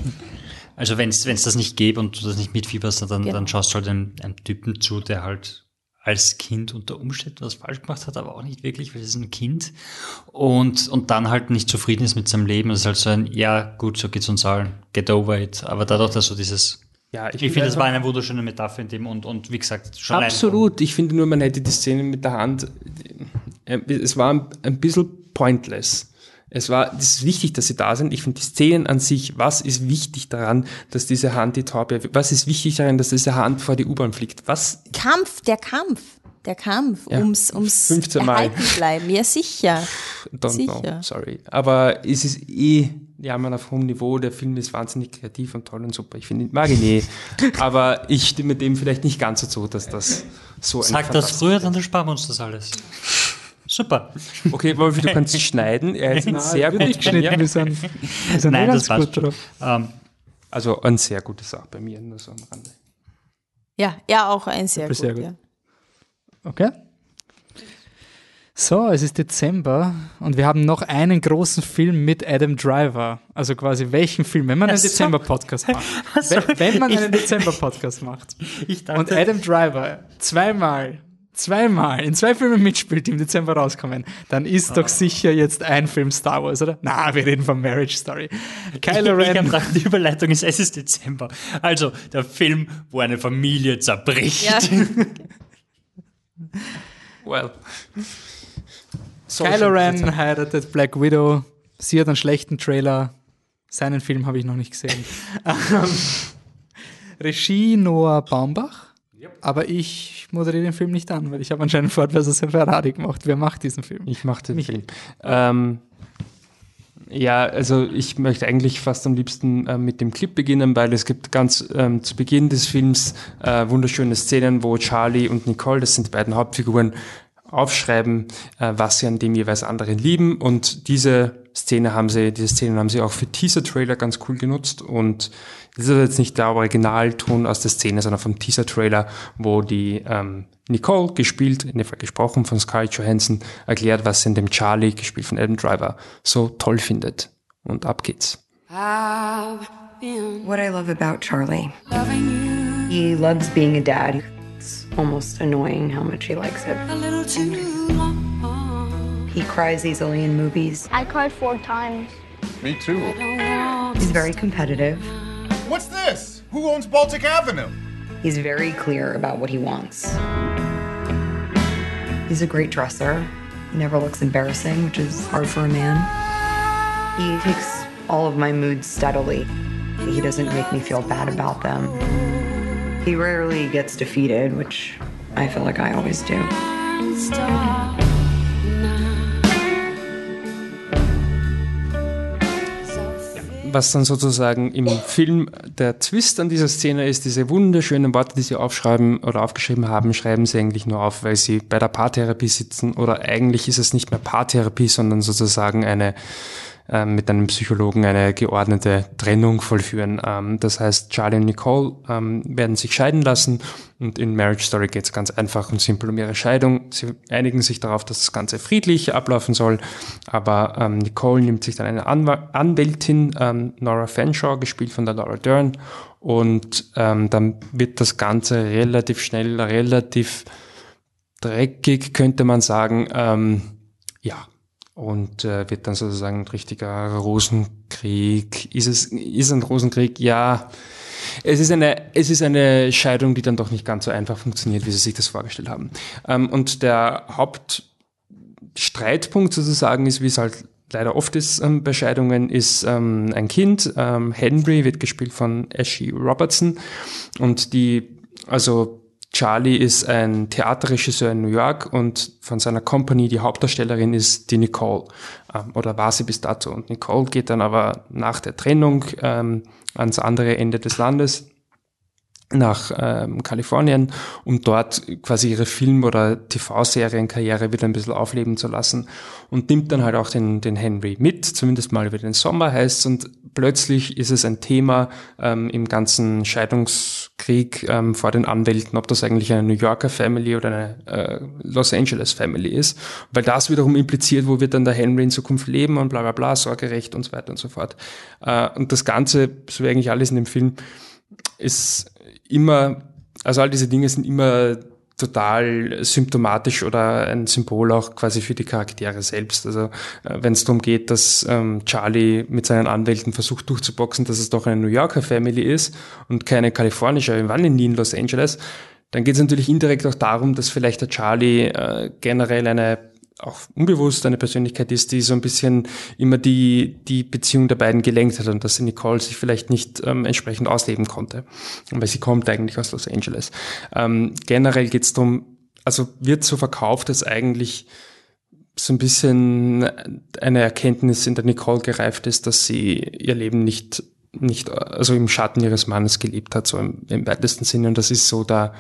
also wenn es das nicht gäbe und du das nicht mitfieberst, dann, Genau. dann schaust du halt einem, einem Typen zu, der halt als Kind unter Umständen was falsch gemacht hat, aber auch nicht wirklich, weil es ist ein Kind und, und dann halt nicht zufrieden ist mit seinem Leben. Das ist halt so ein, ja gut, so geht's uns allen, get over it. Aber dadurch, dass so dieses ja, ich, finde, das war eine wunderschöne Metapher in dem und, und wie gesagt, schon Absolut. Ich finde nur, man hätte die Szene mit der Hand, äh, es war ein, ein bisschen pointless. Es war, es ist wichtig, dass sie da sind. Ich finde die Szenen an sich, was ist wichtig daran, dass diese Hand die Taube, was ist wichtig daran, dass diese Hand vor die U-Bahn fliegt? Was, Kampf, der Kampf, der Kampf, Ja, ums, ums 15 Mal. erhalten bleiben. Ja, sicher. don't Sicher. know, sorry. Aber es ist eh, ja, man auf hohem Niveau, der Film ist wahnsinnig kreativ und toll und super. Ich finde, mag ihn eh. Aber ich stimme dem vielleicht nicht ganz so zu, dass das so ein Sag das früher, dann sparen wir uns das alles. Super. Okay, Wolfi, du kannst schneiden. Er ist ein sehr nicht gut mir. geschnitten, wir sind, wir sind Nein, das gut drauf. Ähm, Also ein sehr gutes Sache bei mir, nur so am Rande. Ja, ja, auch ein sehr gut. Sehr gut. Ja. Okay. So, es ist Dezember und wir haben noch einen großen Film mit Adam Driver. Also quasi welchen Film, wenn man einen so. Dezember-Podcast macht. wenn, wenn man einen Dezember-Podcast macht. ich Und Adam Driver zweimal, zweimal in zwei Filmen mitspielt, die im Dezember rauskommen, dann ist doch sicher jetzt ein Film Star Wars, oder? Na, wir reden von Marriage Story. Kylo ich habe Ren. gedacht, die Überleitung ist, es ist Dezember. Also, der Film, wo eine Familie zerbricht. Ja. Well. Kylo Ren heiratet Black Widow. Sie hat einen schlechten Trailer. Seinen Film habe ich noch nicht gesehen. Ähm, Regie Noah Baumbach. Aber ich moderiere den Film nicht an, weil ich habe anscheinend Ford vs. Ferrari gemacht. Wer macht diesen Film? Ich mache den Michi. Film. Ähm, ja, also ich möchte eigentlich fast am liebsten äh, mit dem Clip beginnen, weil es gibt ganz ähm, zu Beginn des Films äh, wunderschöne Szenen, wo Charlie und Nicole, das sind die beiden Hauptfiguren, aufschreiben, äh, was sie an dem jeweils anderen lieben. Und diese Szene haben sie, diese Szenen haben sie auch für Teaser-Trailer ganz cool genutzt. Und das ist jetzt nicht der Originalton aus der Szene, sondern vom Teaser-Trailer, wo die ähm, Nicole, gespielt, in dem Fall gesprochen von Scarlett Johansson, erklärt, was sie in dem Charlie, gespielt von Adam Driver, so toll findet. Und ab geht's. What I love about Charlie. He loves being a dad. It's almost annoying how much he likes it. He cries easily in movies. I cried four times. Me too. He's very competitive. What's this? Who owns Baltic Avenue? He's very clear about what he wants. He's a great dresser. He never looks embarrassing, which is hard for a man. He takes all of my moods steadily. He doesn't make me feel bad about them. He rarely gets defeated, which I feel like I always do. Was dann sozusagen im Film der Twist an dieser Szene ist, diese wunderschönen Worte, die sie aufschreiben oder aufgeschrieben haben, schreiben sie eigentlich nur auf, weil sie bei der Paartherapie sitzen oder eigentlich ist es nicht mehr Paartherapie, sondern sozusagen eine ähm, mit einem Psychologen eine geordnete Trennung vollführen. Ähm, das heißt, Charlie und Nicole ähm, werden sich scheiden lassen und in Marriage Story geht es ganz einfach und simpel um ihre Scheidung. Sie einigen sich darauf, dass das Ganze friedlich ablaufen soll, aber ähm, Nicole nimmt sich dann eine Anwältin, Nora Fanshawe, gespielt von der Laura Dern und dann wird das Ganze relativ schnell, relativ dreckig, könnte man sagen. Ja, und äh, wird dann sozusagen ein richtiger Rosenkrieg. Ist es ist ein Rosenkrieg? Ja. Es ist eine, es ist eine Scheidung, die dann doch nicht ganz so einfach funktioniert, wie sie sich das vorgestellt haben. Ähm, und der Hauptstreitpunkt sozusagen ist, wie es halt leider oft ist ähm, bei Scheidungen, ist ähm, ein Kind. Ähm, Henry wird gespielt von Ashley Robertson. Und die, also Charlie ist ein Theaterregisseur in New York und von seiner Company die Hauptdarstellerin ist die Nicole ähm, oder war sie bis dato. Und Nicole geht dann aber nach der Trennung ähm, ans andere Ende des Landes nach ähm, Kalifornien, um dort quasi ihre Film- oder TV-Serienkarriere wieder ein bisschen aufleben zu lassen und nimmt dann halt auch den, den Henry mit, zumindest mal über den Sommer heißt und plötzlich ist es ein Thema ähm, im ganzen Scheidungskrieg ähm, vor den Anwälten, ob das eigentlich eine New Yorker Family oder eine äh, Los Angeles Family ist, weil das wiederum impliziert, wo wird dann der Henry in Zukunft leben und bla bla bla, Sorgerecht und so weiter und so fort. Äh, und das Ganze, so wie eigentlich alles in dem Film, ist immer, also all diese Dinge sind immer total symptomatisch oder ein Symbol auch quasi für die Charaktere selbst. Also äh, wenn es darum geht, dass ähm, Charlie mit seinen Anwälten versucht durchzuboxen, dass es doch eine New Yorker Family ist und keine kalifornische, waren nie in Los Angeles, dann geht es natürlich indirekt auch darum, dass vielleicht der Charlie äh, generell eine auch unbewusst eine Persönlichkeit ist, die so ein bisschen immer die, die Beziehung der beiden gelenkt hat und dass Nicole sich vielleicht nicht ähm, entsprechend ausleben konnte. Weil sie kommt eigentlich aus Los Angeles. Ähm, generell geht es darum, also wird so verkauft, dass eigentlich so ein bisschen eine Erkenntnis in der Nicole gereift ist, dass sie ihr Leben nicht, nicht also im Schatten ihres Mannes gelebt hat, so im, im weitesten Sinne. Und das ist so der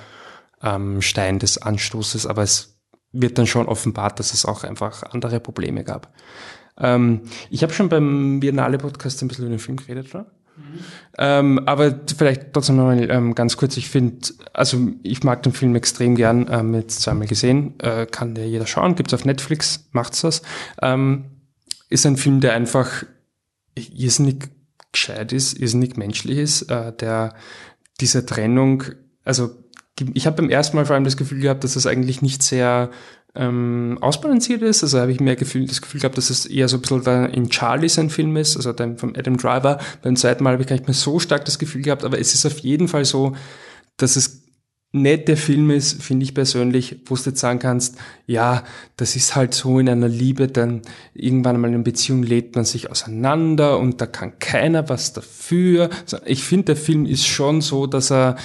ähm, Stein des Anstoßes, aber es wird dann schon offenbart, dass es auch einfach andere Probleme gab. Ähm, ich habe schon beim Biennale-Podcast ein bisschen über den Film geredet, oder? Mhm. Ähm, aber vielleicht trotzdem nochmal ähm, ganz kurz, ich finde, also ich mag den Film extrem gern, ähm, jetzt zweimal gesehen, äh, kann der jeder schauen, gibt's auf Netflix, macht's das. Ähm, ist ein Film, der einfach irrsinnig gescheit ist, irrsinnig menschlich ist, äh, der diese Trennung, also ich habe beim ersten Mal vor allem das Gefühl gehabt, dass das eigentlich nicht sehr ähm, ausbalanciert ist. Also habe ich mehr Gefühl, das Gefühl gehabt, dass es eher so ein bisschen da in Charlie sein Film ist, also dann vom Adam Driver. Beim zweiten Mal habe ich gar nicht mehr so stark das Gefühl gehabt, aber es ist auf jeden Fall so, dass es nicht der Film ist, finde ich persönlich, wo du jetzt sagen kannst, ja, das ist halt so in einer Liebe, dann irgendwann mal in einer Beziehung lädt man sich auseinander und da kann keiner was dafür. Ich finde, der Film ist schon so, dass er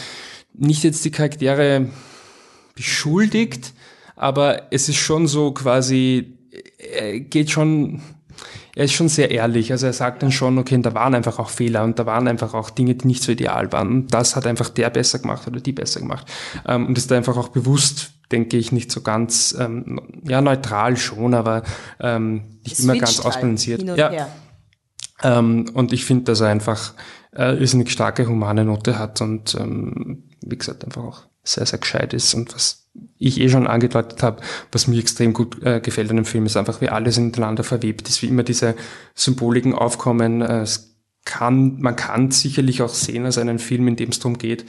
nicht jetzt die Charaktere beschuldigt, aber es ist schon so quasi, er geht schon, er ist schon sehr ehrlich. Also er sagt dann schon, okay, da waren einfach auch Fehler und da waren einfach auch Dinge, die nicht so ideal waren. Und das hat einfach der besser gemacht oder die besser gemacht. Ähm, und ist da einfach auch bewusst, denke ich, nicht so ganz, ähm, ja, neutral schon, aber ähm, nicht immer ganz halt ausbalanciert. Ja. Ähm, und ich finde, dass er einfach äh, irrsinnig starke humane Note hat und ähm, wie gesagt einfach auch sehr, sehr gescheit ist und was ich eh schon angedeutet habe, was mir extrem gut äh, gefällt an dem Film, ist einfach, wie alles miteinander verwebt ist, wie immer diese Symboliken aufkommen. Äh, es kann, man kann sicherlich auch sehen als einen Film, in dem es darum geht,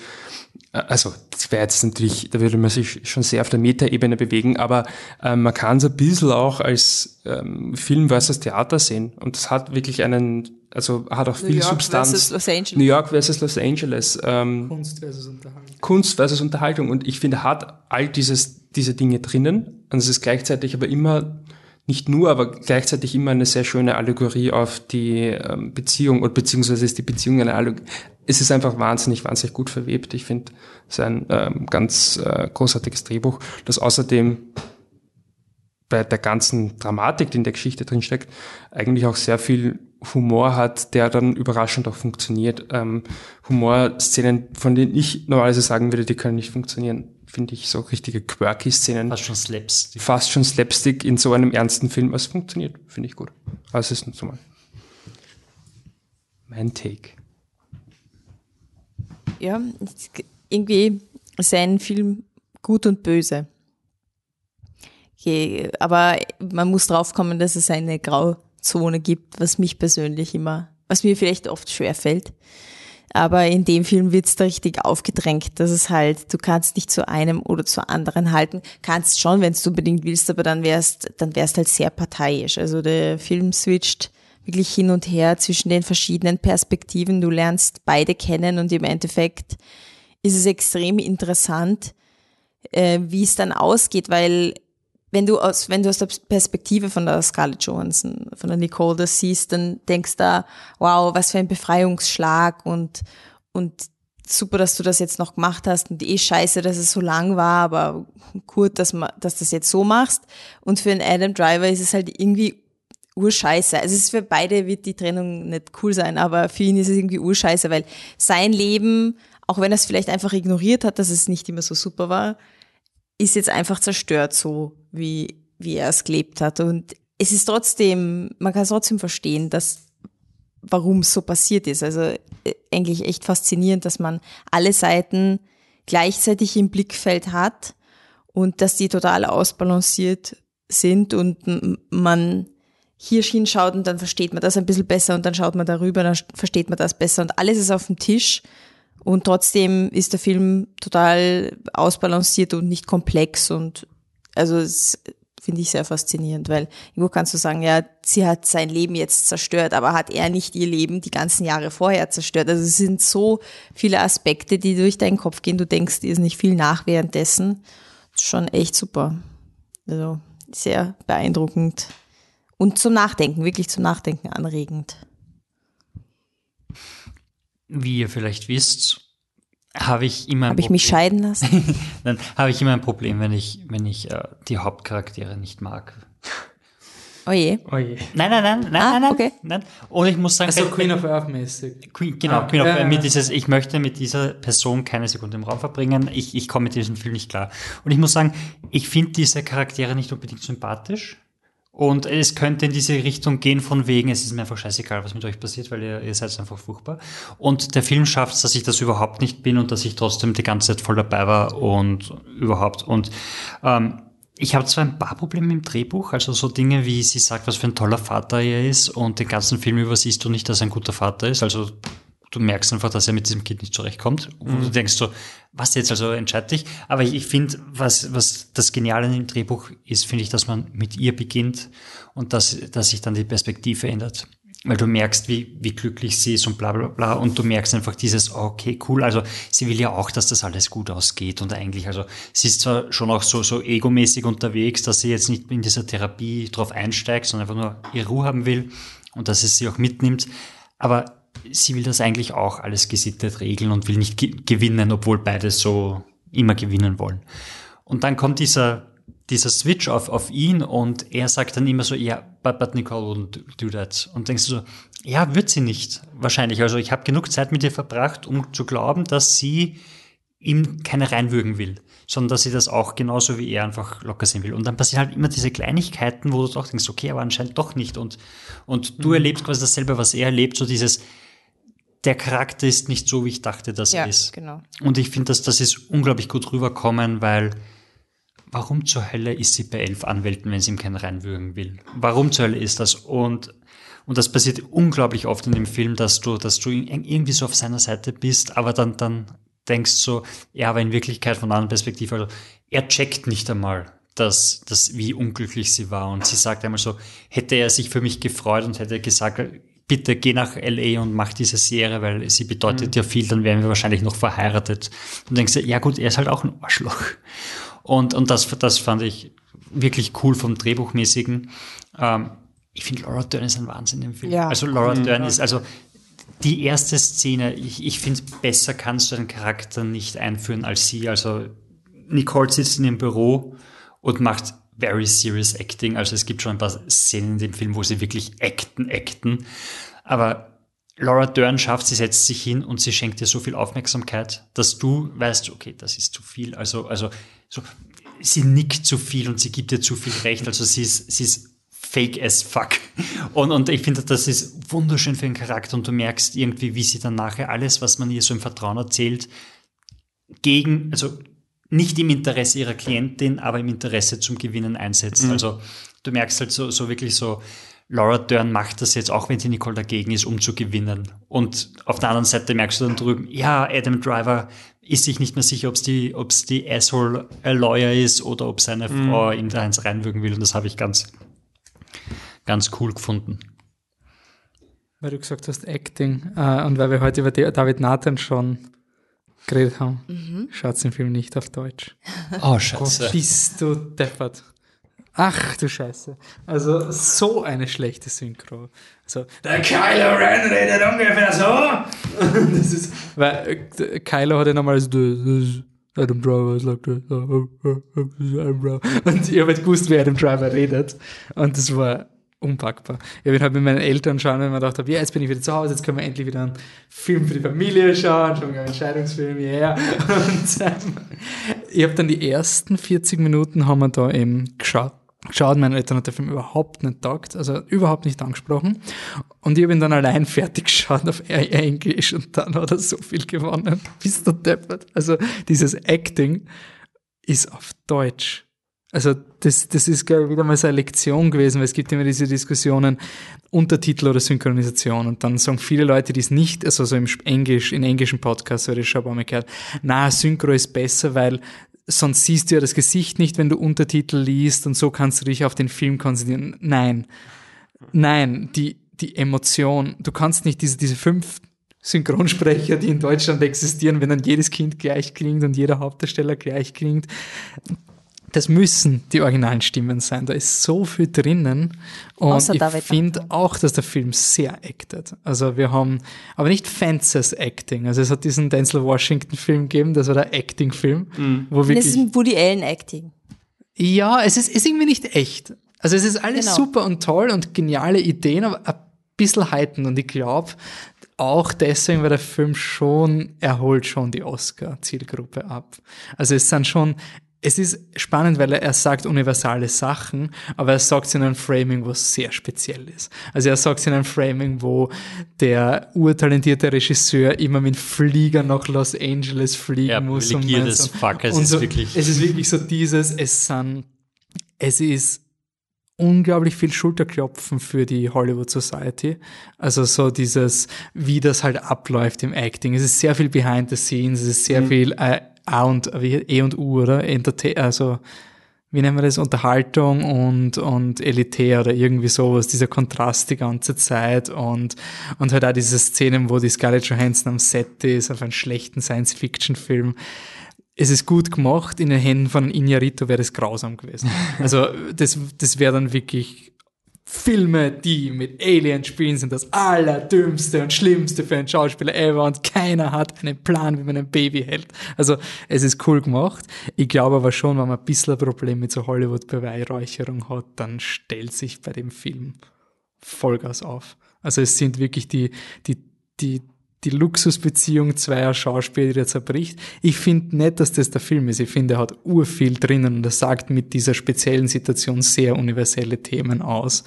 äh, also das wäre jetzt natürlich, da würde man sich schon sehr auf der Metaebene bewegen, aber äh, man kann es ein bisschen auch als ähm, Film versus Theater sehen. Und das hat wirklich einen, also hat auch New viel York Substanz. Versus Los Angeles. New York versus Los Angeles. Ähm, Kunst versus Unterhaltung. Kunst versus Unterhaltung. Und ich finde, hat all dieses, diese Dinge drinnen. Und es ist gleichzeitig aber immer nicht nur, aber gleichzeitig immer eine sehr schöne Allegorie auf die ähm, Beziehung und beziehungsweise ist die Beziehung eine Allegorie. Es ist einfach wahnsinnig, wahnsinnig gut verwebt. Ich finde, es ist ein ähm, ganz äh, großartiges Drehbuch, das außerdem bei der ganzen Dramatik, die in der Geschichte drin steckt, eigentlich auch sehr viel Humor hat, der dann überraschend auch funktioniert. Ähm, Humorszenen, von denen ich normalerweise sagen würde, die können nicht funktionieren, finde ich, so richtige quirky Szenen. Fast schon Slapstick. Fast schon Slapstick in so einem ernsten Film. Es funktioniert, finde ich gut. Also es ist so mal mein Take. Ja, irgendwie ist ein Film gut und böse. Okay, aber man muss drauf kommen, dass es eine Grauzone gibt, was mich persönlich immer, was mir vielleicht oft schwer fällt. Aber in dem Film wird's da richtig aufgedrängt, dass es halt, du kannst nicht zu einem oder zu anderen halten. Kannst schon, wenn du unbedingt willst, aber dann wärst, dann wärst halt sehr parteiisch. Also der Film switcht wirklich hin und her zwischen den verschiedenen Perspektiven. Du lernst beide kennen und im Endeffekt ist es extrem interessant, äh, wie es dann ausgeht, weil wenn du aus, wenn du aus der Perspektive von der Scarlett Johansson, von der Nicole das siehst, dann denkst du, wow, was für ein Befreiungsschlag und, und super, dass du das jetzt noch gemacht hast und eh scheiße, dass es so lang war, aber gut, dass, man, dass das jetzt so machst. Und für einen Adam Driver ist es halt irgendwie urscheiße. Also es ist für beide wird die Trennung nicht cool sein, aber für ihn ist es irgendwie urscheiße, weil sein Leben, auch wenn er es vielleicht einfach ignoriert hat, dass es nicht immer so super war, ist jetzt einfach zerstört, so wie, wie er es gelebt hat. Und es ist trotzdem, man kann es trotzdem verstehen, dass warum es so passiert ist. Also äh, eigentlich echt faszinierend, dass man alle Seiten gleichzeitig im Blickfeld hat und dass die total ausbalanciert sind und man hier hinschaut und dann versteht man das ein bisschen besser und dann schaut man darüber, dann versteht man das besser und alles ist auf dem Tisch und trotzdem ist der Film total ausbalanciert und nicht komplex und also finde ich sehr faszinierend, weil irgendwo kannst du sagen, ja, sie hat sein Leben jetzt zerstört, aber hat er nicht ihr Leben die ganzen Jahre vorher zerstört? Also es sind so viele Aspekte, die durch deinen Kopf gehen. Du denkst, dir ist nicht viel nach währenddessen. Schon echt super. Also sehr beeindruckend und zum Nachdenken, wirklich zum Nachdenken anregend wie ihr vielleicht wisst, habe ich immer ein Habe ich mich scheiden lassen? Dann habe ich immer ein Problem, wenn ich, wenn ich äh, die Hauptcharaktere nicht mag. Oh je. Oh. Nein, nein, nein, nein, Ah, nein, nein, okay. nein. Und ich muss sagen, Also wenn- Queen of Earth mäßig. Queen, genau, Ah, Queen of ja, Earth, mit dieses, ich möchte mit dieser Person keine Sekunde im Raum verbringen. Ich, ich komme mit diesem Film nicht klar. Und ich muss sagen, ich finde diese Charaktere nicht unbedingt sympathisch. Und es könnte in diese Richtung gehen von wegen, es ist mir einfach scheißegal, was mit euch passiert, weil ihr, ihr seid einfach furchtbar. Und der Film schafft es, dass ich das überhaupt nicht bin und dass ich trotzdem die ganze Zeit voll dabei war und überhaupt. Und ähm, ich habe zwar ein paar Probleme im Drehbuch, also so Dinge wie sie sagt, was für ein toller Vater er ist und den ganzen Film über siehst du nicht, dass er ein guter Vater ist. Also du merkst einfach, dass er mit diesem Kind nicht zurechtkommt. Und du denkst so, was jetzt, also entscheid dich. Aber ich, ich finde, was, was das Geniale im Drehbuch ist, finde ich, dass man mit ihr beginnt und dass, dass sich dann die Perspektive ändert. Weil du merkst, wie, wie glücklich sie ist und bla bla bla. Und du merkst einfach dieses, okay, cool. Also sie will ja auch, dass das alles gut ausgeht. Und eigentlich, also sie ist zwar schon auch so, so egomäßig unterwegs, dass sie jetzt nicht in dieser Therapie drauf einsteigt, sondern einfach nur ihre Ruhe haben will und dass es sie auch mitnimmt. Aber sie will das eigentlich auch alles gesittet regeln und will nicht ge gewinnen, obwohl beide so immer gewinnen wollen. Und dann kommt dieser, dieser Switch auf, auf ihn und er sagt dann immer so, ja, but, but Nicole wouldn't do that. Und denkst du so, ja, wird sie nicht, wahrscheinlich. Also ich habe genug Zeit mit ihr verbracht, um zu glauben, dass sie ihm keine reinwürgen will, sondern dass sie das auch genauso wie er einfach locker sehen will. Und dann passieren halt immer diese Kleinigkeiten, wo du doch denkst, okay, aber anscheinend doch nicht. Und, und du erlebst quasi dasselbe, was er erlebt, so dieses, der Charakter ist nicht so, wie ich dachte, dass Ja, er ist. genau. Und ich finde, dass das ist unglaublich gut rüberkommen, weil warum zur Hölle ist sie bei elf Anwälten, wenn sie ihm keinen reinwürgen will? Warum zur Hölle ist das? Und, und das passiert unglaublich oft in dem Film, dass du, dass du irgendwie so auf seiner Seite bist, aber dann, dann denkst so, ja, aber in Wirklichkeit von einer anderen Perspektive, also er checkt nicht einmal, dass, dass, wie unglücklich sie war. Und sie sagt einmal so, hätte er sich für mich gefreut und hätte gesagt, bitte geh nach LA und mach diese Serie, weil sie bedeutet ja viel, dann wären wir wahrscheinlich noch verheiratet. Und denkst du, ja gut, er ist halt auch ein Arschloch. Und, und das, das fand ich wirklich cool vom Drehbuchmäßigen. Ähm, ich finde, Laura Dern ist ein Wahnsinn im Film. Ja. Also Laura Dern ist, also die erste Szene, ich, ich finde, besser kannst du einen Charakter nicht einführen als sie. Also Nicole sitzt in ihrem Büro und macht very serious acting. Also es gibt schon ein paar Szenen in dem Film, wo sie wirklich acten, acten. Aber Laura Dern schafft, sie setzt sich hin und sie schenkt dir so viel Aufmerksamkeit, dass du weißt, okay, das ist zu viel. Also, also, so, sie nickt zu viel und sie gibt dir zu viel Recht. Also sie ist, sie ist fake as fuck. Und, und ich finde, das ist wunderschön für den Charakter und du merkst irgendwie, wie sie dann nachher alles, was man ihr so im Vertrauen erzählt, gegen, also nicht im Interesse ihrer Klientin, aber im Interesse zum Gewinnen einsetzt. Mhm. Also du merkst halt so, so wirklich so, Laura Dern macht das jetzt, auch wenn die Nicole dagegen ist, um zu gewinnen. Und auf der anderen Seite merkst du dann drüben, ja, Adam Driver ist sich nicht mehr sicher, ob es die, ob's die Asshole äh, Lawyer ist oder ob seine Mhm. Frau ihm da eins reinwürgen will. Und das habe ich ganz, ganz cool gefunden. Weil du gesagt hast Acting äh, und weil wir heute über David Nathan schon geredet haben, Mhm. schaut den Film nicht auf Deutsch. Oh, scheiße. Bist du deppert. Ach du Scheiße. Also so eine schlechte Synchro. So, der Kylo Ren redet ungefähr so. Das ist, weil äh, Kylo hat ja nochmal so, "This is Adam Driver. Oh, oh, oh, Driver. Und ich habe halt gewusst, wer Adam Driver redet. Und das war unpackbar. Ich habe ihn halt mit meinen Eltern schauen, wenn man gedacht habe, ja, jetzt bin ich wieder zu Hause, jetzt können wir endlich wieder einen Film für die Familie schauen, schon einen Entscheidungsfilm, ja. Und ähm, ich habe dann die ersten 40 Minuten haben wir da eben geschaut. Geschaut, meine Eltern hat der Film überhaupt nicht taugt, also überhaupt nicht angesprochen. Und ich habe ihn dann allein fertig geschaut auf Englisch und dann hat er so viel gewonnen. Bist du deppert? Also dieses Acting ist auf Deutsch. Also das, das ist, glaube ich, wieder mal so eine Lektion gewesen, weil es gibt immer diese Diskussionen, Untertitel oder Synchronisation. Und dann sagen viele Leute, die es nicht, also so im Englisch, in englischen Podcasts, habe ich ein paar Mal gehört, na, Synchro ist besser, weil sonst siehst du ja das Gesicht nicht, wenn du Untertitel liest und so kannst du dich auf den Film konzentrieren. Nein. Nein, die, die Emotion, du kannst nicht diese, diese fünf Synchronsprecher, die in Deutschland existieren, wenn dann jedes Kind gleich klingt und jeder Hauptdarsteller gleich klingt. Das müssen die originalen Stimmen sein. Da ist so viel drinnen. Und Außer ich finde auch, dass der Film sehr acted. Also wir haben, aber nicht Fences Acting. Also es hat diesen Denzel Washington Film gegeben, das war der Acting-Film, wo Das wirklich ist ein Woody Allen Acting. ja, es ist, ist irgendwie nicht echt. Also es ist alles Genau. super und toll und geniale Ideen, aber ein bisschen heiten. Und ich glaube, auch deswegen, weil der Film schon, er holt schon die Oscar-Zielgruppe ab. Also es sind schon, es ist spannend, weil er, er sagt universale Sachen, aber er sagt es in einem Framing, was sehr speziell ist. Also er sagt es in einem Framing, wo der urtalentierte Regisseur immer mit Flieger nach Los Angeles fliegen Ja, muss. as so- fuck, es und ist so, wirklich- Es ist wirklich so dieses, es sind, es ist unglaublich viel Schulterklopfen für die Hollywood Society. Also so dieses, wie das halt abläuft im Acting. Es ist sehr viel behind the scenes, es ist sehr viel äh, A und wie, E und U, oder? Entertain, also wie nennen wir das, Unterhaltung und, und elitär oder irgendwie sowas, dieser Kontrast die ganze Zeit und, und halt auch diese Szenen, wo die Scarlett Johansson am Set ist, auf einen schlechten Science-Fiction-Film. Es ist gut gemacht, in den Händen von Iñárritu wäre das grausam gewesen. Also das, das wäre dann wirklich Filme, die mit Aliens spielen, sind das allerdümmste und schlimmste für einen Schauspieler ever und keiner hat einen Plan, wie man ein Baby hält. Also es ist cool gemacht. Ich glaube aber schon, wenn man ein bisschen ein Problem mit so Hollywood-Beweihräucherung hat, dann stellt sich bei dem Film Vollgas auf. Also es sind wirklich die, die, die, die Luxusbeziehung zweier Schauspieler, die zerbricht. Ich finde nicht, dass das der Film ist. Ich finde, er hat urviel drinnen und er sagt mit dieser speziellen Situation sehr universelle Themen aus.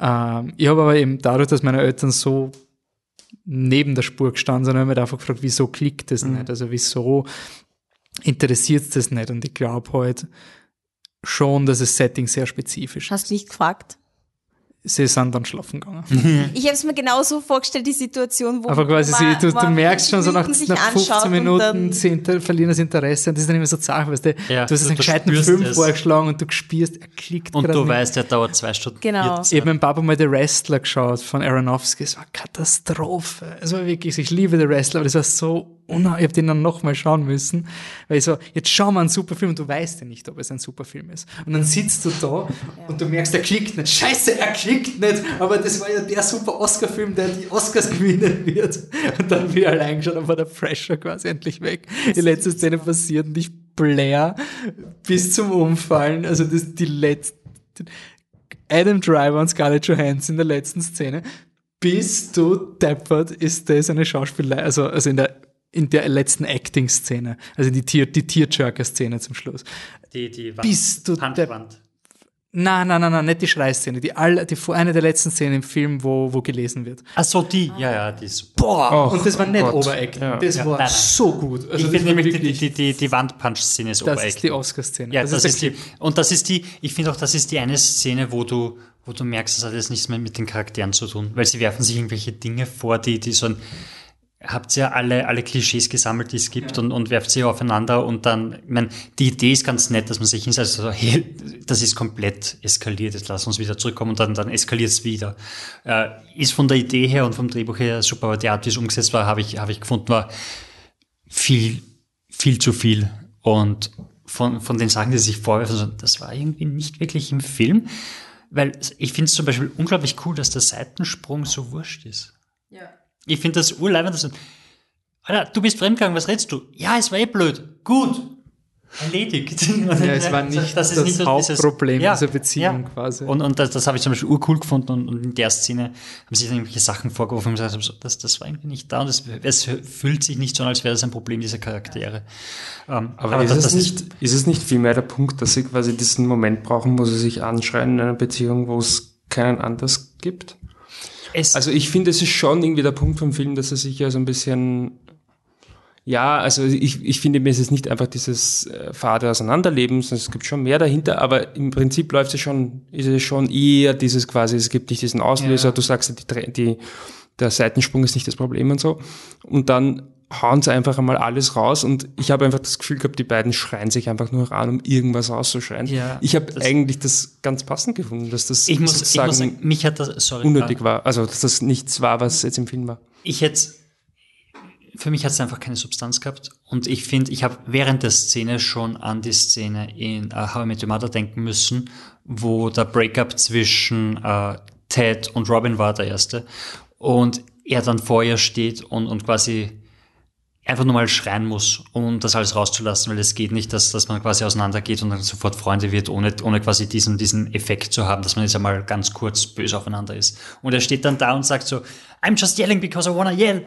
Ähm, ich habe aber eben dadurch, dass meine Eltern so neben der Spur gestanden sind, habe ich mich einfach gefragt, wieso klickt das nicht? Also wieso interessiert das nicht? Und ich glaube halt schon, dass das Setting sehr spezifisch ist. Hast du nicht gefragt? Sie sind dann schlafen gegangen. Ich habe es mir genauso vorgestellt, die Situation, wo Aber quasi, man- sie, du, du merkst schon so nach, nach anschaut 15 und Minuten, sie inter, verlieren das Interesse und das ist dann immer so zart, weißt du, Ja, du hast du- einen du gescheiten Film es. vorgeschlagen und du spürst, er klickt Und du nicht. weißt, der dauert zwei Stunden. Genau. 14. Ich habe mit dem Papa mal The Wrestler geschaut von Aronofsky. Es war Katastrophe. Es war wirklich, so, ich liebe The Wrestler, aber das war so unheimlich. Ich habe den dann nochmal schauen müssen, weil ich so, jetzt schau mal einen super Film und du weißt ja nicht, ob es ein super Film ist. Und dann sitzt du da und du merkst, er klickt nicht. Scheiße, er klickt nicht. Aber das war ja der super Oscar-Film, der die Oscars gewinnen wird. Und dann wieder allein geschaut, dann war der Pressure quasi endlich weg. Die letzte Szene passiert und ich blär bis zum Umfallen. Also das die letzte Adam Driver und Scarlett Johansson in der letzten Szene. Bist du deppert, ist das eine Schauspielerei, also, also in der, in der letzten Acting-Szene, also die Tier, die Tearjerker-Szene zum Schluss. Die, die Wand, Bist du Punchwand. Nein, nein, nein, nein, nicht die Schreiszene, die, all, die eine der letzten Szenen im Film, wo, wo gelesen wird. Ach so, die, ja, ja, die ist super. Boah, Och, und das war nicht Gott. Overacting, Ja. das Ja, war nein, nein. so gut. Also ich das finde nämlich die, wirklich- die, die, die Wandpunch-Szene ist das ist Overacting. die Oscar-Szene. Ja, das, das, ist ist die, und das ist die, ich finde auch, das ist die eine Szene, wo du, wo du merkst, das hat jetzt nichts mehr mit den Charakteren zu tun, weil sie werfen sich irgendwelche Dinge vor, die, die so ein, habt ihr alle, alle Klischees gesammelt, die es gibt und, und werft sie aufeinander und dann, ich meine, die Idee ist ganz nett, dass man sich hinsetzt, so, hey, das ist komplett eskaliert, jetzt lass uns wieder zurückkommen und dann, dann eskaliert es wieder. Äh, ist von der Idee her und vom Drehbuch her super, aber die Art, wie es umgesetzt war, habe ich, habe ich gefunden, war viel, viel zu viel und von, von den Sachen, die sich vorwerfen, das war irgendwie nicht wirklich im Film, weil ich finde es zum Beispiel unglaublich cool, dass der Seitensprung so wurscht ist. Ja. Ich finde das urleibend, Alter, du bist fremdgegangen, was redest du? Ja, es war eh blöd. Gut. Erledigt. Ja, es war nicht das, ist das nicht Hauptproblem ja, dieser Beziehung ja. quasi. Und, und das, das habe ich zum Beispiel urcool gefunden und, und in der Szene haben sich dann irgendwelche Sachen vorgeworfen und gesagt, das, das war irgendwie nicht da und es, es fühlt sich nicht so an, als wäre das ein Problem dieser Charaktere. Ähm, aber, ist, das, es nicht, ist, ist es nicht vielmehr der Punkt, dass sie quasi diesen Moment brauchen, wo sie sich anschreien in einer Beziehung, wo es keinen anders gibt? Es also ich finde, es ist schon irgendwie der Punkt vom Film, dass er sich ja so ein bisschen ja, also ich, ich finde, mir ist es nicht einfach dieses äh, fade Auseinanderleben, sondern es gibt schon mehr dahinter, aber im Prinzip läuft es schon, ist es schon eher dieses quasi, es gibt nicht diesen Auslöser, ja. du sagst, die, die, der Seitensprung ist nicht das Problem und so. Und dann hauen sie einfach einmal alles raus und ich habe einfach das Gefühl gehabt, die beiden schreien sich einfach nur an, um irgendwas rauszuschreien. Ja, ich habe eigentlich das ganz passend gefunden, dass das ich muss, sozusagen ich muss sagen, mich hat das, sorry, unnötig war. Also dass das nichts war, was jetzt im Film war. Ich hätte für mich hat es einfach keine Substanz gehabt. Und ich finde, ich habe während der Szene schon an die Szene in uh, How I Met Your Mother denken müssen, wo der Breakup zwischen uh, Ted und Robin war, der erste. Und er dann vor ihr steht und, und quasi einfach nur mal schreien muss, um das alles rauszulassen, weil es geht nicht, dass, dass man quasi auseinandergeht und dann sofort Freunde wird, ohne, ohne quasi diesen, diesen Effekt zu haben, dass man jetzt einmal ganz kurz böse aufeinander ist. Und er steht dann da und sagt so, I'm just yelling because I wanna yell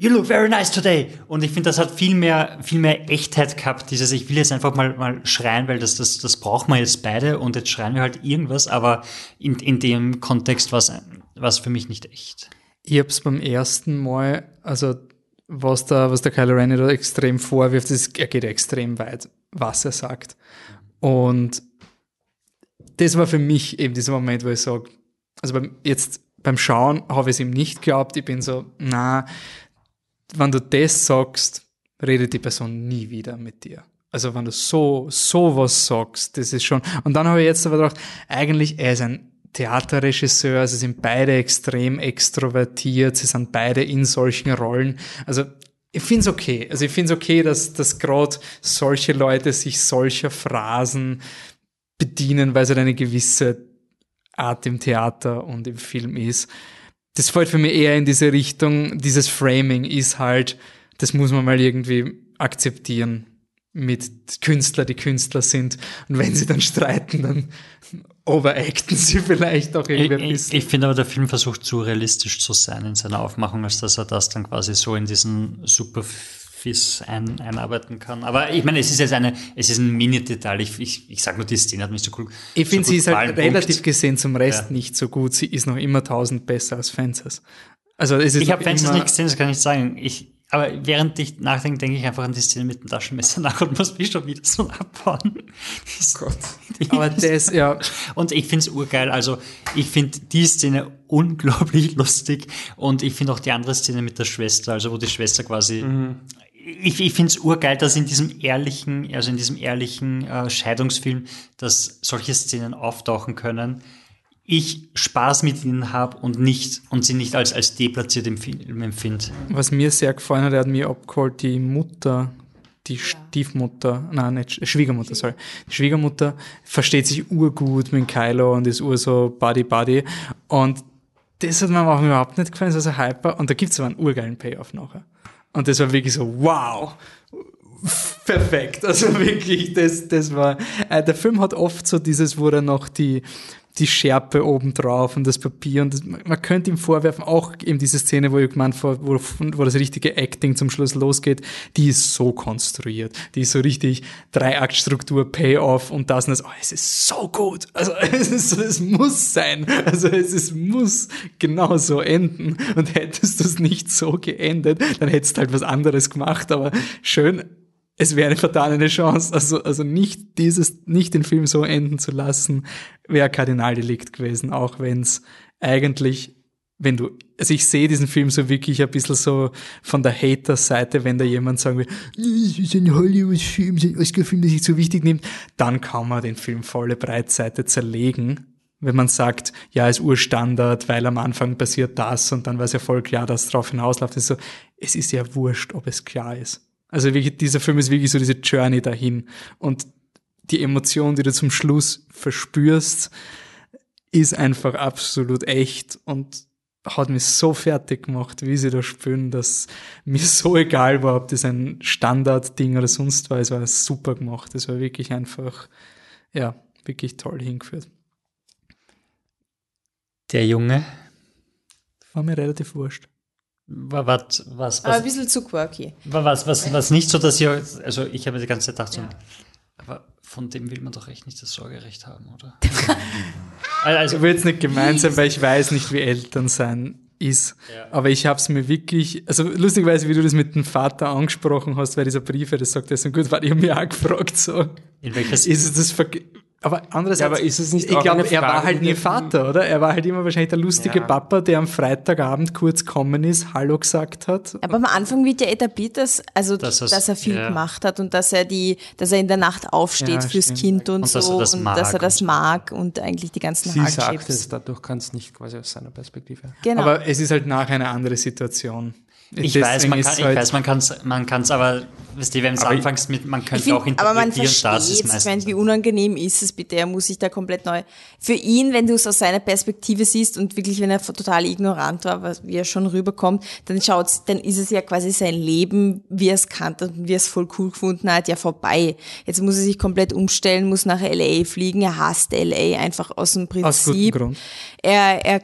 you look very nice today. Und ich finde, das hat viel mehr, viel mehr Echtheit gehabt, dieses, ich will jetzt einfach mal, mal schreien, weil das, das, das brauchen wir jetzt beide und jetzt schreien wir halt irgendwas, aber in, in dem Kontext war es für mich nicht echt. Ich hab's beim ersten Mal, also was der, was der Kylo Ren da extrem vorwirft, ist, er geht extrem weit, was er sagt. Und das war für mich eben dieser Moment, wo ich sage, also beim, jetzt beim Schauen habe ich es ihm nicht geglaubt. Ich bin so, na, wenn du das sagst, redet die Person nie wieder mit dir. Also wenn du so, so was sagst, das ist schon, und dann habe ich jetzt aber gedacht, eigentlich, er ist ein Theaterregisseur, sie sind beide extrem extrovertiert, sie sind beide in solchen Rollen. Also ich finde es okay. Also ich finde es okay, dass, dass gerade solche Leute sich solcher Phrasen bedienen, weil es halt eine gewisse Art im Theater und im Film ist das fällt für mich eher in diese Richtung, dieses Framing ist halt, das muss man mal irgendwie akzeptieren mit Künstler, die Künstler sind. Und wenn sie dann streiten, dann overacten sie vielleicht auch irgendwie ein bisschen. Ich, ich finde aber, der Film versucht zu realistisch zu sein in seiner Aufmachung, als dass er das dann quasi so in diesen super Fiss ein, einarbeiten kann. Aber ich meine, es ist jetzt eine, es ist ein Mini-Detail. Ich, ich, ich sage nur, die Szene hat mich so cool. Ich so finde, sie ist halt relativ Punkt. gesehen zum Rest ja. nicht so gut. Sie ist noch immer tausend besser als Fences. Also es ist ich habe Fences nicht gesehen, das kann ich sagen. Ich, aber während ich nachdenke, denke ich einfach an die Szene mit dem Taschenmesser nach und muss mich schon wieder so abbauen. Oh Gott. Aber das, ja. Und ich finde es urgeil. Also, ich finde die Szene unglaublich lustig und ich finde auch die andere Szene mit der Schwester, also wo die Schwester quasi mhm ich, ich finde es urgeil, dass in diesem ehrlichen, also in diesem ehrlichen äh, Scheidungsfilm, dass solche Szenen auftauchen können. Ich Spaß mit ihnen habe und nicht und sie nicht als, als deplatziert im Film empfinde. Was mir sehr gefallen hat, er hat mir abgeholt, die Mutter, die Stiefmutter, nein, nicht Schwiegermutter, sorry. Die Schwiegermutter versteht sich urgut mit Kylo und ist ur so Buddy Buddy. Und das hat mir auch überhaupt nicht gefallen, so hyper. Und da gibt es aber einen urgeilen Payoff nachher. Und das war wirklich so, wow, perfekt. Also wirklich, das, das war, äh, der Film hat oft so dieses, wo er noch die, die Schärpe obendrauf und das Papier und das, man könnte ihm vorwerfen, auch eben diese Szene, wo ich gemeint wo, wo das richtige Acting zum Schluss losgeht, die ist so konstruiert. Die ist so richtig Dreiaktstruktur, Payoff und das und das. Oh, es ist so gut. Also es, ist, es muss sein. Also es ist, muss genau so enden. Und hättest du es nicht so geendet, dann hättest du halt was anderes gemacht. Aber schön, es wäre eine vertane Chance. Also, also nicht dieses, nicht den Film so enden zu lassen, wäre Kardinaldelikt gewesen, auch wenn es eigentlich wenn du, also ich sehe diesen Film so wirklich ein bisschen so von der Hater-Seite, wenn da jemand sagen will, es ist ein Hollywood-Film, es ist ein Oscar-Film, der sich so wichtig nimmt, dann kann man den Film volle Breitseite zerlegen. Wenn man sagt, ja, ist Urstandard, weil am Anfang passiert das und dann war es ja voll klar, dass drauf hinausläuft. ist so, es ist ja wurscht, ob es klar ist. Also wirklich, dieser Film ist wirklich so diese Journey dahin. Und die Emotion, die du zum Schluss verspürst, ist einfach absolut echt und hat mich so fertig gemacht, wie sie da spielen, dass mir so egal war, ob das ein Standardding oder sonst was, es war super gemacht. Es war wirklich einfach, ja, wirklich toll hingeführt. Der Junge, War mir relativ wurscht. Wa- was, was, Aber ein was, bisschen zu quirky. wa- was, was, was nicht so, dass ihr, also ich habe die ganze Zeit gedacht, so, aber von dem will man doch echt nicht das Sorgerecht haben, oder? also, Ich will jetzt nicht gemein sein, weil ich weiß nicht, wie Eltern sein ist. Aber ich habe es mir wirklich, also lustigerweise, wie du das mit dem Vater angesprochen hast, weil dieser Brief, das sagt, das ist gut, weil ich habe mich auch gefragt, so. in welches, Ist es das verge aber andererseits, Ja, aber ist es nicht ich glaube, er war halt nie Vater, oder? Er war halt immer wahrscheinlich der lustige Ja. Papa, der am Freitagabend kurz kommen ist, Hallo gesagt hat. Aber am Anfang wird ja etabliert, dass, also, Dass dass, er viel ja. gemacht hat und dass er die, dass er in der Nacht aufsteht Ja, fürs stimmt. Kind und, Und dass so er das und dass er das mag und eigentlich die ganzen Sie sagt es, dadurch kann es nicht quasi aus seiner Perspektive. Genau. Aber es ist halt nachher eine andere Situation. Ich Deswegen weiß, man kann, ich halt- weiß, man kann es, man kann's, aber, weißt du, wenn es anfängst mit, man könnte find, auch aber man interpretieren, das ist versteht, ich meistens. meine, wie unangenehm ist es bitte, er muss sich da komplett neu, für ihn, wenn du es aus seiner Perspektive siehst und wirklich, wenn er total ignorant war, was, wie er schon rüberkommt, dann schaut's, dann ist es ja quasi sein Leben, wie er es kannte und wie er es voll cool gefunden hat, ja vorbei. Jetzt muss er sich komplett umstellen, muss nach LA fliegen, er hasst LA einfach aus dem Prinzip. Aus gutem Grund. Er, er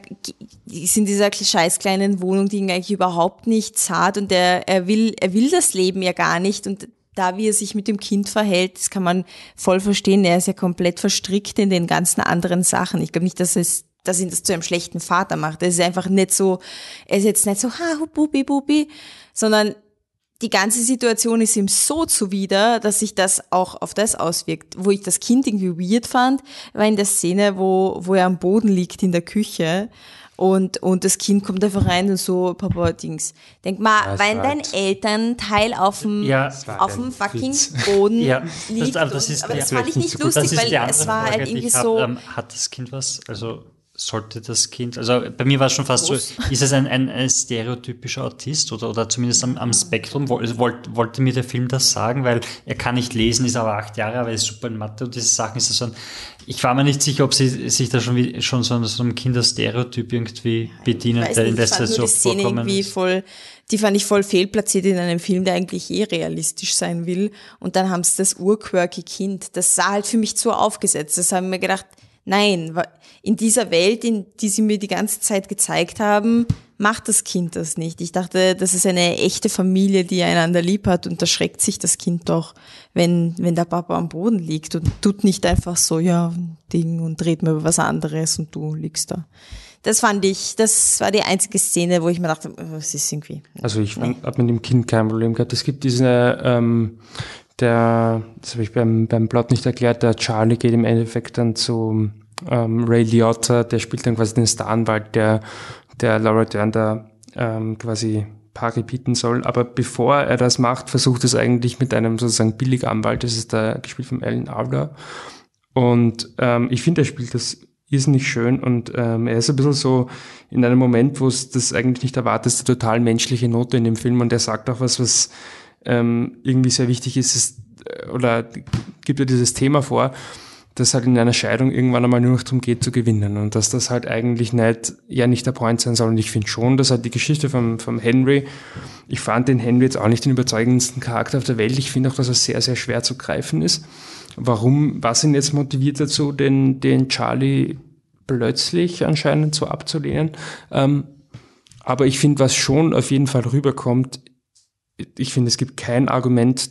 ist in dieser scheiß kleinen Wohnung, die ihn eigentlich überhaupt nichts hat und er, er will, er will das Leben ja gar nicht und da, wie er sich mit dem Kind verhält, das kann man voll verstehen. Er ist ja komplett verstrickt in den ganzen anderen Sachen. Ich glaube nicht, dass es, dass ihn das zu einem schlechten Vater macht. Er ist einfach nicht so, er ist jetzt nicht so, ha, bubi, bubi, sondern die ganze Situation ist ihm so zuwider, dass sich das auch auf das auswirkt. Wo ich das Kind irgendwie weird fand, war in der Szene, wo, wo er am Boden liegt in der Küche und, und das Kind kommt einfach rein und so, Papa, Dings. Denk mal, Ja, es wenn dein Elternteil auf dem, Ja. auf dem fucking Witz. Boden Ja, das- liegt. aber das ist- und, aber das fand ich nicht lustig, das weil es war halt irgendwie hab, so, ähm, hat das Kind was? Also sollte das Kind, also bei mir war es schon fast so, ist es ein, ein, ein stereotypischer Autist oder, oder zumindest am, am Spektrum? Woll- Wollt, wollte mir der Film das sagen? Weil er kann nicht lesen, ist aber acht Jahre, aber er ist super in Mathe und diese Sachen ist so ein, ich war mir nicht sicher, ob sie sich da schon, wie, schon so, so einem Kinderstereotyp irgendwie bedienen, weiß der nicht, in ich letzter Zeit so die Szene vorkommen irgendwie ist. voll, die fand ich voll fehlplatziert in einem Film, der eigentlich eh realistisch sein will. Und dann haben sie das urquirky Kind. Das sah halt für mich zu aufgesetzt. Das haben wir gedacht, nein, wa- in dieser Welt, in die sie mir die ganze Zeit gezeigt haben, macht das Kind das nicht. Ich dachte, das ist eine echte Familie, die einander lieb hat und da schreckt sich das Kind doch, wenn, wenn der Papa am Boden liegt und tut nicht einfach so, ja, Ding und dreht mir über was anderes und du liegst da. Das fand ich, das war die einzige Szene, wo ich mir dachte, oh, es ist irgendwie. Also ich habe mit dem Kind kein Problem gehabt. Es gibt diese, ähm, der, das habe ich beim, beim Plot nicht erklärt, der Charlie geht im Endeffekt dann zu ähm, Ray Liotta, der spielt dann quasi den Staranwalt, der, der Laura Dern da ähm, quasi Pari bieten soll. Aber bevor er das macht, versucht es eigentlich mit einem sozusagen Billiganwalt, das ist der gespielt von Alan Alda. Und ähm, ich finde, er spielt das irrsinnig schön und ähm, er ist ein bisschen so in einem Moment, wo es das eigentlich nicht erwartet, ist eine total menschliche Note in dem Film und er sagt auch was, was ähm, irgendwie sehr wichtig ist, ist äh, oder gibt ja dieses Thema vor, dass halt in einer Scheidung irgendwann einmal nur noch darum geht zu gewinnen und dass das halt eigentlich nicht, ja nicht der Point sein soll und ich finde schon, dass halt die Geschichte vom, vom Henry, ich fand den Henry jetzt auch nicht den überzeugendsten Charakter auf der Welt, ich finde auch, dass er sehr, sehr schwer zu greifen ist. Warum, was ihn jetzt motiviert dazu, den, den Charlie plötzlich anscheinend so abzulehnen? Ähm, aber ich finde, was schon auf jeden Fall rüberkommt, ich finde, es gibt kein Argument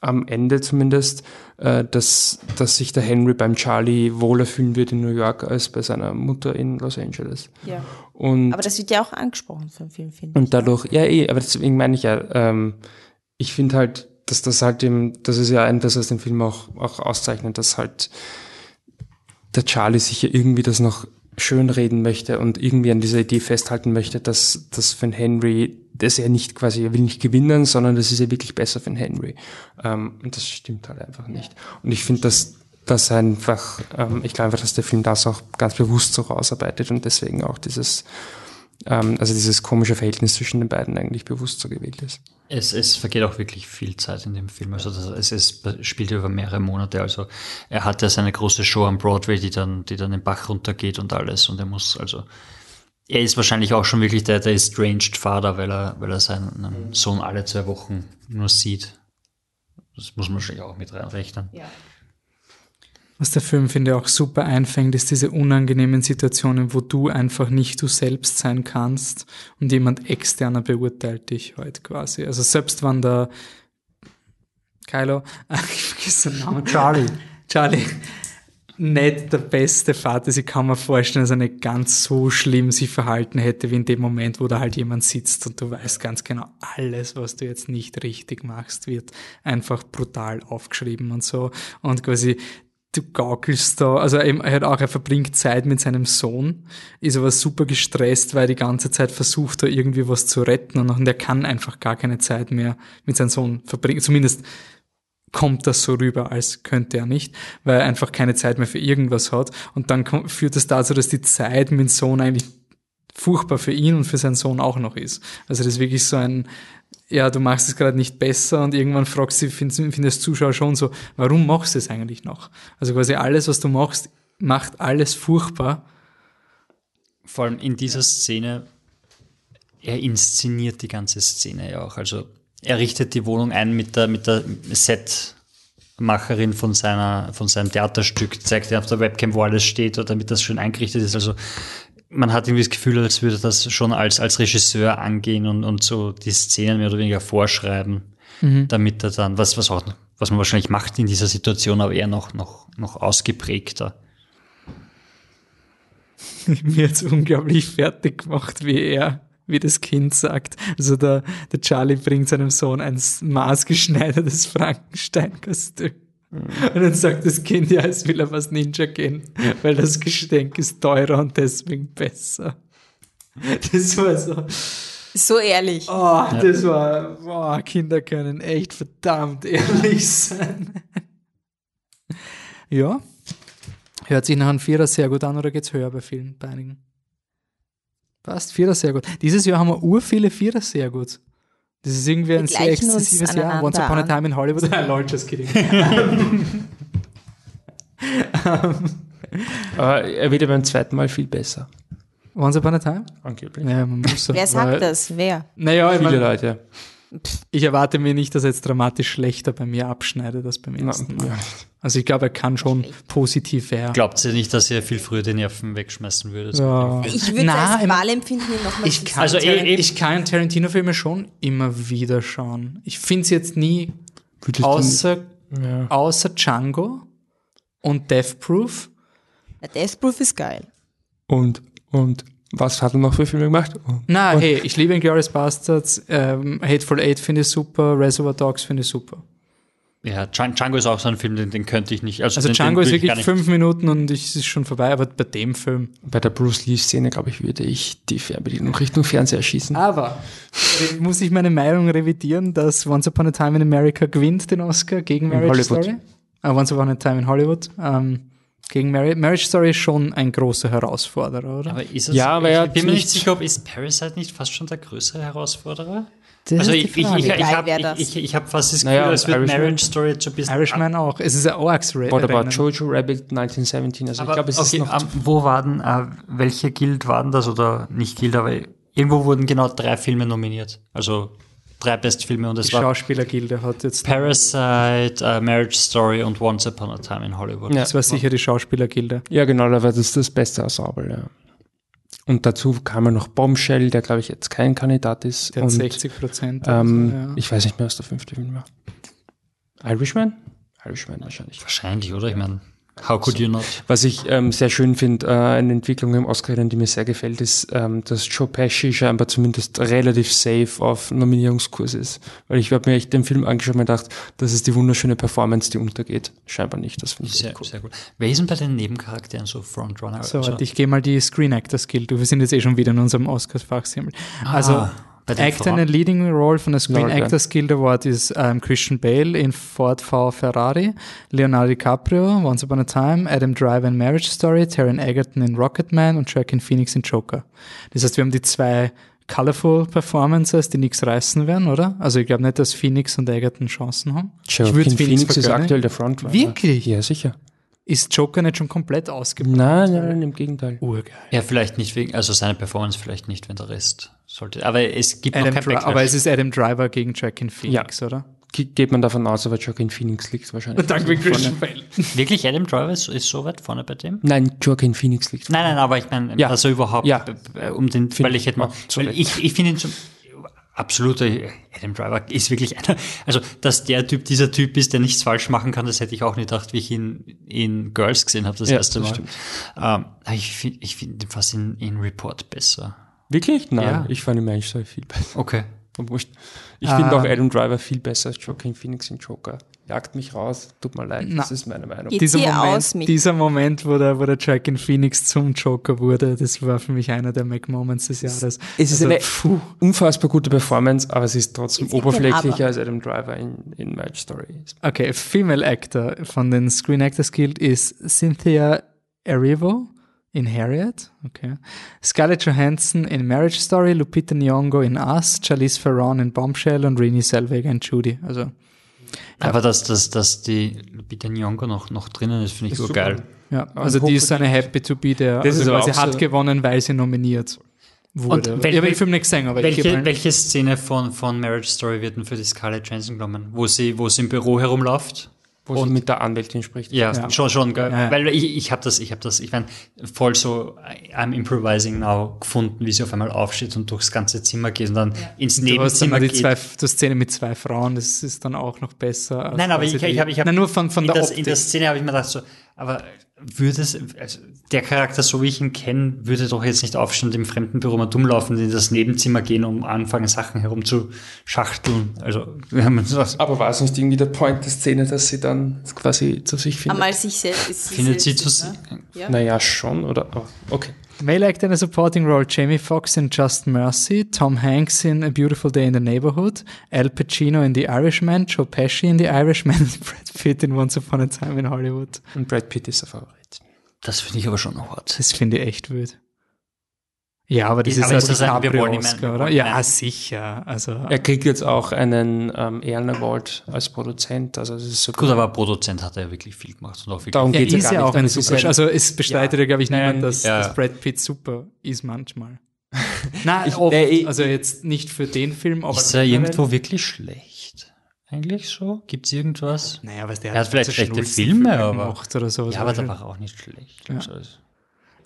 am Ende zumindest, äh, dass, dass sich der Henry beim Charlie wohler fühlen wird in New York als bei seiner Mutter in Los Angeles. Ja. Und, Aber das wird ja auch angesprochen vom Film, finde ich. und dadurch, ja eh, aber deswegen meine ich ja, ähm, ich finde halt, dass das halt dem, das ist ja etwas, was den Film auch, auch auszeichnet, dass halt der Charlie sich ja irgendwie das noch schönreden möchte und irgendwie an dieser Idee festhalten möchte, dass, dass für Henry, dass er nicht quasi, er will nicht gewinnen, sondern das ist ja wirklich besser für Henry. Ähm, und das stimmt halt einfach nicht. Und ich finde, dass das einfach, ähm, ich glaube einfach, dass der Film das auch ganz bewusst so rausarbeitet und deswegen auch dieses, ähm, also dieses komische Verhältnis zwischen den beiden eigentlich bewusst so gewählt ist. Es, es vergeht auch wirklich viel Zeit in dem Film. Also das, es, es spielt über mehrere Monate. Also er hat ja seine große Show am Broadway, die dann, die dann den Bach runtergeht und alles. Und er muss also, er ist wahrscheinlich auch schon wirklich der, der estranged Vater, weil er, weil er seinen Sohn alle zwei Wochen nur sieht. Das muss man wahrscheinlich auch mit reinrechnen. Ja. Was der Film, finde ich, auch super einfängt, ist diese unangenehmen Situationen, wo du einfach nicht du selbst sein kannst und jemand externer beurteilt dich halt quasi. Also selbst wenn der Kylo, ich vergesse den Namen, Charlie, Charlie, nicht der beste Vater. Ich kann mir vorstellen, dass er nicht ganz so schlimm sich verhalten hätte, wie in dem Moment, wo da halt jemand sitzt und du weißt ganz genau, alles, was du jetzt nicht richtig machst, wird einfach brutal aufgeschrieben und so. Und quasi du gaukelst da, also er hat auch, er verbringt Zeit mit seinem Sohn, ist aber super gestresst, weil er die ganze Zeit versucht, da irgendwie was zu retten und er kann einfach gar keine Zeit mehr mit seinem Sohn verbringen. Zumindest kommt das so rüber, als könnte er nicht, weil er einfach keine Zeit mehr für irgendwas hat. Und dann führt das dazu, dass die Zeit mit dem Sohn eigentlich furchtbar für ihn und für seinen Sohn auch noch ist. Also das ist wirklich so ein, ja, du machst es gerade nicht besser und irgendwann fragst du, findest, findest Zuschauer schon so, warum machst du es eigentlich noch? Also quasi alles, was du machst, macht alles furchtbar. Vor allem in dieser Szene, er inszeniert die ganze Szene ja auch. Also er richtet die Wohnung ein mit der, mit der Setmacherin von seiner, von seinem Theaterstück, zeigt er auf der Webcam, wo alles steht, oder damit das schön eingerichtet ist. Also man hat irgendwie das Gefühl, als würde das schon als, als Regisseur angehen und, und so die Szenen mehr oder weniger vorschreiben, Mhm. damit er dann, was, was auch, was man wahrscheinlich macht in dieser Situation, aber eher noch, noch, noch ausgeprägter. Mir jetzt unglaublich fertig gemacht, wie er, wie das Kind sagt. Also der, der Charlie bringt seinem Sohn ein maßgeschneidertes Frankenstein-Kostüm. Und dann sagt das Kind, ja, es will auf was Ninja gehen, weil das Geschenk ist teurer und deswegen besser. Das war so, So ehrlich. oh, das war, boah, Kinder können echt verdammt ehrlich sein. ja. Hört sich nach einem Vierer sehr gut an oder geht's höher bei vielen, bei einigen? Passt, Vierer sehr gut. Dieses Jahr haben wir ur viele Vierer sehr gut. Das ist irgendwie ein sehr exzessives Jahr. Once upon a time in Hollywood. lol, just kidding. Aber er wird ja beim zweiten Mal viel besser. Once upon a time? Angeblich. Ja, man muss so. Wer sagt weil- das? Wer? Naja, ich, Viele mein, Leute. Ich erwarte mir nicht, dass er jetzt dramatisch schlechter bei mir abschneidet als beim ersten Mal. ja. Also ich glaube, er kann schon positiv werden. Glaubt ihr nicht, dass ihr viel früher die Nerven wegschmeißen würdet? Ja. Ich würde als ich mein- Wahlempfinden nochmal Ich kann, Also, eh- eh- ich kann Tarantino-Filme schon immer wieder schauen. Ich finde es jetzt nie Würdest du- außer, ja. außer Django und Death Proof. Death Proof ist geil. Und, und was hat er noch für Filme gemacht? Na, hey, ich liebe Inglourious Bastards, ähm, Hateful Eight finde ich super, Reservoir Dogs finde ich super. Ja, Djan- Django ist auch so ein Film, den, den könnte ich nicht. Also, Also den, Django den ist wirklich fünf Minuten und ich, es ist schon vorbei, aber bei dem Film. Bei der Bruce Lee-Szene, glaube ich, würde ich die Fernbedienung Richtung Fernseher schießen. Aber muss ich meine Meinung revidieren, dass Once Upon a Time in America gewinnt den Oscar gegen Marriage Hollywood. Story? Ah, Once Upon a Time in Hollywood. Ähm, gegen Marriage, Marriage Story ist schon ein großer Herausforderer, oder? Aber ist es, Ja, aber er ich bin mir nicht sicher, ob ist Parasite nicht fast schon der größere Herausforderer? Das also ist ich, die ich, ich, ich, habe ich, ich, hab fast das Gefühl, Naja, als wird Irishman- Marriage Story jetzt schon ein bisschen Irishman auch. Es ist ein Orks What about. Jojo Rabbit 1917? Also Aber ich glaube, es okay, ist noch ähm, wo war denn, äh, welche Guild waren das oder nicht Guild, aber irgendwo wurden genau drei Filme nominiert. Also drei Bestfilme und es Die war Schauspielergilde hat jetzt. Parasite, äh, Marriage Story und Once Upon a Time in Hollywood. Ja. Das war sicher die Schauspielergilde. Ja, genau, da war das das beste Ensemble, ja. Und dazu kam ja noch Bombshell, der glaube ich jetzt kein Kandidat ist. Der hat und, 60 Prozent. ähm, ja. Ich weiß nicht mehr, was der fünfte Film war. Irishman? Irishman wahrscheinlich. Wahrscheinlich, oder? Ich meine, How could you not? Was ich ähm, sehr schön finde, äh, eine Entwicklung im Oscar, die mir sehr gefällt, ist, ähm, dass Joe Pesci scheinbar zumindest relativ safe auf Nominierungskurs ist. Weil ich habe mir echt den Film angeschaut und mir gedacht, das ist die wunderschöne Performance, die untergeht. Scheinbar nicht, das finde ich Sehr, cool. sehr gut. Wer ist denn bei den Nebencharakteren so Frontrunner? So, warte, ich gehe mal die Screen Actors Guild. Wir sind jetzt eh schon wieder in unserem Oscars-Fachsimmel. Also, Ah, den Actor in Frauen. a Leading Role von der Screen Lord. Actors Guild Award ist ähm, Christian Bale in Ford V Ferrari, Leonardo DiCaprio, Once Upon a Time, Adam Driver in Marriage Story, Taron Egerton in Rocketman und Joaquin Phoenix in Joker. Das heißt, wir haben die zwei colorful Performances, die nichts reißen werden, oder? Also ich glaube nicht, dass Phoenix und Egerton Chancen haben. ich Joaquin würd's Phoenix, ist aktuell der Frontrunner. Wirklich? Ja, sicher. Ist Joker nicht schon komplett ausgebaut? Nein, nein, nein, im Gegenteil. Urgeil. Ja, vielleicht nicht wegen, also seine Performance vielleicht nicht, wenn der Rest sollte. Aber es gibt Adam noch kein aber es ist Adam Driver gegen Joaquin Phoenix, oder? Ge- Geht man davon aus, aber Joaquin Phoenix liegt wahrscheinlich. Dank wegen vorne. Christian Bale. Wirklich Adam Driver ist, ist so weit vorne bei dem? Nein, Joaquin Phoenix liegt Nein, nein, aber ich meine, Ja. also überhaupt, Ja. äh, um den, Find weil ich hätte mal, ich, ich finde ihn zum, absoluter, Adam Driver ist wirklich einer, also, dass der Typ dieser Typ ist, der nichts falsch machen kann, das hätte ich auch nicht gedacht, wie ich ihn in Girls gesehen habe, das Ja, erste das Mal. stimmt. Ähm, ich finde, ich finde fast in, in Report besser. Wirklich? Nein, Ja. ich fand ihn eigentlich viel besser. Okay. Ich finde auch Adam Driver viel besser als Joaquin Phoenix in Joker. Jagt mich raus, tut mir leid, Na. das ist meine Meinung. Dieser Moment, dieser Moment, wo der, wo der Joaquin Phoenix zum Joker wurde, das war für mich einer der Mac-Moments des Jahres. Es ist Also, eine puh. unfassbar gute Performance, aber sie ist trotzdem Es oberflächlicher als Adam Driver in, in Marriage Story. Okay, Female Actor von den Screen Actors Guild ist Cynthia Erivo in Harriet. Okay. Scarlett Johansson in Marriage Story, Lupita Nyong'o in Us, Charlize Theron in Bombshell und Renée Zellweger in Judy. Also, Aber dass, dass, dass die Lupita Nyong'o noch, noch drinnen ist, finde ich Ist so geil. ja, also die ist so eine Happy to be der, Das also quasi hat so- gewonnen, weil sie nominiert wurde. Und ich habe den Film nicht gesehen, aber ich Welche, mal- welche Szene von, von Marriage Story wird denn für die Scarlett Johansson genommen? Wo sie, wo sie im Büro herumläuft? Wo sie mit der Anwältin spricht. Ja, Ja. schon, schon, gell? Ja, ja. Weil ich, ich habe das, ich habe das, ich meine, voll so I'm improvising now gefunden, wie sie auf einmal aufsteht und durchs ganze Zimmer geht und dann ins Du hast dann Nebenzimmer die geht. zwei, die Szene mit zwei Frauen, das ist dann auch noch besser. Nein, aber ich, ich habe, ich habe, Nein, nur von, von in, der das, Optik. in der Szene habe ich mir gedacht so, aber würde es, also der Charakter, so wie ich ihn kenne, würde doch jetzt nicht aufstehen und im fremden Büro mal dumm laufen und in das Nebenzimmer gehen, um anfangen, Sachen herumzuschachteln. Also, Aber war es nicht irgendwie der Point der Szene, dass sie dann quasi zu sich findet? Einmal sich selbst. findet sie selbst, zu, ne? Ja. Naja, schon, oder? Oh, okay. Male Actor in a Supporting Role, Jamie Foxx in Just Mercy, Tom Hanks in A Beautiful Day in the Neighborhood, Al Pacino in The Irishman, Joe Pesci in The Irishman und Brad Pitt in Once Upon a Time in Hollywood. Und Brad Pitt ist der Favorit. das finde ich aber schon hart. Das finde ich echt wild. Ja, aber das Aber ist, ist das ein ein- wir wollen oder? wollen- Ja, nein. sicher. Also, Er kriegt jetzt auch einen ähm, Ehren Award als Produzent. Also das ist so Gut, aber Produzent hat er ja wirklich viel gemacht und auch wirklich. Darum er geht's ja ja nicht, auch aber ein es ist super. ein- Also es bestreitet ja, glaube ich, Nein, niemand, dass, ja. dass Brad Pitt super ist manchmal. Nein, Ich- oft. nee, ich- also jetzt nicht für den Film, aber ist er irgendwo wirklich schlecht? Eigentlich so? Gibt's irgendwas? Naja, was der Er hat vielleicht schlechte Filme, aber- gemacht oder sowas. Ja, aber da war er auch nicht schlecht. Ja. Also,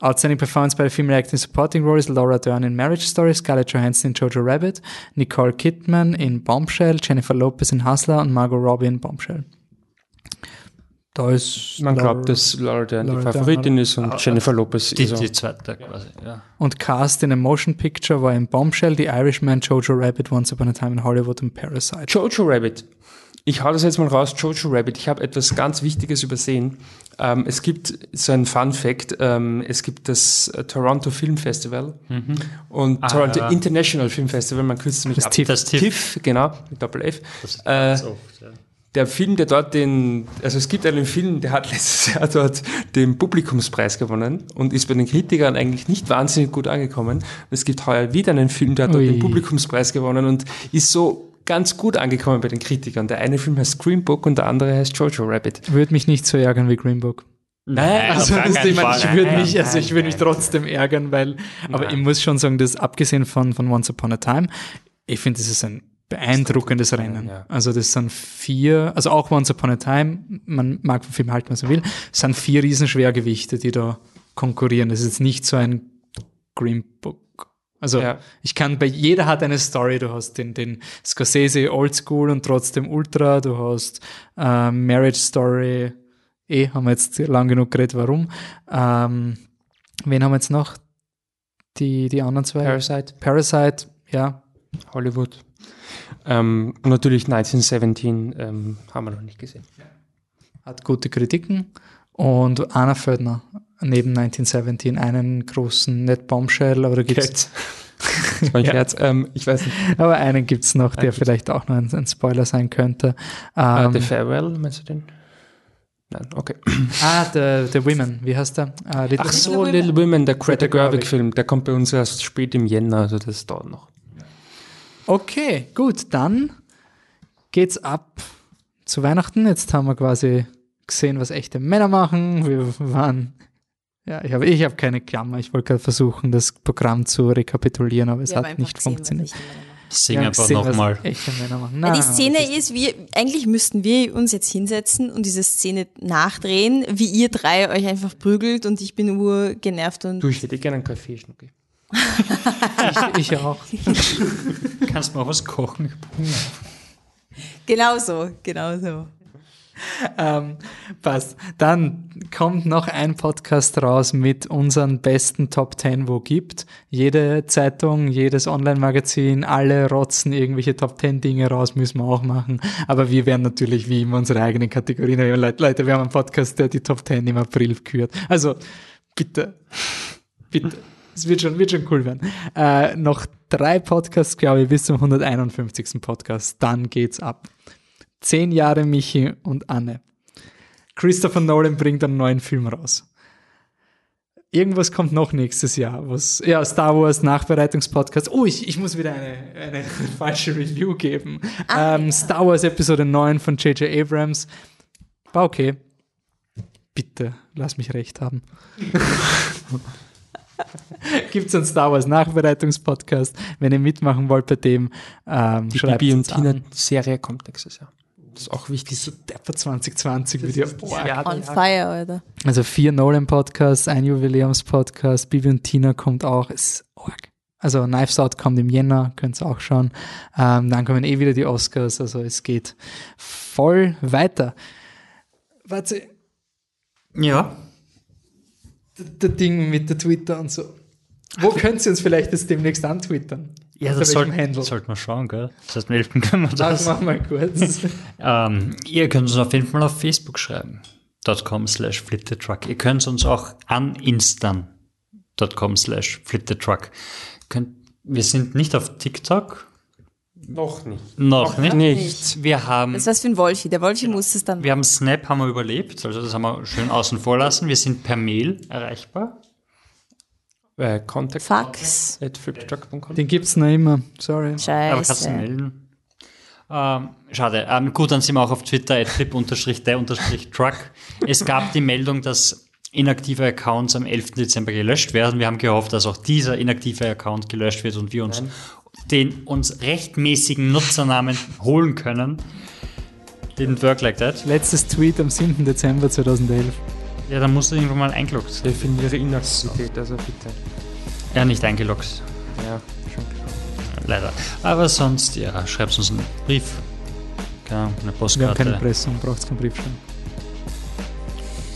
Outstanding Performance by the Female Acting Supporting Role ist Laura Dern in Marriage Story, Scarlett Johansson in Jojo Rabbit, Nicole Kidman in Bombshell, Jennifer Lopez in Hustler und Margot Robbie in Bombshell. Da ist Man Laura- glaubt, dass Laura Dern die Laura Dern, Favoritin ist und Jennifer Lopez die, ist auch. die zweite quasi, ja. Und Cast in a Motion Picture war in Bombshell, The Irishman, Jojo Rabbit, Once Upon a Time in Hollywood und Parasite. Jojo Rabbit. Ich hau das jetzt mal raus, Jojo Rabbit. Ich habe etwas ganz Wichtiges übersehen. Ähm, es gibt so ein Fun Fact. Ähm, es gibt das äh, Toronto Film Festival und Toronto ja. International Film Festival. Man kürzt es nämlich Das ab. TIFF. Das TIFF. TIFF, genau, mit Doppel F. Äh, oft, ja. der Film, der dort den, also es gibt einen Film, der hat letztes Jahr dort den Publikumspreis gewonnen und ist bei den Kritikern eigentlich nicht wahnsinnig gut angekommen. Es gibt heuer wieder einen Film, der hat dort Ui. den Publikumspreis gewonnen und ist so ganz gut angekommen bei den Kritikern. Der eine Film heißt Green Book und der andere heißt Jojo Rabbit. Würde mich nicht so ärgern wie Green Book. Nein, Also, das, ich, meine, ich würde Nein, mich, also nein, ich würde mich nein. trotzdem ärgern, weil, aber ich muss schon sagen, dass abgesehen von, von Once Upon a Time, ich finde, das ist ein beeindruckendes Rennen. ja. Also das sind vier, also auch Once Upon a Time, man mag vom Film halten, was man will, sind vier Riesenschwergewichte, die da konkurrieren. Das ist jetzt nicht so ein Green Book. Also Ja. ich kann bei jeder hat eine Story. Du hast den, den Scorsese Oldschool und trotzdem Ultra. Du hast äh, Marriage Story eh, haben wir jetzt lang genug geredet, warum. Ähm, wen haben wir jetzt noch? Die, die anderen zwei? Parasite, Parasite, ja. Hollywood. Ähm, und natürlich 1917 ähm, haben wir noch nicht gesehen. Hat gute Kritiken. Und Anna Földner neben 1917 einen großen, nicht Bombshell, aber da Das war ein Ja. Scherz. Ähm, ich weiß nicht. aber einen gibt's noch, der Einen gibt's. vielleicht auch noch ein, ein Spoiler sein könnte. Ah, Ähm, The Farewell, meinst du den? Nein, okay. ah, The, The Women, wie heißt der? Äh, Little Ach so, Little Women, der Greta Gerwig-Film, der kommt bei uns erst spät im Jänner, also das dauert noch. Okay, gut, dann geht's ab zu Weihnachten. Jetzt haben wir quasi gesehen, was echte Männer machen. Wir waren, ja, ich habe ich hab keine Klammer. Ich wollte gerade versuchen, das Programm zu rekapitulieren, aber es Wir hat nicht gesehen, funktioniert. Sing Wir haben einfach nochmal. Ja, die Szene ist, wir, eigentlich müssten wir uns jetzt hinsetzen und diese Szene nachdrehen, wie ihr drei euch einfach prügelt und ich bin urgenervt und Du, ich hätte gerne einen Kaffee, Schnucki. ich, ich auch. Kannst du mal was kochen? genau so, genau so. Ähm, passt. Dann kommt noch ein Podcast raus mit unseren besten Top 10, wo gibt. Jede Zeitung, jedes Online-Magazin, alle rotzen irgendwelche Top 10 Dinge raus, müssen wir auch machen. Aber wir werden natürlich wie immer unsere eigenen Kategorien. Leute, Leute, wir haben einen Podcast, der die Top 10 im April kürt. Also, bitte, bitte. Es wird schon, wird schon cool werden. Äh, noch drei Podcasts, glaube ich, bis zum 151. Podcast. Dann geht's ab. Zehn Jahre Michi und Anne. Christopher Nolan bringt einen neuen Film raus. Irgendwas kommt noch nächstes Jahr. Was, ja, Star Wars Nachbereitungspodcast. Oh, ich, ich muss wieder eine, eine falsche Review geben. ähm, Star Wars Episode 9 von J.J. Abrams. War okay. Bitte, lass mich recht haben. Gibt es einen Star Wars Nachbereitungspodcast? Wenn ihr mitmachen wollt bei dem, ähm, Die schreibt Bibi und. Tina-Serie kommt nächstes Jahr. Das ist auch wichtig. So Depper 2020 Video. Boah. On fire, Alter. Also vier Nolan-Podcasts, ein Jubiläums-Podcast, Bibi und Tina kommt auch. Ist arg. Also Knives Out kommt im Jänner, könnt ihr auch schauen. Ähm, dann kommen eh wieder die Oscars, also es geht voll weiter. Warte, Ja. d- der Ding mit der Twitter und so. Wo könnt ihr uns vielleicht das demnächst antwittern? Ja, das soll, sollte man schauen, gell? Das heißt, 11. können wir Das das. machen wir kurz. Ähm, ihr könnt uns auf jeden Fall auf Facebook schreiben. .com slash flipthetruck. Ihr könnt uns auch an instan.com slash flipthetruck. Wir sind nicht auf TikTok. Noch nicht. Noch nicht. Nicht. Wir haben, Das ist was für ein Wolfi. Der Wolfi muss es dann. wir haben Snap haben wir überlebt. Also das haben wir schön außen vor lassen. Wir sind per Mail erreichbar. Äh, Contact Fax. at. Den gibt's noch immer. Sorry. Aber kannst du Scheiße. melden? Ähm, schade. Ähm, gut, dann sind wir auch auf Twitter, at flip-der-truck. Es gab die Meldung, dass inaktive Accounts am 11. Dezember gelöscht werden. Wir haben gehofft, dass auch dieser inaktive Account gelöscht wird und wir uns den uns rechtmäßigen Nutzernamen holen können. Didn't work like that. Letztes Tweet am 7. Dezember 2011. Ja, dann musst du irgendwann mal eingeloggt sein. Definiere Inaktivität, also bitte. Ja, nicht eingeloggt. Ja, schon klar. Leider. Aber sonst, ja, schreibt uns einen Brief. Keine eine Wir haben Postkarte. keine Pressung, braucht keinen Brief schreiben.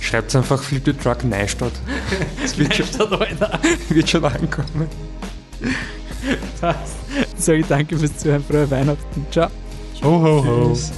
Schreibt einfach Flip the Truck Neustadt. Das wird schon, wird schon ankommen. Passt. Sage ich danke fürs Zuhören, frohe Weihnachten. Ciao. Ho, ho, ho. Tschüss.